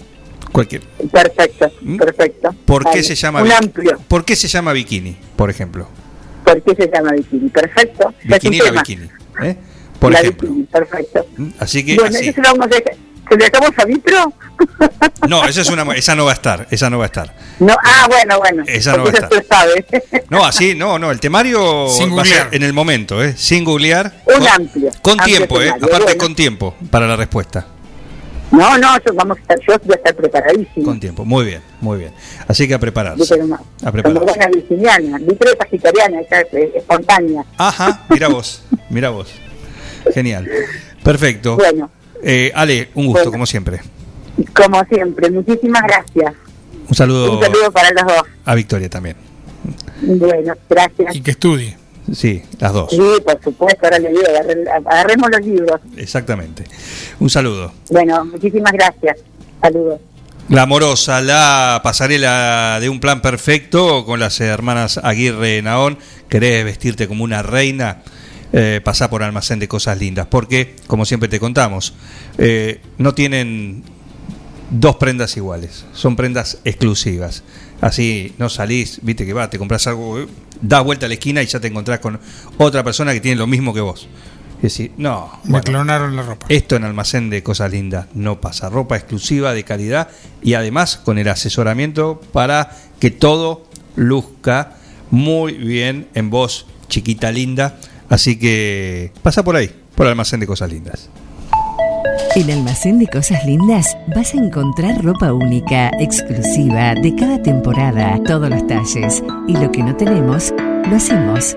Cualquier. Perfecto, perfecto. ¿Por qué se llama Un bikini? amplio. ¿Por qué se llama bikini? Por ejemplo. ¿Por qué se llama bikini? Perfecto. Bikini la bikini. ¿eh? Por La ejemplo. bikini, perfecto. Así que bueno, así. eso lo vamos a dejar. ¿Se lo dejamos a Vitro? [laughs] No, esa es una esa no va a estar, esa no va a estar. No, ah, bueno, bueno. Esa no va a sabe. No, así, no, no, el temario va a ser en el momento, ¿eh? Sin googlear. Un con, amplio. Con amplio tiempo, ¿eh? Aparte bueno. con tiempo para la respuesta. No, no, yo, vamos a estar, yo voy a estar preparadísimo. Con tiempo. Muy bien, muy bien. Así que a prepararse. A como prepararse. buena virginiana. Vitro sagitariana, eh, espontánea. Ajá, mira vos, mira vos. Genial. Perfecto. Bueno, Eh, Ale, un gusto, Bueno. como siempre. como siempre, muchísimas gracias. Un saludo, Un saludo para los dos. a Victoria también. Bueno, gracias. Y que estudie. Sí, las dos. Sí, por supuesto, ahora le digo, agarre- agarremos los libros. Exactamente. Un saludo. Bueno, muchísimas gracias. Saludos. La amorosa, la pasarela de un plan perfecto con las hermanas Aguirre Naón. ¿Querés vestirte como una reina? Eh, pasá por almacén de cosas lindas. Porque, como siempre te contamos, eh, no tienen dos prendas iguales. Son prendas exclusivas. Así no salís, viste que va, te compras algo, eh, das vuelta a la esquina y ya te encontrás con otra persona que tiene lo mismo que vos. Y decís, no, Me clonaron la ropa. esto en almacén de cosas lindas no pasa. Ropa exclusiva de calidad y además con el asesoramiento para que todo luzca muy bien en vos, chiquita linda. Así que pasa por ahí, por almacén de cosas lindas. En Almacén de Cosas Lindas vas a encontrar ropa única, exclusiva, de cada temporada, todos los talles. Y lo que no tenemos, lo hacemos.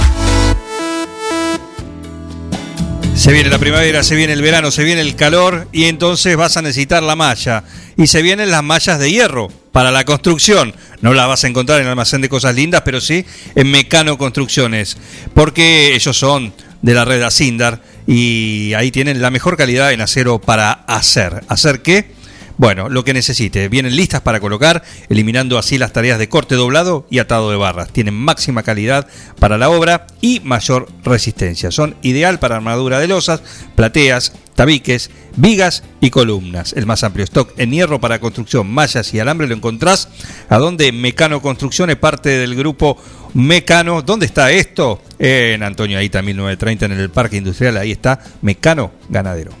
Se viene la primavera, se viene el verano, se viene el calor y entonces vas a necesitar la malla. Y se vienen las mallas de hierro para la construcción. No las vas a encontrar en el almacén de cosas lindas, pero sí en Mecano Construcciones. Porque ellos son de la red Asindar y ahí tienen la mejor calidad en acero para hacer. ¿Hacer qué? Bueno, lo que necesite. Vienen listas para colocar, eliminando así las tareas de corte doblado y atado de barras. Tienen máxima calidad para la obra y mayor resistencia. Son ideal para armadura de losas, plateas, tabiques, vigas y columnas. El más amplio stock en hierro para construcción, mallas y alambre lo encontrás a donde Mecano Construcción es parte del grupo Mecano. ¿Dónde está esto? En Antonio Aita 1930 en el Parque Industrial. Ahí está Mecano Ganadero.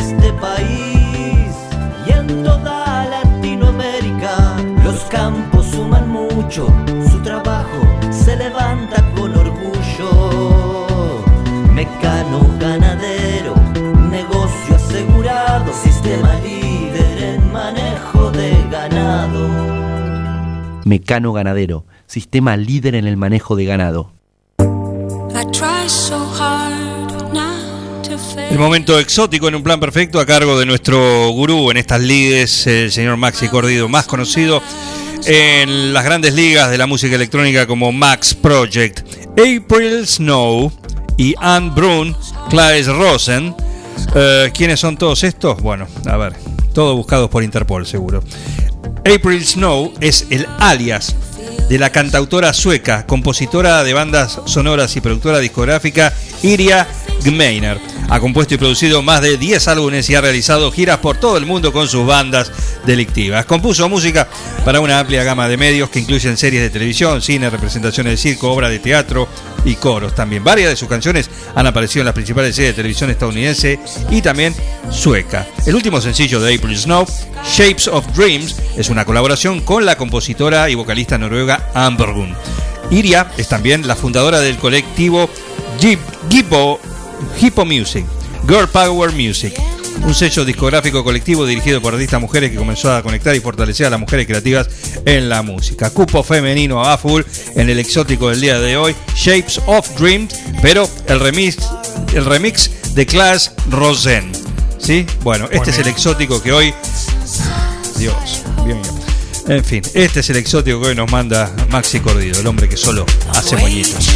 campos suman mucho, su trabajo se levanta con orgullo. Mecano ganadero, negocio asegurado, sistema líder en manejo de ganado. Mecano Ganadero, sistema líder en el manejo de ganado. El momento exótico en un plan perfecto a cargo de nuestro gurú en estas lides, el señor Maxi Cordido, más conocido en las grandes ligas de la música electrónica como Max Project, April Snow y Anne Brun, Claes Rosen. Eh, ¿Quiénes son todos estos? Bueno, a ver, todos buscados por Interpol seguro. April Snow es el alias de la cantautora sueca, compositora de bandas sonoras y productora discográfica Iria Gmeiner. Ha compuesto y producido más de 10 álbumes y ha realizado giras por todo el mundo con sus bandas delictivas. Compuso música para una amplia gama de medios que incluyen series de televisión, cine, representaciones de circo, obras de teatro y coros también. Varias de sus canciones han aparecido en las principales series de televisión estadounidense y también sueca. El último sencillo de April Snow, Shapes of Dreams, es una colaboración con la compositora y vocalista noruega Amber Gunn. Iria es también la fundadora del colectivo Jeep- Hippo, Music, Girl Power Music, un sello discográfico colectivo dirigido por artistas mujeres que comenzó a conectar y fortalecer a las mujeres creativas en la música. Cupo femenino a full en el exótico del día de hoy, Shapes of Dreams, pero el remix, el remix de Class Rosen. ¿Sí? Bueno, este es el exótico que hoy. Dios, bien, bien. En fin, este es el exótico que hoy nos manda Maxi Cordido, el hombre que solo hace moñitos.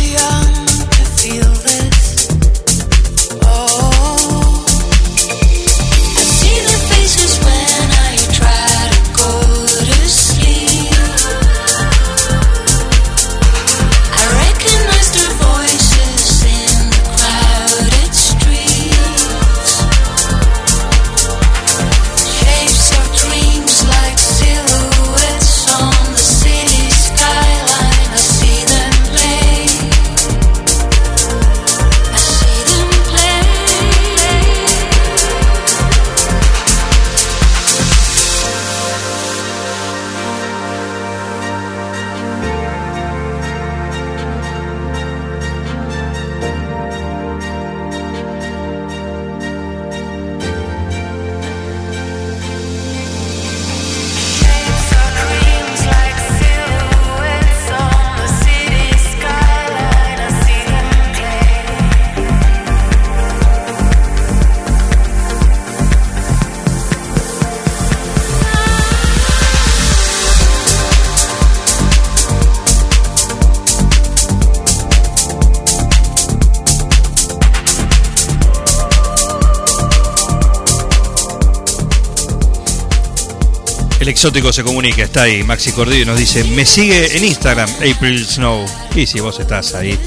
El exótico se comunica, está ahí, Maxi Cordillo, nos dice, me sigue en Instagram, April Snow. Y si vos estás ahí,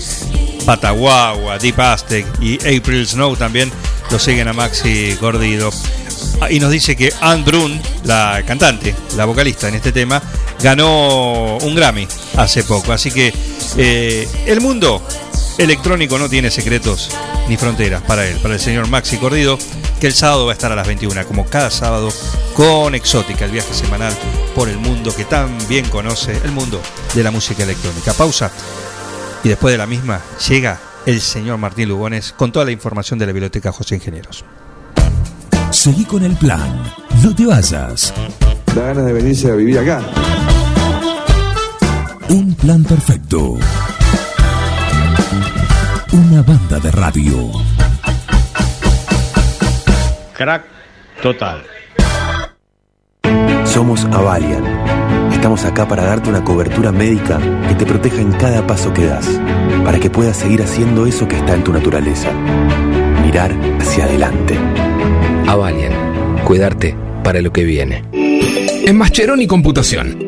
Pataguagua, Deep Aztec y April Snow también lo siguen a Maxi Gordido. Ah, Y nos dice que Anne Brun, la cantante, la vocalista en este tema, ganó un Grammy hace poco. Así que eh, el mundo electrónico no tiene secretos ni fronteras para él, para el señor Maxi Cordido, que el sábado va a estar a las 21, como cada sábado, con Exótica, el viaje semanal por el mundo que tan bien conoce, el mundo de la música electrónica. Pausa. Y después de la misma llega el señor Martín Lugones con toda la información de la Biblioteca José Ingenieros. Seguí con el plan. No te vayas. Da ganas de venirse a vivir acá. Un plan perfecto. Una banda de radio. Crack total. Somos Avalian. Estamos acá para darte una cobertura médica que te proteja en cada paso que das, para que puedas seguir haciendo eso que está en tu naturaleza. Mirar hacia adelante. Avalian. Cuidarte para lo que viene. En Mascheroni Computación,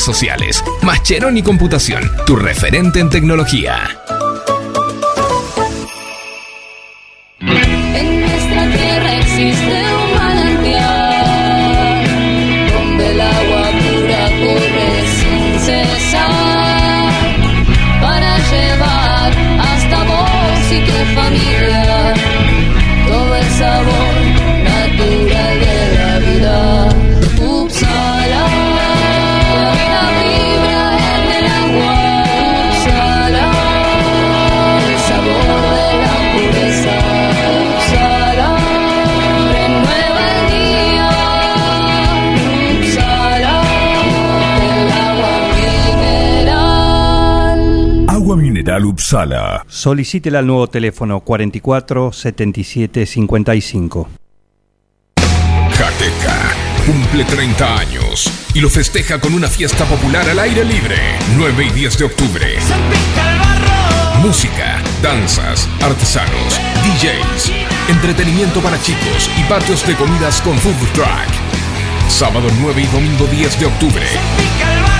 sociales. Mascheroni Computación, tu referente en tecnología. En nuestra tierra existe un manantial donde el agua pura corre sin cesar para llevar hasta vos y tu familia Upsala. Solicítela al nuevo teléfono 44 77 55. Jaqueca cumple 30 años y lo festeja con una fiesta popular al aire libre, 9 y 10 de octubre. Música, danzas, artesanos, DJs, entretenimiento para chicos y patios de comidas con food truck. Sábado 9 y domingo 10 de octubre.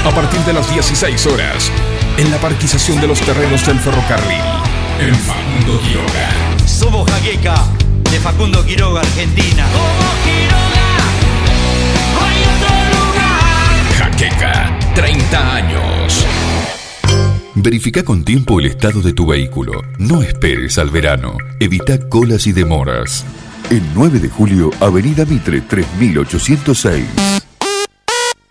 A partir de las 16 horas, en la parquización de los terrenos del ferrocarril, en Facundo Quiroga. Somos Jaqueca, de Facundo Quiroga, Argentina. Jaqueca, 30 años. Verifica con tiempo el estado de tu vehículo. No esperes al verano. Evita colas y demoras. El 9 de julio, Avenida Mitre 3806.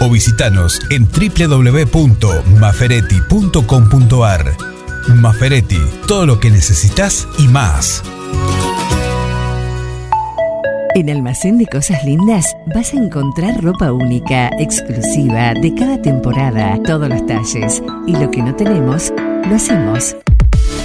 o visitanos en www.maferetti.com.ar. Maferetti, todo lo que necesitas y más. En Almacén de Cosas Lindas vas a encontrar ropa única, exclusiva, de cada temporada, todos los talles. Y lo que no tenemos, lo hacemos.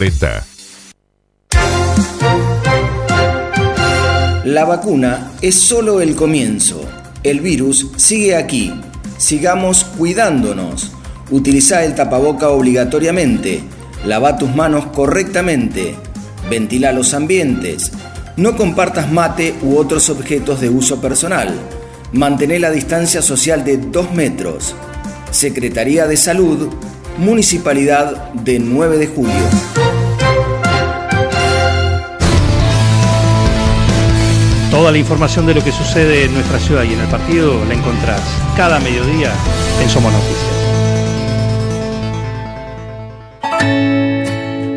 2040. La vacuna es solo el comienzo. El virus sigue aquí. Sigamos cuidándonos. Utiliza el tapaboca obligatoriamente. Lava tus manos correctamente. Ventila los ambientes. No compartas mate u otros objetos de uso personal. Mantén la distancia social de 2 metros. Secretaría de Salud, Municipalidad de 9 de Julio. Toda la información de lo que sucede en nuestra ciudad y en el partido la encontrás cada mediodía en Somos Noticias.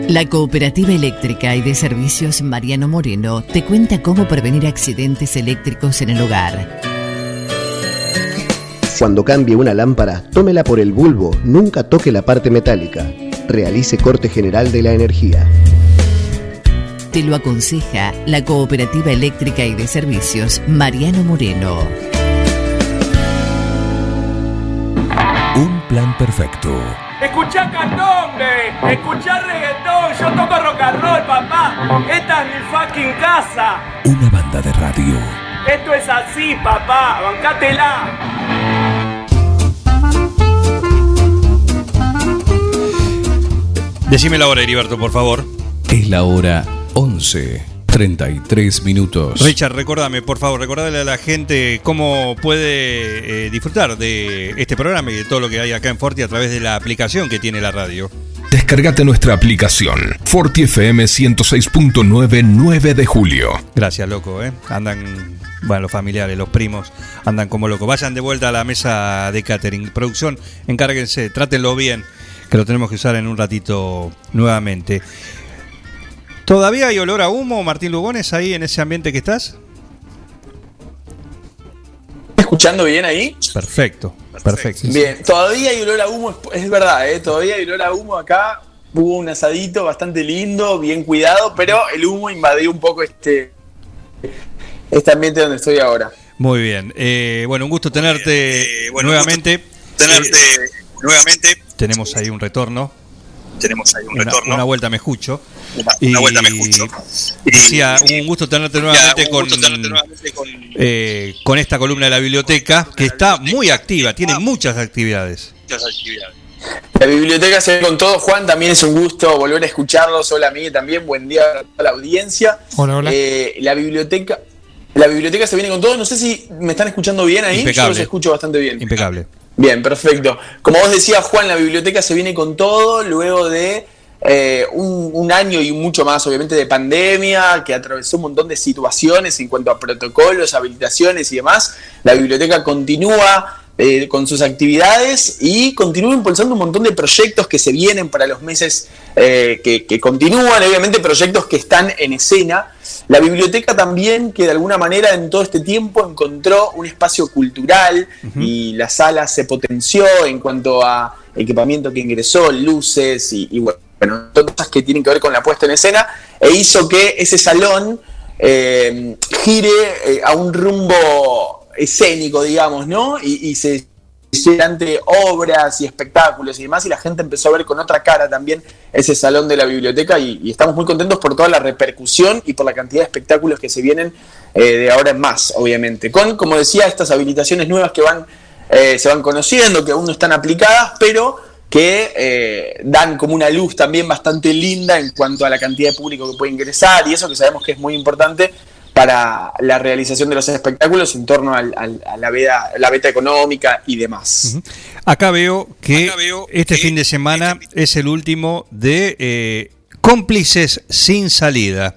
La Cooperativa Eléctrica y de Servicios Mariano Moreno te cuenta cómo prevenir accidentes eléctricos en el hogar. Cuando cambie una lámpara, tómela por el bulbo, nunca toque la parte metálica. Realice corte general de la energía. Te lo aconseja la Cooperativa Eléctrica y de Servicios Mariano Moreno. Un plan perfecto. Escuchá candombe, escuchá reggaetón, yo toco rock and roll, papá. Esta es mi fucking casa. Una banda de radio. Esto es así, papá, bancátela. Decime la hora, Heriberto, por favor. Es la hora 11, 33 minutos. Richard, recordame, por favor, recordale a la gente cómo puede eh, disfrutar de este programa y de todo lo que hay acá en Forti a través de la aplicación que tiene la radio. Descargate nuestra aplicación Forti FM 106.9 9 de julio. Gracias, loco, ¿eh? Andan, bueno, los familiares, los primos, andan como locos. Vayan de vuelta a la mesa de catering. Producción, encárguense, trátenlo bien, que lo tenemos que usar en un ratito nuevamente. ¿Todavía hay olor a humo, Martín Lugones, ahí en ese ambiente que estás? ¿Escuchando bien ahí? Perfecto, perfecto. Bien, todavía hay olor a humo, es verdad, ¿eh? todavía hay olor a humo acá. Hubo un asadito bastante lindo, bien cuidado, pero el humo invadió un poco este, este ambiente donde estoy ahora. Muy bien. Eh, bueno, un gusto tenerte nuevamente. tenerte nuevamente. Tenemos ahí un retorno. Tenemos ahí un Una, retorno. una vuelta me escucho. Una- una vuelta me escucho. Decía, un gusto tenerte nuevamente, con, tenerte nuevamente con- eh, con esta columna de la biblioteca, que está muy activa, tiene muchas actividades. muchas actividades. La biblioteca se ve con todo, Juan, también es un gusto volver a escucharlos. Hola, Miguel, también, buen día a toda la audiencia. Hola, hola. Eh, la biblioteca. La biblioteca se viene con todo. No sé si me están escuchando bien ahí. Yo Impecable. los escucho bastante bien. Impecable. Bien, perfecto. Como vos decías, Juan, la biblioteca se viene con todo luego de eh, un, un año y mucho más, obviamente, de pandemia, que atravesó un montón de situaciones en cuanto a protocolos, habilitaciones y demás. La biblioteca continúa eh, con sus actividades y continúa impulsando un montón de proyectos que se vienen para los meses eh, que, que continúan, obviamente proyectos que están en escena. La biblioteca también, que de alguna manera en todo este tiempo encontró un espacio cultural y la sala se potenció en cuanto a equipamiento que ingresó, luces y, y bueno, todas cosas que tienen que ver con la puesta en escena, e hizo que ese salón eh, gire a un rumbo escénico, digamos, ¿no? Y, y se hicieron obras y espectáculos y demás, y la gente empezó a ver con otra cara también ese salón de la biblioteca, y, y estamos muy contentos por toda la repercusión y por la cantidad de espectáculos que se vienen eh, de ahora en más, obviamente. Con, como decía, estas habilitaciones nuevas que van, eh, se van conociendo, que aún no están aplicadas, pero que eh, dan como una luz también bastante linda en cuanto a la cantidad de público que puede ingresar y eso que sabemos que es muy importante para la realización de los espectáculos en torno al- al- a la beta, la beta económica y demás. Acá veo que este fin de semana es el último de eh, Cómplices sin salida.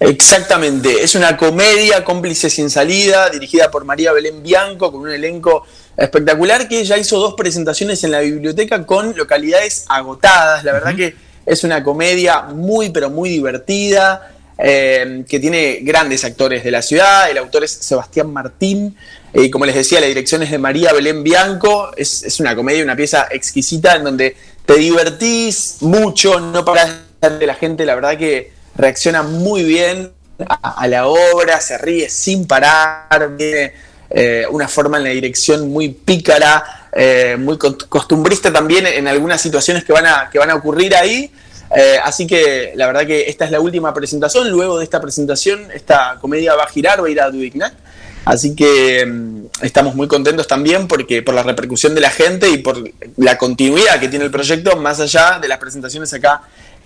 Exactamente, es una comedia cómplice sin salida, dirigida por María Belén Bianco, con un elenco espectacular que ya hizo dos presentaciones en la biblioteca con localidades agotadas. La verdad que es una comedia muy, pero muy divertida, eh, que tiene grandes actores de la ciudad. El autor es Sebastián Martín, y como les decía, la dirección es de María Belén Bianco. Es, es una comedia, una pieza exquisita en donde te divertís mucho, no parás de la gente, la verdad que reacciona muy bien a, la obra, se ríe sin parar, tiene eh, una forma en la dirección muy pícara, eh, muy cost- costumbrista también en algunas situaciones que van a, que van a ocurrir ahí. Eh, así que la verdad que esta es la última presentación. Luego de esta presentación, esta comedia va a girar, va a ir a Dudignac. Así que mm, estamos muy contentos también porque por la repercusión de la gente y por la continuidad que tiene el proyecto más allá de las presentaciones acá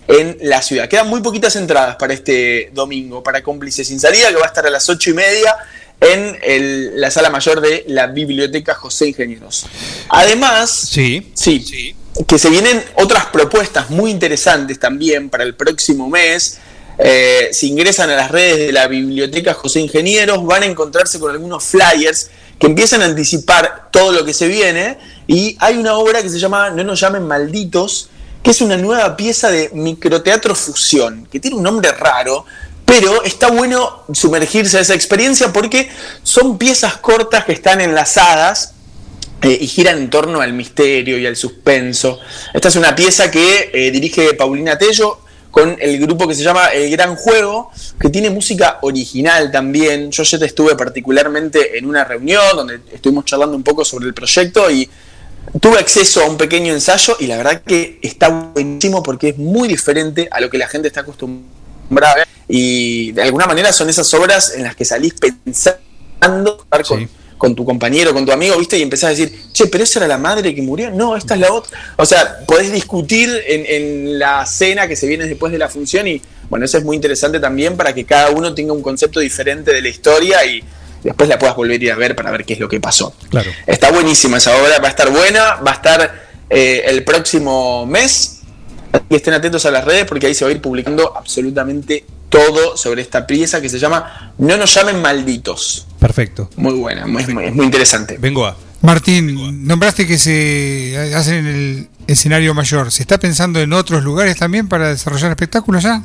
en la ciudad. Quedan muy poquitas entradas para este domingo, para Cómplices sin salida, que va a estar a las ocho y media en el- la sala mayor de la Biblioteca José Ingenieros. Además, Sí. sí, que se vienen otras propuestas muy interesantes también para el próximo mes. Eh, si ingresan a las redes de la Biblioteca José Ingenieros, van a encontrarse con algunos flyers que empiezan a anticipar todo lo que se viene. Y hay una obra que se llama No nos llamen malditos, que es una nueva pieza de microteatro fusión, que tiene un nombre raro, pero está bueno sumergirse a esa experiencia porque son piezas cortas que están enlazadas eh, y giran en torno al misterio y al suspenso. Esta es una pieza que eh, dirige Paulina Tello con el grupo que se llama El Gran Juego, que tiene música original también. Yo ya estuve particularmente en una reunión donde estuvimos charlando un poco sobre el proyecto y tuve acceso a un pequeño ensayo y la verdad que está buenísimo porque es muy diferente a lo que la gente está acostumbrada. Y de alguna manera son esas obras en las que salís pensando con, con tu compañero, con tu amigo, ¿viste? Y empezás a decir, che, pero esa era la madre que murió. No, esta es la otra. O sea, podés discutir en, en la cena que se viene después de la función y bueno, eso es muy interesante también para que cada uno tenga un concepto diferente de la historia y después la puedas volver a ir a ver para ver qué es lo que pasó. Claro. Está buenísima esa obra, va a estar buena, va a estar eh, el próximo mes. Así que estén atentos a las redes porque ahí se va a ir publicando absolutamente todo sobre esta pieza que se llama No nos llamen malditos. Perfecto. Muy buena, muy, muy- es muy interesante. Vengo a. Martín, nombraste que se hace en el escenario mayor. ¿Se está pensando en otros lugares también para desarrollar espectáculos ya?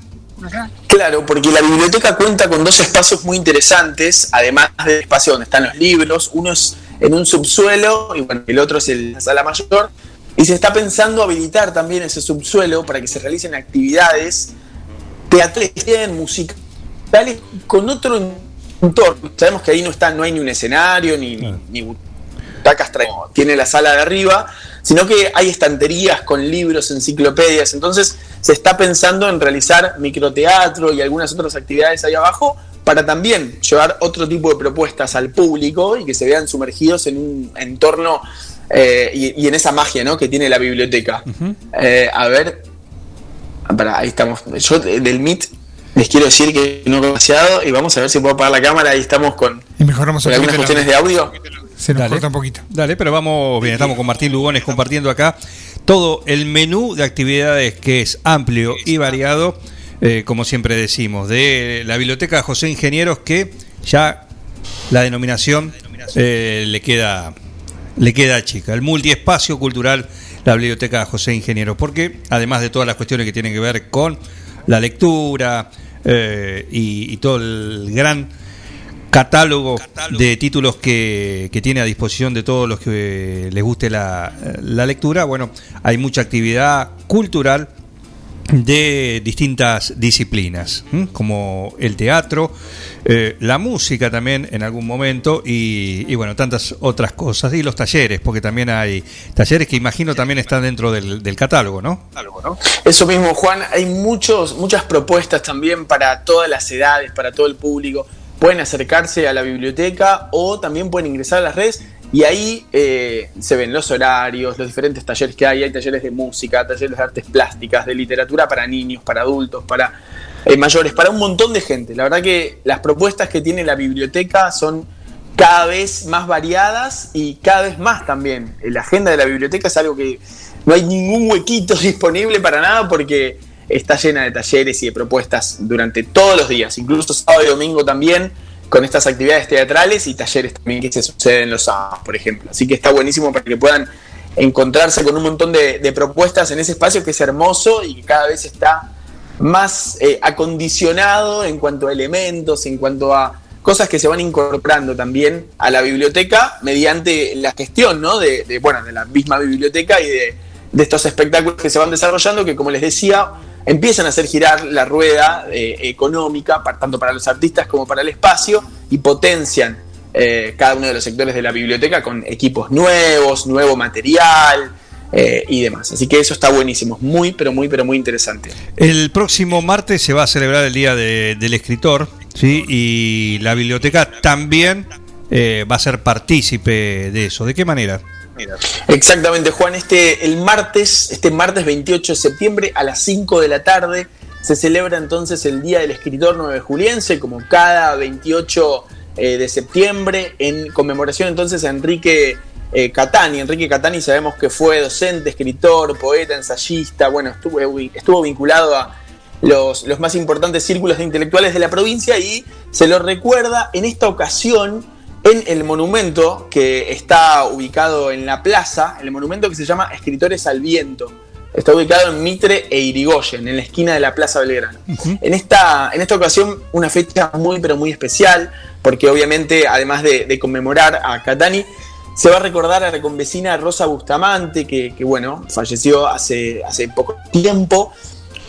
Claro, porque la biblioteca cuenta con dos espacios muy interesantes, además del espacio donde están los libros. Uno es en un subsuelo y bueno, el otro es en la sala mayor. Y se está pensando habilitar también ese subsuelo para que se realicen actividades teatrales, musicales, con otro entorno. Sabemos que ahí no está, no hay ni un escenario, ni, ni butacas, tiene la sala de arriba, sino que hay estanterías con libros, enciclopedias. Entonces se está pensando en realizar microteatro y algunas otras actividades ahí abajo para también llevar otro tipo de propuestas al público y que se vean sumergidos en un entorno eh, y, y en esa magia ¿no? que tiene la biblioteca. Eh, a ver, para, ahí estamos. Yo de- del Meet les quiero decir que no demasiado y vamos a ver si puedo apagar la cámara. Ahí estamos con, Y mejoramos con un algunas la- cuestiones de audio. Se nos Dale. corta un poquito. Dale, pero vamos bien, estamos con Martín Lugones compartiendo acá todo el menú de actividades que es amplio y variado, eh, como siempre decimos, de la Biblioteca José Ingenieros que ya la denominación eh, le queda le queda chica, el multiespacio cultural la Biblioteca José Ingenieros, porque además de todas las cuestiones que tienen que ver con la lectura eh, y, y todo el gran catálogo de títulos que, que tiene a disposición de todos los que les guste la, la lectura. Bueno, hay mucha actividad cultural de distintas disciplinas, como el teatro, eh, la música también en algún momento y, y, bueno, tantas otras cosas. Y los talleres, porque también hay talleres que imagino también están dentro del, del catálogo, ¿no? Eso mismo, Juan. Hay muchos, muchas propuestas también para todas las edades, para todo el público. Pueden acercarse a la biblioteca o también pueden ingresar a las redes y ahí eh, se ven los horarios, los diferentes talleres que hay. Hay talleres de música, talleres de artes plásticas, de literatura para niños, para adultos, para eh, mayores, para un montón de gente. La verdad que las propuestas que tiene la biblioteca son cada vez más variadas y cada vez más también. La agenda de la biblioteca es algo que no hay ningún huequito [laughs] disponible para nada porque está llena de talleres y de propuestas durante todos los días, incluso sábado y domingo también con estas actividades teatrales y talleres también que se suceden los sábados, por ejemplo. Así que está buenísimo para que puedan encontrarse con un montón de, propuestas en ese espacio que es hermoso y que cada vez está más eh, acondicionado en cuanto a elementos, en cuanto a cosas que se van incorporando también a la biblioteca mediante la gestión ¿no? de, bueno, de la misma biblioteca y de, de estos espectáculos que se van desarrollando, que como les decía, empiezan a hacer girar la rueda eh, económica, tanto para los artistas como para el espacio, y potencian eh, cada uno de los sectores de la biblioteca con equipos nuevos, nuevo material. Eh, y demás. Así que eso está buenísimo, muy, pero muy, pero muy interesante. El próximo martes se va a celebrar el Día del Escritor, ¿sí? Y la biblioteca también va a ser partícipe de eso. ¿De qué manera? Exactamente, Juan. Este, el martes, este martes 28 de septiembre a las 5 de la tarde se celebra entonces el Día del Escritor 9 Juliense, como cada 28 eh, de septiembre, en conmemoración entonces a Enrique eh, Catani. Enrique Catani sabemos que fue docente, escritor, poeta, ensayista, bueno, estuvo, estuvo vinculado a los, los más importantes círculos de intelectuales de la provincia y se lo recuerda en esta ocasión en el monumento que está ubicado en la plaza, el monumento que se llama Escritores al Viento. Está ubicado en Mitre e Irigoyen, en la esquina de la Plaza Belgrano. en, esta, en esta ocasión, una fecha muy, pero muy especial, porque obviamente, además de, conmemorar a Catani, se va a recordar a la convecina Rosa Bustamante, que, bueno, falleció hace, hace poco tiempo,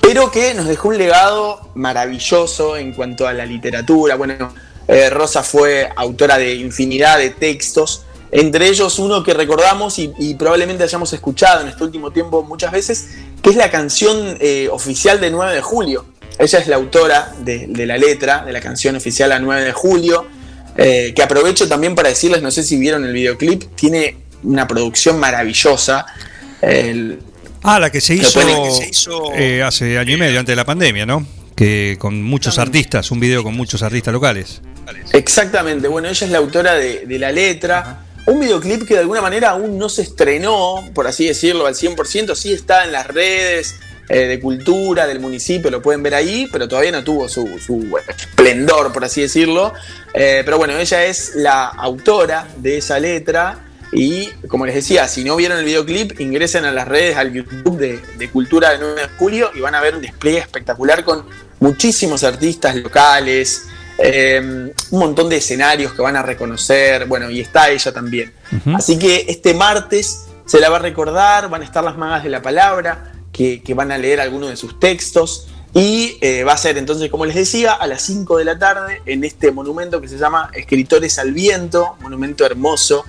pero que nos dejó un legado maravilloso en cuanto a la literatura. Bueno, eh, Rosa fue autora de infinidad de textos, entre ellos uno que recordamos y, probablemente hayamos escuchado en este último tiempo muchas veces, que es la canción eh, oficial de 9 de julio. Ella es la autora de, la letra de la canción oficial a 9 de julio, eh, que aprovecho también para decirles, no sé si vieron el videoclip, tiene una producción maravillosa. ah, la que se hizo, hace año y medio, antes de la pandemia, ¿no? Que con muchos artistas, un video con muchos artistas locales. Exactamente, bueno, ella es la autora de, la letra. Un videoclip que de alguna manera aún no se estrenó, por así decirlo, al 100%, sí está en las redes eh, de cultura del municipio, lo pueden ver ahí, pero todavía no tuvo su, esplendor, por así decirlo. Eh, pero bueno, ella es la autora de esa letra. Y como les decía, si no vieron el videoclip, ingresen a las redes, al YouTube de, de Cultura de 9 de Julio y van a ver un despliegue espectacular con muchísimos artistas locales, eh, un montón de escenarios que van a reconocer, bueno, y está ella también. Así que este martes se la va a recordar, van a estar las magas de la palabra, que, van a leer algunos de sus textos, y eh, va a ser entonces, como les decía, a las 5 de la tarde en este monumento que se llama Escritores al Viento, monumento hermoso,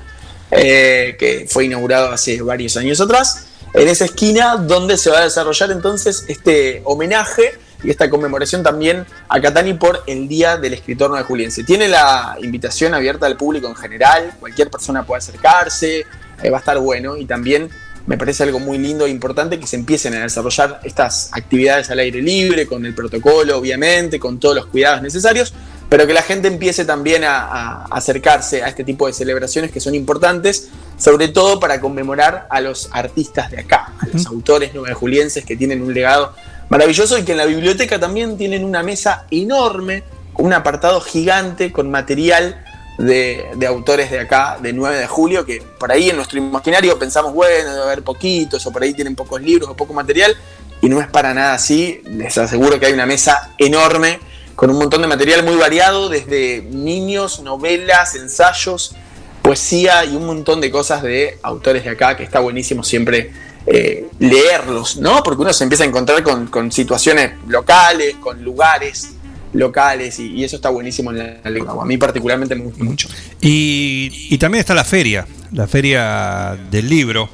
eh, que fue inaugurado hace varios años atrás, en esa esquina donde se va a desarrollar entonces este homenaje y esta conmemoración también a Catani por el Día del Escritor Nueva Juliense. Tiene la invitación abierta al público en general, cualquier persona puede acercarse, eh, va a estar bueno y también me parece algo muy lindo e importante que se empiecen a desarrollar estas actividades al aire libre, con el protocolo obviamente, con todos los cuidados necesarios, pero que la gente empiece también a, acercarse a este tipo de celebraciones que son importantes, sobre todo para conmemorar a los artistas de acá, a los autores julienses que tienen un legado maravilloso y que en la biblioteca también tienen una mesa enorme, un apartado gigante con material de, autores de acá, de 9 de julio, que por ahí en nuestro imaginario pensamos, bueno, debe haber poquitos, o por ahí tienen pocos libros o poco material, y no es para nada así, les aseguro que hay una mesa enorme con un montón de material muy variado, desde niños, novelas, ensayos, poesía y un montón de cosas de autores de acá, que está buenísimo siempre eh, leerlos, ¿no? Porque uno se empieza a encontrar con, situaciones locales, con lugares locales y, eso está buenísimo en la lengua. A mí particularmente me gusta mucho. Y, también está la feria, la feria del libro,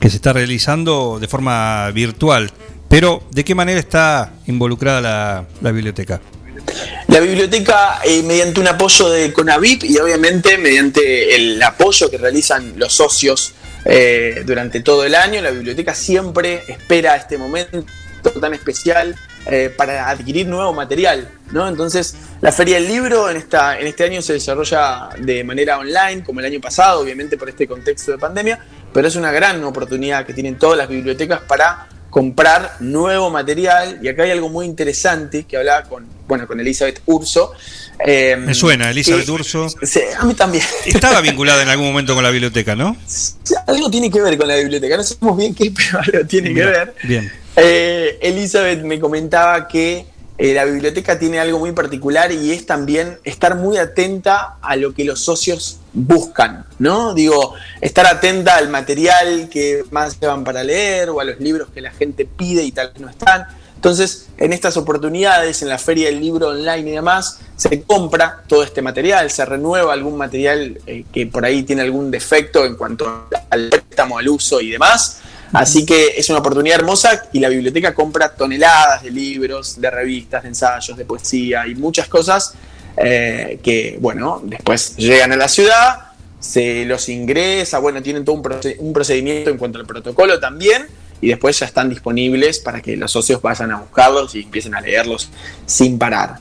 que se está realizando de forma virtual. Pero, ¿de qué manera está involucrada la, biblioteca? La biblioteca, eh, mediante un apoyo de Conavip y obviamente mediante el apoyo que realizan los socios eh, durante todo el año, la biblioteca siempre espera este momento tan especial eh, para adquirir nuevo material. ¿no? Entonces, la Feria del Libro en, esta, en este año se desarrolla de manera online, como el año pasado, obviamente por este contexto de pandemia, pero es una gran oportunidad que tienen todas las bibliotecas para comprar nuevo material. Y acá hay algo muy interesante que hablaba con, bueno, con Elizabeth Urso. Eh, Me suena, Elizabeth que- Urso. Sí, a mí también. Estaba vinculada en algún momento con la biblioteca, ¿no? Algo tiene que ver con la biblioteca, no sabemos bien qué, [laughs] pero algo tiene que ver. Bien. Eh, Elizabeth me comentaba que eh, la biblioteca tiene algo muy particular y es también estar muy atenta a lo que los socios buscan, ¿no? Digo, estar atenta al material que más llevan para leer o a los libros que la gente pide y tal vez no están. Entonces, en estas oportunidades, en la feria del libro online y demás, se compra todo este material, se renueva algún material eh, que por ahí tiene algún defecto en cuanto al préstamo, al uso y demás. Así que es una oportunidad hermosa y la biblioteca compra toneladas de libros, de revistas, de ensayos, de poesía y muchas cosas eh, que, bueno, después llegan a la ciudad, se los ingresa, bueno, tienen todo un, proce- un procedimiento en cuanto al protocolo también y después ya están disponibles para que los socios vayan a buscarlos y empiecen a leerlos sin parar.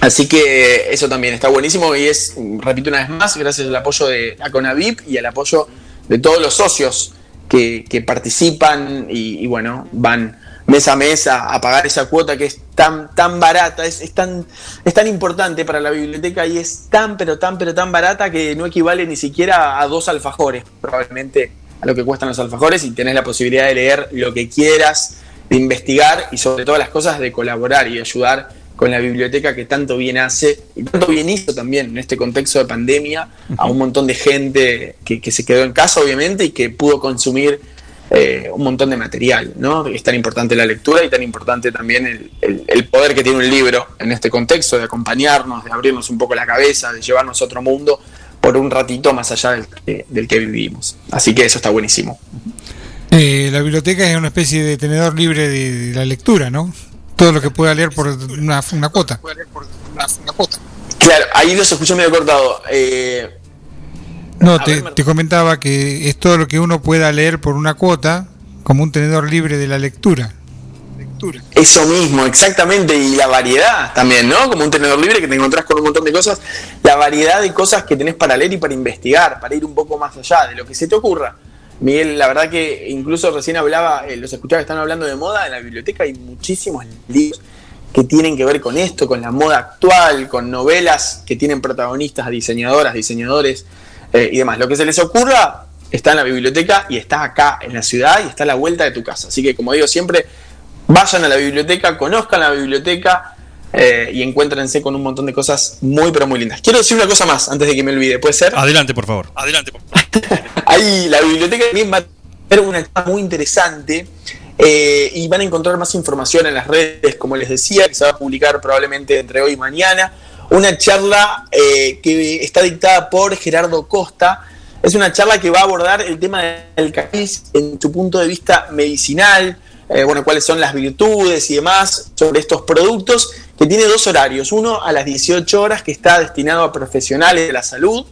Así que eso también está buenísimo y es, repito una vez más, gracias al apoyo de Aconavip y al apoyo de todos los socios que, que participan y, bueno, van mes a mes a, a pagar esa cuota que es tan, tan barata, es, es tan, es tan importante para la biblioteca y es tan, pero tan, pero tan barata que no equivale ni siquiera a dos alfajores, probablemente a lo que cuestan los alfajores y tenés la posibilidad de leer lo que quieras, de investigar y sobre todas las cosas de colaborar y ayudar con la biblioteca que tanto bien hace y tanto bien hizo también en este contexto de pandemia a un montón de gente que, que se quedó en casa obviamente y que pudo consumir eh, un montón de material, ¿no? Es tan importante la lectura y tan importante también el, el- el poder que tiene un libro en este contexto de acompañarnos, de abrirnos un poco la cabeza, de llevarnos a otro mundo por un ratito más allá del que, del que vivimos. Así que eso está buenísimo. Eh, la biblioteca es una especie de tenedor libre de, de la lectura, ¿no? Todo lo que pueda leer por una, una cuota. Claro, ahí los escuché medio cortado. Eh, No, te, te comentaba que es todo lo que uno pueda leer por una cuota, como un tenedor libre de la lectura. Eso mismo, exactamente, y la variedad también, ¿no? Como un tenedor libre que te encontrás con un montón de cosas, la variedad de cosas que tenés para leer y para investigar, para ir un poco más allá de lo que se te ocurra. Miguel, la verdad que incluso recién hablaba, eh, los escuchaba que están hablando de moda, en la biblioteca hay muchísimos libros que tienen que ver con esto, con la moda actual, con novelas que tienen protagonistas, diseñadoras, diseñadores eh, y demás. Lo que se les ocurra está en la biblioteca y está acá en la ciudad y está a la vuelta de tu casa. Así que como digo siempre, vayan a la biblioteca, conozcan la biblioteca eh, y encuéntrense con un montón de cosas muy pero muy lindas. Quiero decir una cosa más antes de que me olvide, ¿puede ser? Adelante, por favor. Adelante. [laughs] Ahí la biblioteca también va a tener una charla muy interesante eh, y van a encontrar más información en las redes, como les decía, que se va a publicar probablemente entre hoy y mañana. Una charla eh, que está dictada por Gerardo Costa. Es una charla que va a abordar el tema del cannabis en su punto de vista medicinal, eh, bueno, cuáles son las virtudes y demás sobre estos productos, que tiene dos horarios. Uno a las 18 horas, que está destinado a profesionales de la salud,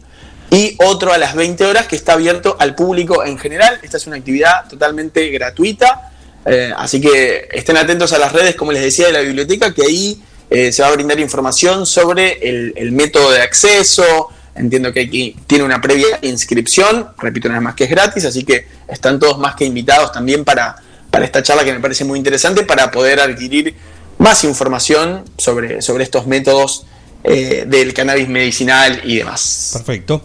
y otro a las 20 horas que está abierto al público en general. Esta es una actividad totalmente gratuita, eh, así que estén atentos a las redes, como les decía, de la biblioteca, que ahí eh, se va a brindar información sobre el, método de acceso. Entiendo que aquí tiene una previa inscripción, repito vez más que es gratis, así que están todos más que invitados también para, para esta charla que me parece muy interesante, para poder adquirir más información sobre, sobre estos métodos eh, del cannabis medicinal y demás. Perfecto.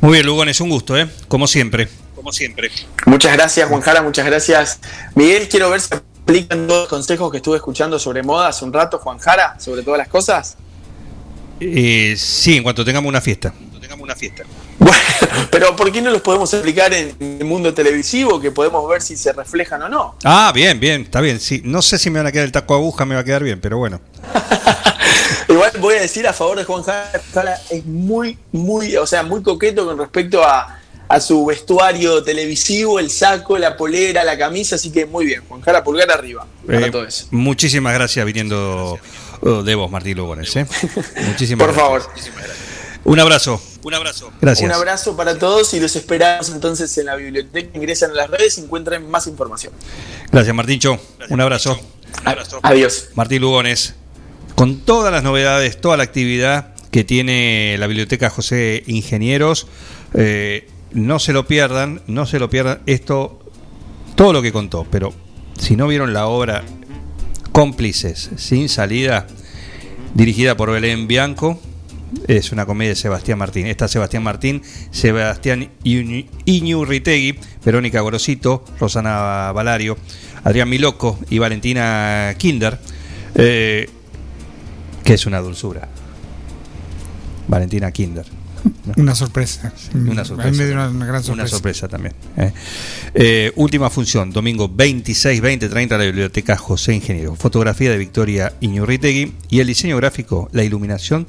Muy bien, Lugones, un gusto, ¿eh? Como siempre. Como siempre. Muchas gracias, Juan Jara, muchas gracias. Miguel, quiero ver si aplican todos los consejos que estuve escuchando sobre moda hace un rato, Juan Jara, sobre todas las cosas. Eh, sí, en cuanto tengamos una fiesta. Tengamos una fiesta. Pero ¿por qué no los podemos aplicar en el mundo televisivo, que podemos ver si se reflejan o no? Ah, bien, bien, está bien. Sí, no sé si me van a quedar el taco aguja, me va a quedar bien, pero bueno. [laughs] Igual voy a decir a favor de Juan Jara, es muy, muy, o sea, muy coqueto con respecto a, a su vestuario televisivo, el saco, la polera, la camisa, así que muy bien, Juan Jara, pulgar arriba para Eh, todo eso. muchísimas gracias viniendo oh, de vos, Martín Lugones. ¿eh? [laughs] Muchísimas Por gracias. favor. Un abrazo. Un abrazo. Gracias. Un abrazo para todos y los esperamos entonces en la biblioteca. Ingresan a las redes y encuentran más información. Gracias, Martincho. Un abrazo. Adiós. Martín Lugones. Con todas las novedades, toda la actividad que tiene la Biblioteca José Ingenieros, eh, no se lo pierdan, no se lo pierdan. Esto, todo lo que contó, pero si no vieron la obra Cómplices sin salida, dirigida por Belén Bianco, es una comedia de Sebastián Martín. Está Sebastián Martín, Sebastián Iñu- Iñurritegui, Verónica Gorosito, Rosana Valario, Adrián Miloco y Valentina Kinder, eh, que es una dulzura. Valentina Kinder. Una sorpresa. Una sorpresa. A mí me dio una, una gran Una sorpresa. sorpresa también. eh. Eh, última función, domingo 26, 20, 30, la Biblioteca José Ingeniero. Fotografía de Victoria Iñurritegui y el diseño gráfico, la iluminación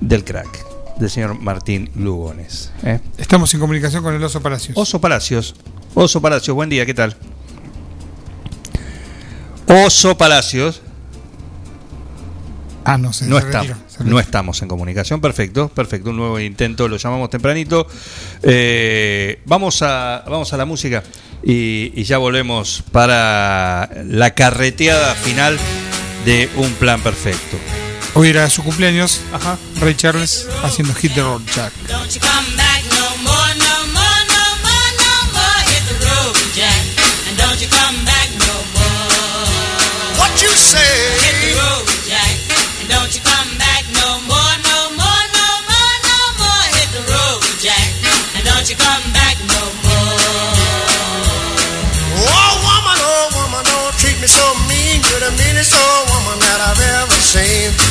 del crack, del señor Martín Lugones. eh. Estamos en comunicación con el Oso Palacios. Oso Palacios. Oso Palacios, buen día, ¿qué tal? Oso Palacios. Ah, no sé. No, se está- se no estamos en comunicación, perfecto, perfecto, un nuevo intento, lo llamamos tempranito. Eh, vamos, a, vamos a la música y, y ya volvemos para la carreteada final de Un Plan Perfecto. Hoy era su cumpleaños. Ajá. Ray Charles haciendo Hit the Road Jack. Don't you come back no more, no more, no more, no more. Hit the road, Jack. And don't you come back no more. What you say? Hit the road, Jack. And don't you come back no more, no more, no more, no more. Hit the road, Jack. And don't you come back no more. Oh woman, oh woman, don't treat me so mean. You're the meanest old woman that I've ever seen.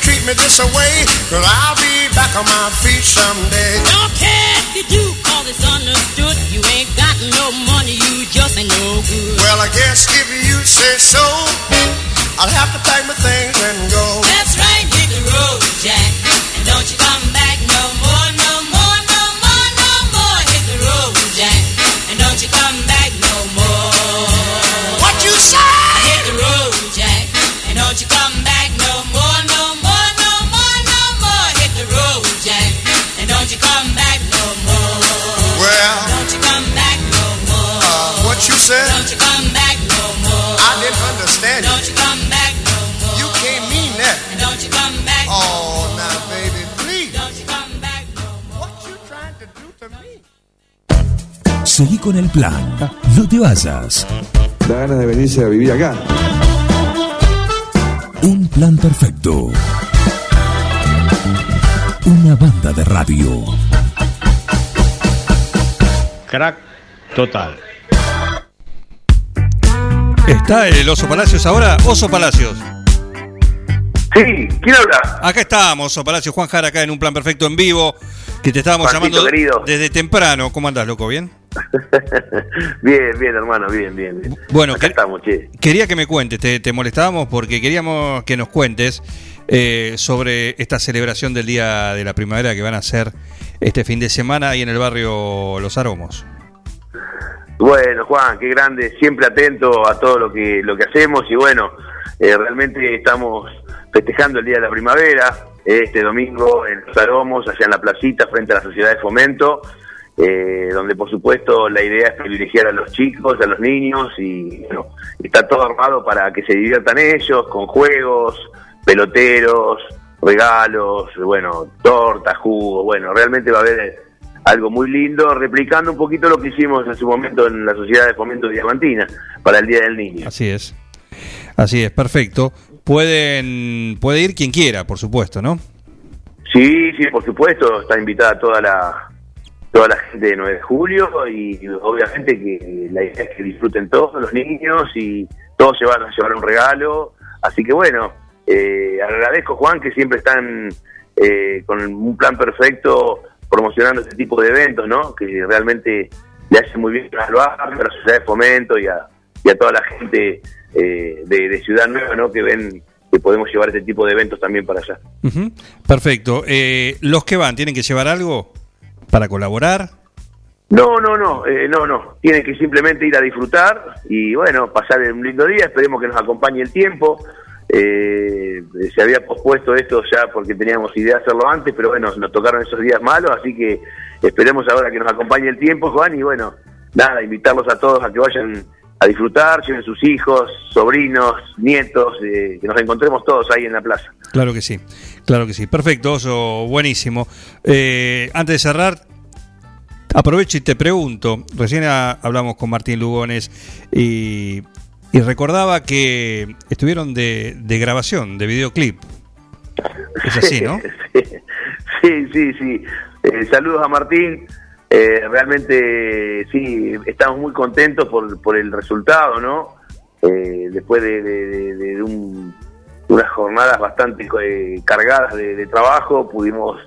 Treat me this away. Cause I'll be back on my feet someday. Don't care if you do, cause it's understood. You ain't got no money, you just ain't no good. Well, I guess if you say so, I'll have to pack my things and go. That's right, hit the road, Jack. And don't you come back no more, Seguí con el plan. No te vayas. Da ganas de venirse a vivir acá. Un plan perfecto. Una banda de radio. Crack total. ¿Está el Oso Palacios ahora? Oso Palacios. Sí, ¿quién habla? Acá estamos, Oso Palacios, Juan Jara, acá en Un Plan Perfecto en vivo, que te estábamos Juancito, llamando querido. desde temprano. ¿Cómo andás, loco? ¿Bien? [laughs] bien, bien, hermano, bien, bien. bien. Bueno, que- estamos. Quería que me cuentes, te, te molestábamos porque queríamos que nos cuentes eh, sobre esta celebración del Día de la Primavera que van a hacer este fin de semana ahí en el barrio Los Aromos. Bueno, Juan, qué grande, siempre atento a todo lo que lo que hacemos y bueno, eh, realmente estamos festejando el Día de la Primavera este domingo en Los Aromos, allá en la placita frente a la Sociedad de Fomento, eh, donde por supuesto la idea es privilegiar a los chicos, a los niños y bueno, está todo armado para que se diviertan ellos con juegos, peloteros, regalos, bueno, tortas, jugo, bueno, realmente va a haber algo muy lindo, replicando un poquito lo que hicimos en su momento en la Sociedad de Fomento Diamantina para el Día del Niño. Así es. Así es, perfecto. Pueden puede ir quien quiera, por supuesto, ¿no? Sí, sí, por supuesto, está invitada toda la toda la gente de 9 de julio y obviamente que la idea es que disfruten todos los niños y todos se van a llevar un regalo, así que bueno, eh, agradezco, Juan, que siempre están eh, con un plan perfecto promocionando este tipo de eventos, ¿no? Que realmente le hace muy bien a lo a la sociedad de fomento y a, y a toda la gente eh, de, Ciudad Nueva, ¿no? Que ven que podemos llevar este tipo de eventos también para allá. Ujú, Perfecto. Eh, ¿Los que van tienen que llevar algo para colaborar? No, no, no, eh, no, no. Tienen que simplemente ir a disfrutar y bueno, pasar un lindo día. Esperemos que nos acompañe el tiempo. Eh, se había pospuesto esto ya porque teníamos idea de hacerlo antes, pero bueno, nos tocaron esos días malos, así que esperemos ahora que nos acompañe el tiempo, Juan, y bueno, nada, invitarlos a todos a que vayan a disfrutar, lleven sus hijos, sobrinos, nietos, eh, que nos encontremos todos ahí en la plaza. Claro que sí, claro que sí. Perfecto, Oso, buenísimo. Eh, antes de cerrar, aprovecho y te pregunto, recién a- hablamos con Martín Lugones y, y recordaba que estuvieron de, de grabación, de videoclip. Es así, ¿no? [laughs] Sí, sí, sí. Eh, saludos a Martín. Eh, realmente, sí, estamos muy contentos por, por el resultado, ¿no? Eh, después de, de- de- de un- unas jornadas bastante eh, cargadas de, trabajo, pudimos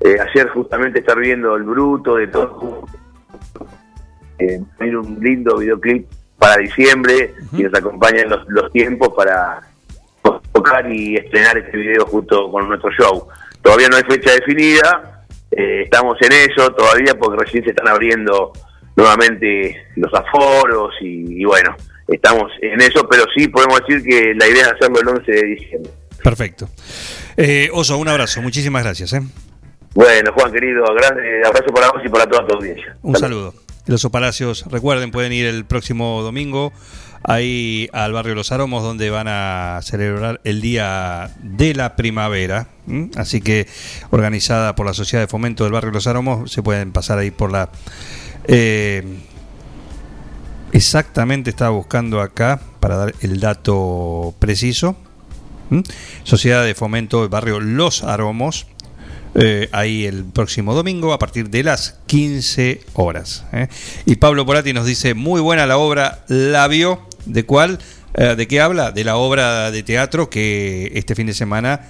eh, ayer justamente estar viendo el bruto de todo. Eh, un lindo videoclip para diciembre y nos acompañan los, los tiempos para tocar y estrenar este video junto con nuestro show. Todavía no hay fecha definida, eh, estamos en eso todavía porque recién se están abriendo nuevamente los aforos y, y bueno, estamos en eso, pero sí podemos decir que la idea es hacerlo el 11 de diciembre. Perfecto. Eh, Oso, un abrazo, muchísimas gracias. ¿eh? Bueno, Juan querido, abrazo para vos y para toda tu audiencia. Un saludo. Los Palacios, recuerden, pueden ir el próximo domingo ahí al barrio Los Aromos, donde van a celebrar el Día de la Primavera. Así que, organizada por la Sociedad de Fomento del barrio Los Aromos, se pueden pasar ahí por la. eh, exactamente estaba buscando acá para dar el dato preciso. Sociedad de Fomento del barrio Los Aromos. eh, ahí el próximo domingo a partir de las 15 horas. ¿eh? Y Pablo Porati nos dice, muy buena la obra, la vio, ¿de cuál? Eh, ¿De qué habla? De la obra de teatro que este fin de semana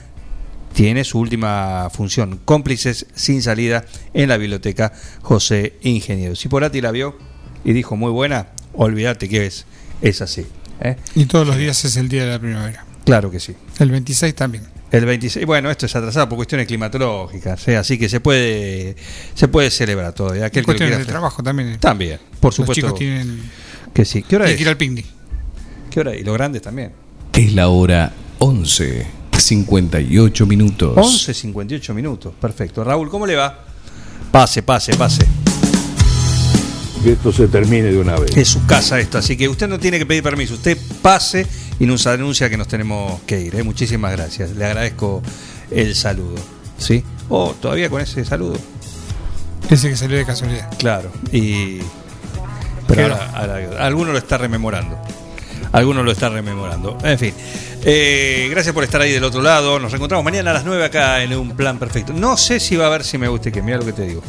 tiene su última función, Cómplices sin salida, en la biblioteca José Ingeniero. Si Porati la vio y dijo muy buena, olvídate que es, es así. ¿eh? Y todos los días es el día de la primavera. Claro que sí. El 26 también. El 26, bueno, esto es atrasado por cuestiones climatológicas, ¿eh? así que se puede se puede celebrar todavía. Aquel Cuestiones de trabajo también. También, por Los supuesto. chicos tienen que sí. ¿Qué hora tienen es? que ir al picnic. ¿Qué hora? Y los grandes también. Es la hora 11, 58 minutos. 11, 58 minutos. Perfecto. Raúl, ¿cómo le va? Pase, pase, pase. Que esto se termine de una vez. Es su casa esto, así que usted no tiene que pedir permiso. Usted pase y nos anuncia que nos tenemos que ir. ¿eh? Muchísimas gracias. Le agradezco el saludo. ¿Sí? Oh, todavía con ese saludo. Ese que salió de casualidad. Claro. Y. Pero ahora, ahora- alguno lo está rememorando. Alguno lo está rememorando. En fin. Eh, gracias por estar ahí del otro lado. Nos reencontramos mañana a las 9 acá en un plan perfecto. No sé si va a ver si me guste que. Mira lo que te digo.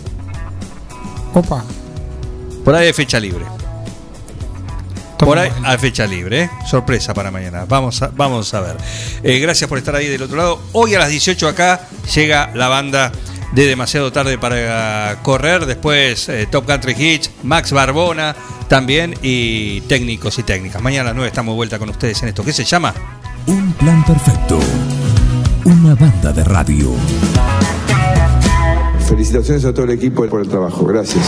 Opa. Por ahí hay fecha libre. Por ahí hay fecha libre, ¿eh? sorpresa para mañana. Vamos a, vamos a ver. Eh, gracias por estar ahí del otro lado. Hoy a las 18 acá llega la banda de demasiado tarde para correr. Después eh, Top Country Hits, Max Barbona también y técnicos y técnicas. Mañana a las 9 estamos de vuelta con ustedes en esto. ¿Qué se llama? Un plan perfecto. Una banda de radio. Felicitaciones a todo el equipo por el trabajo. Gracias.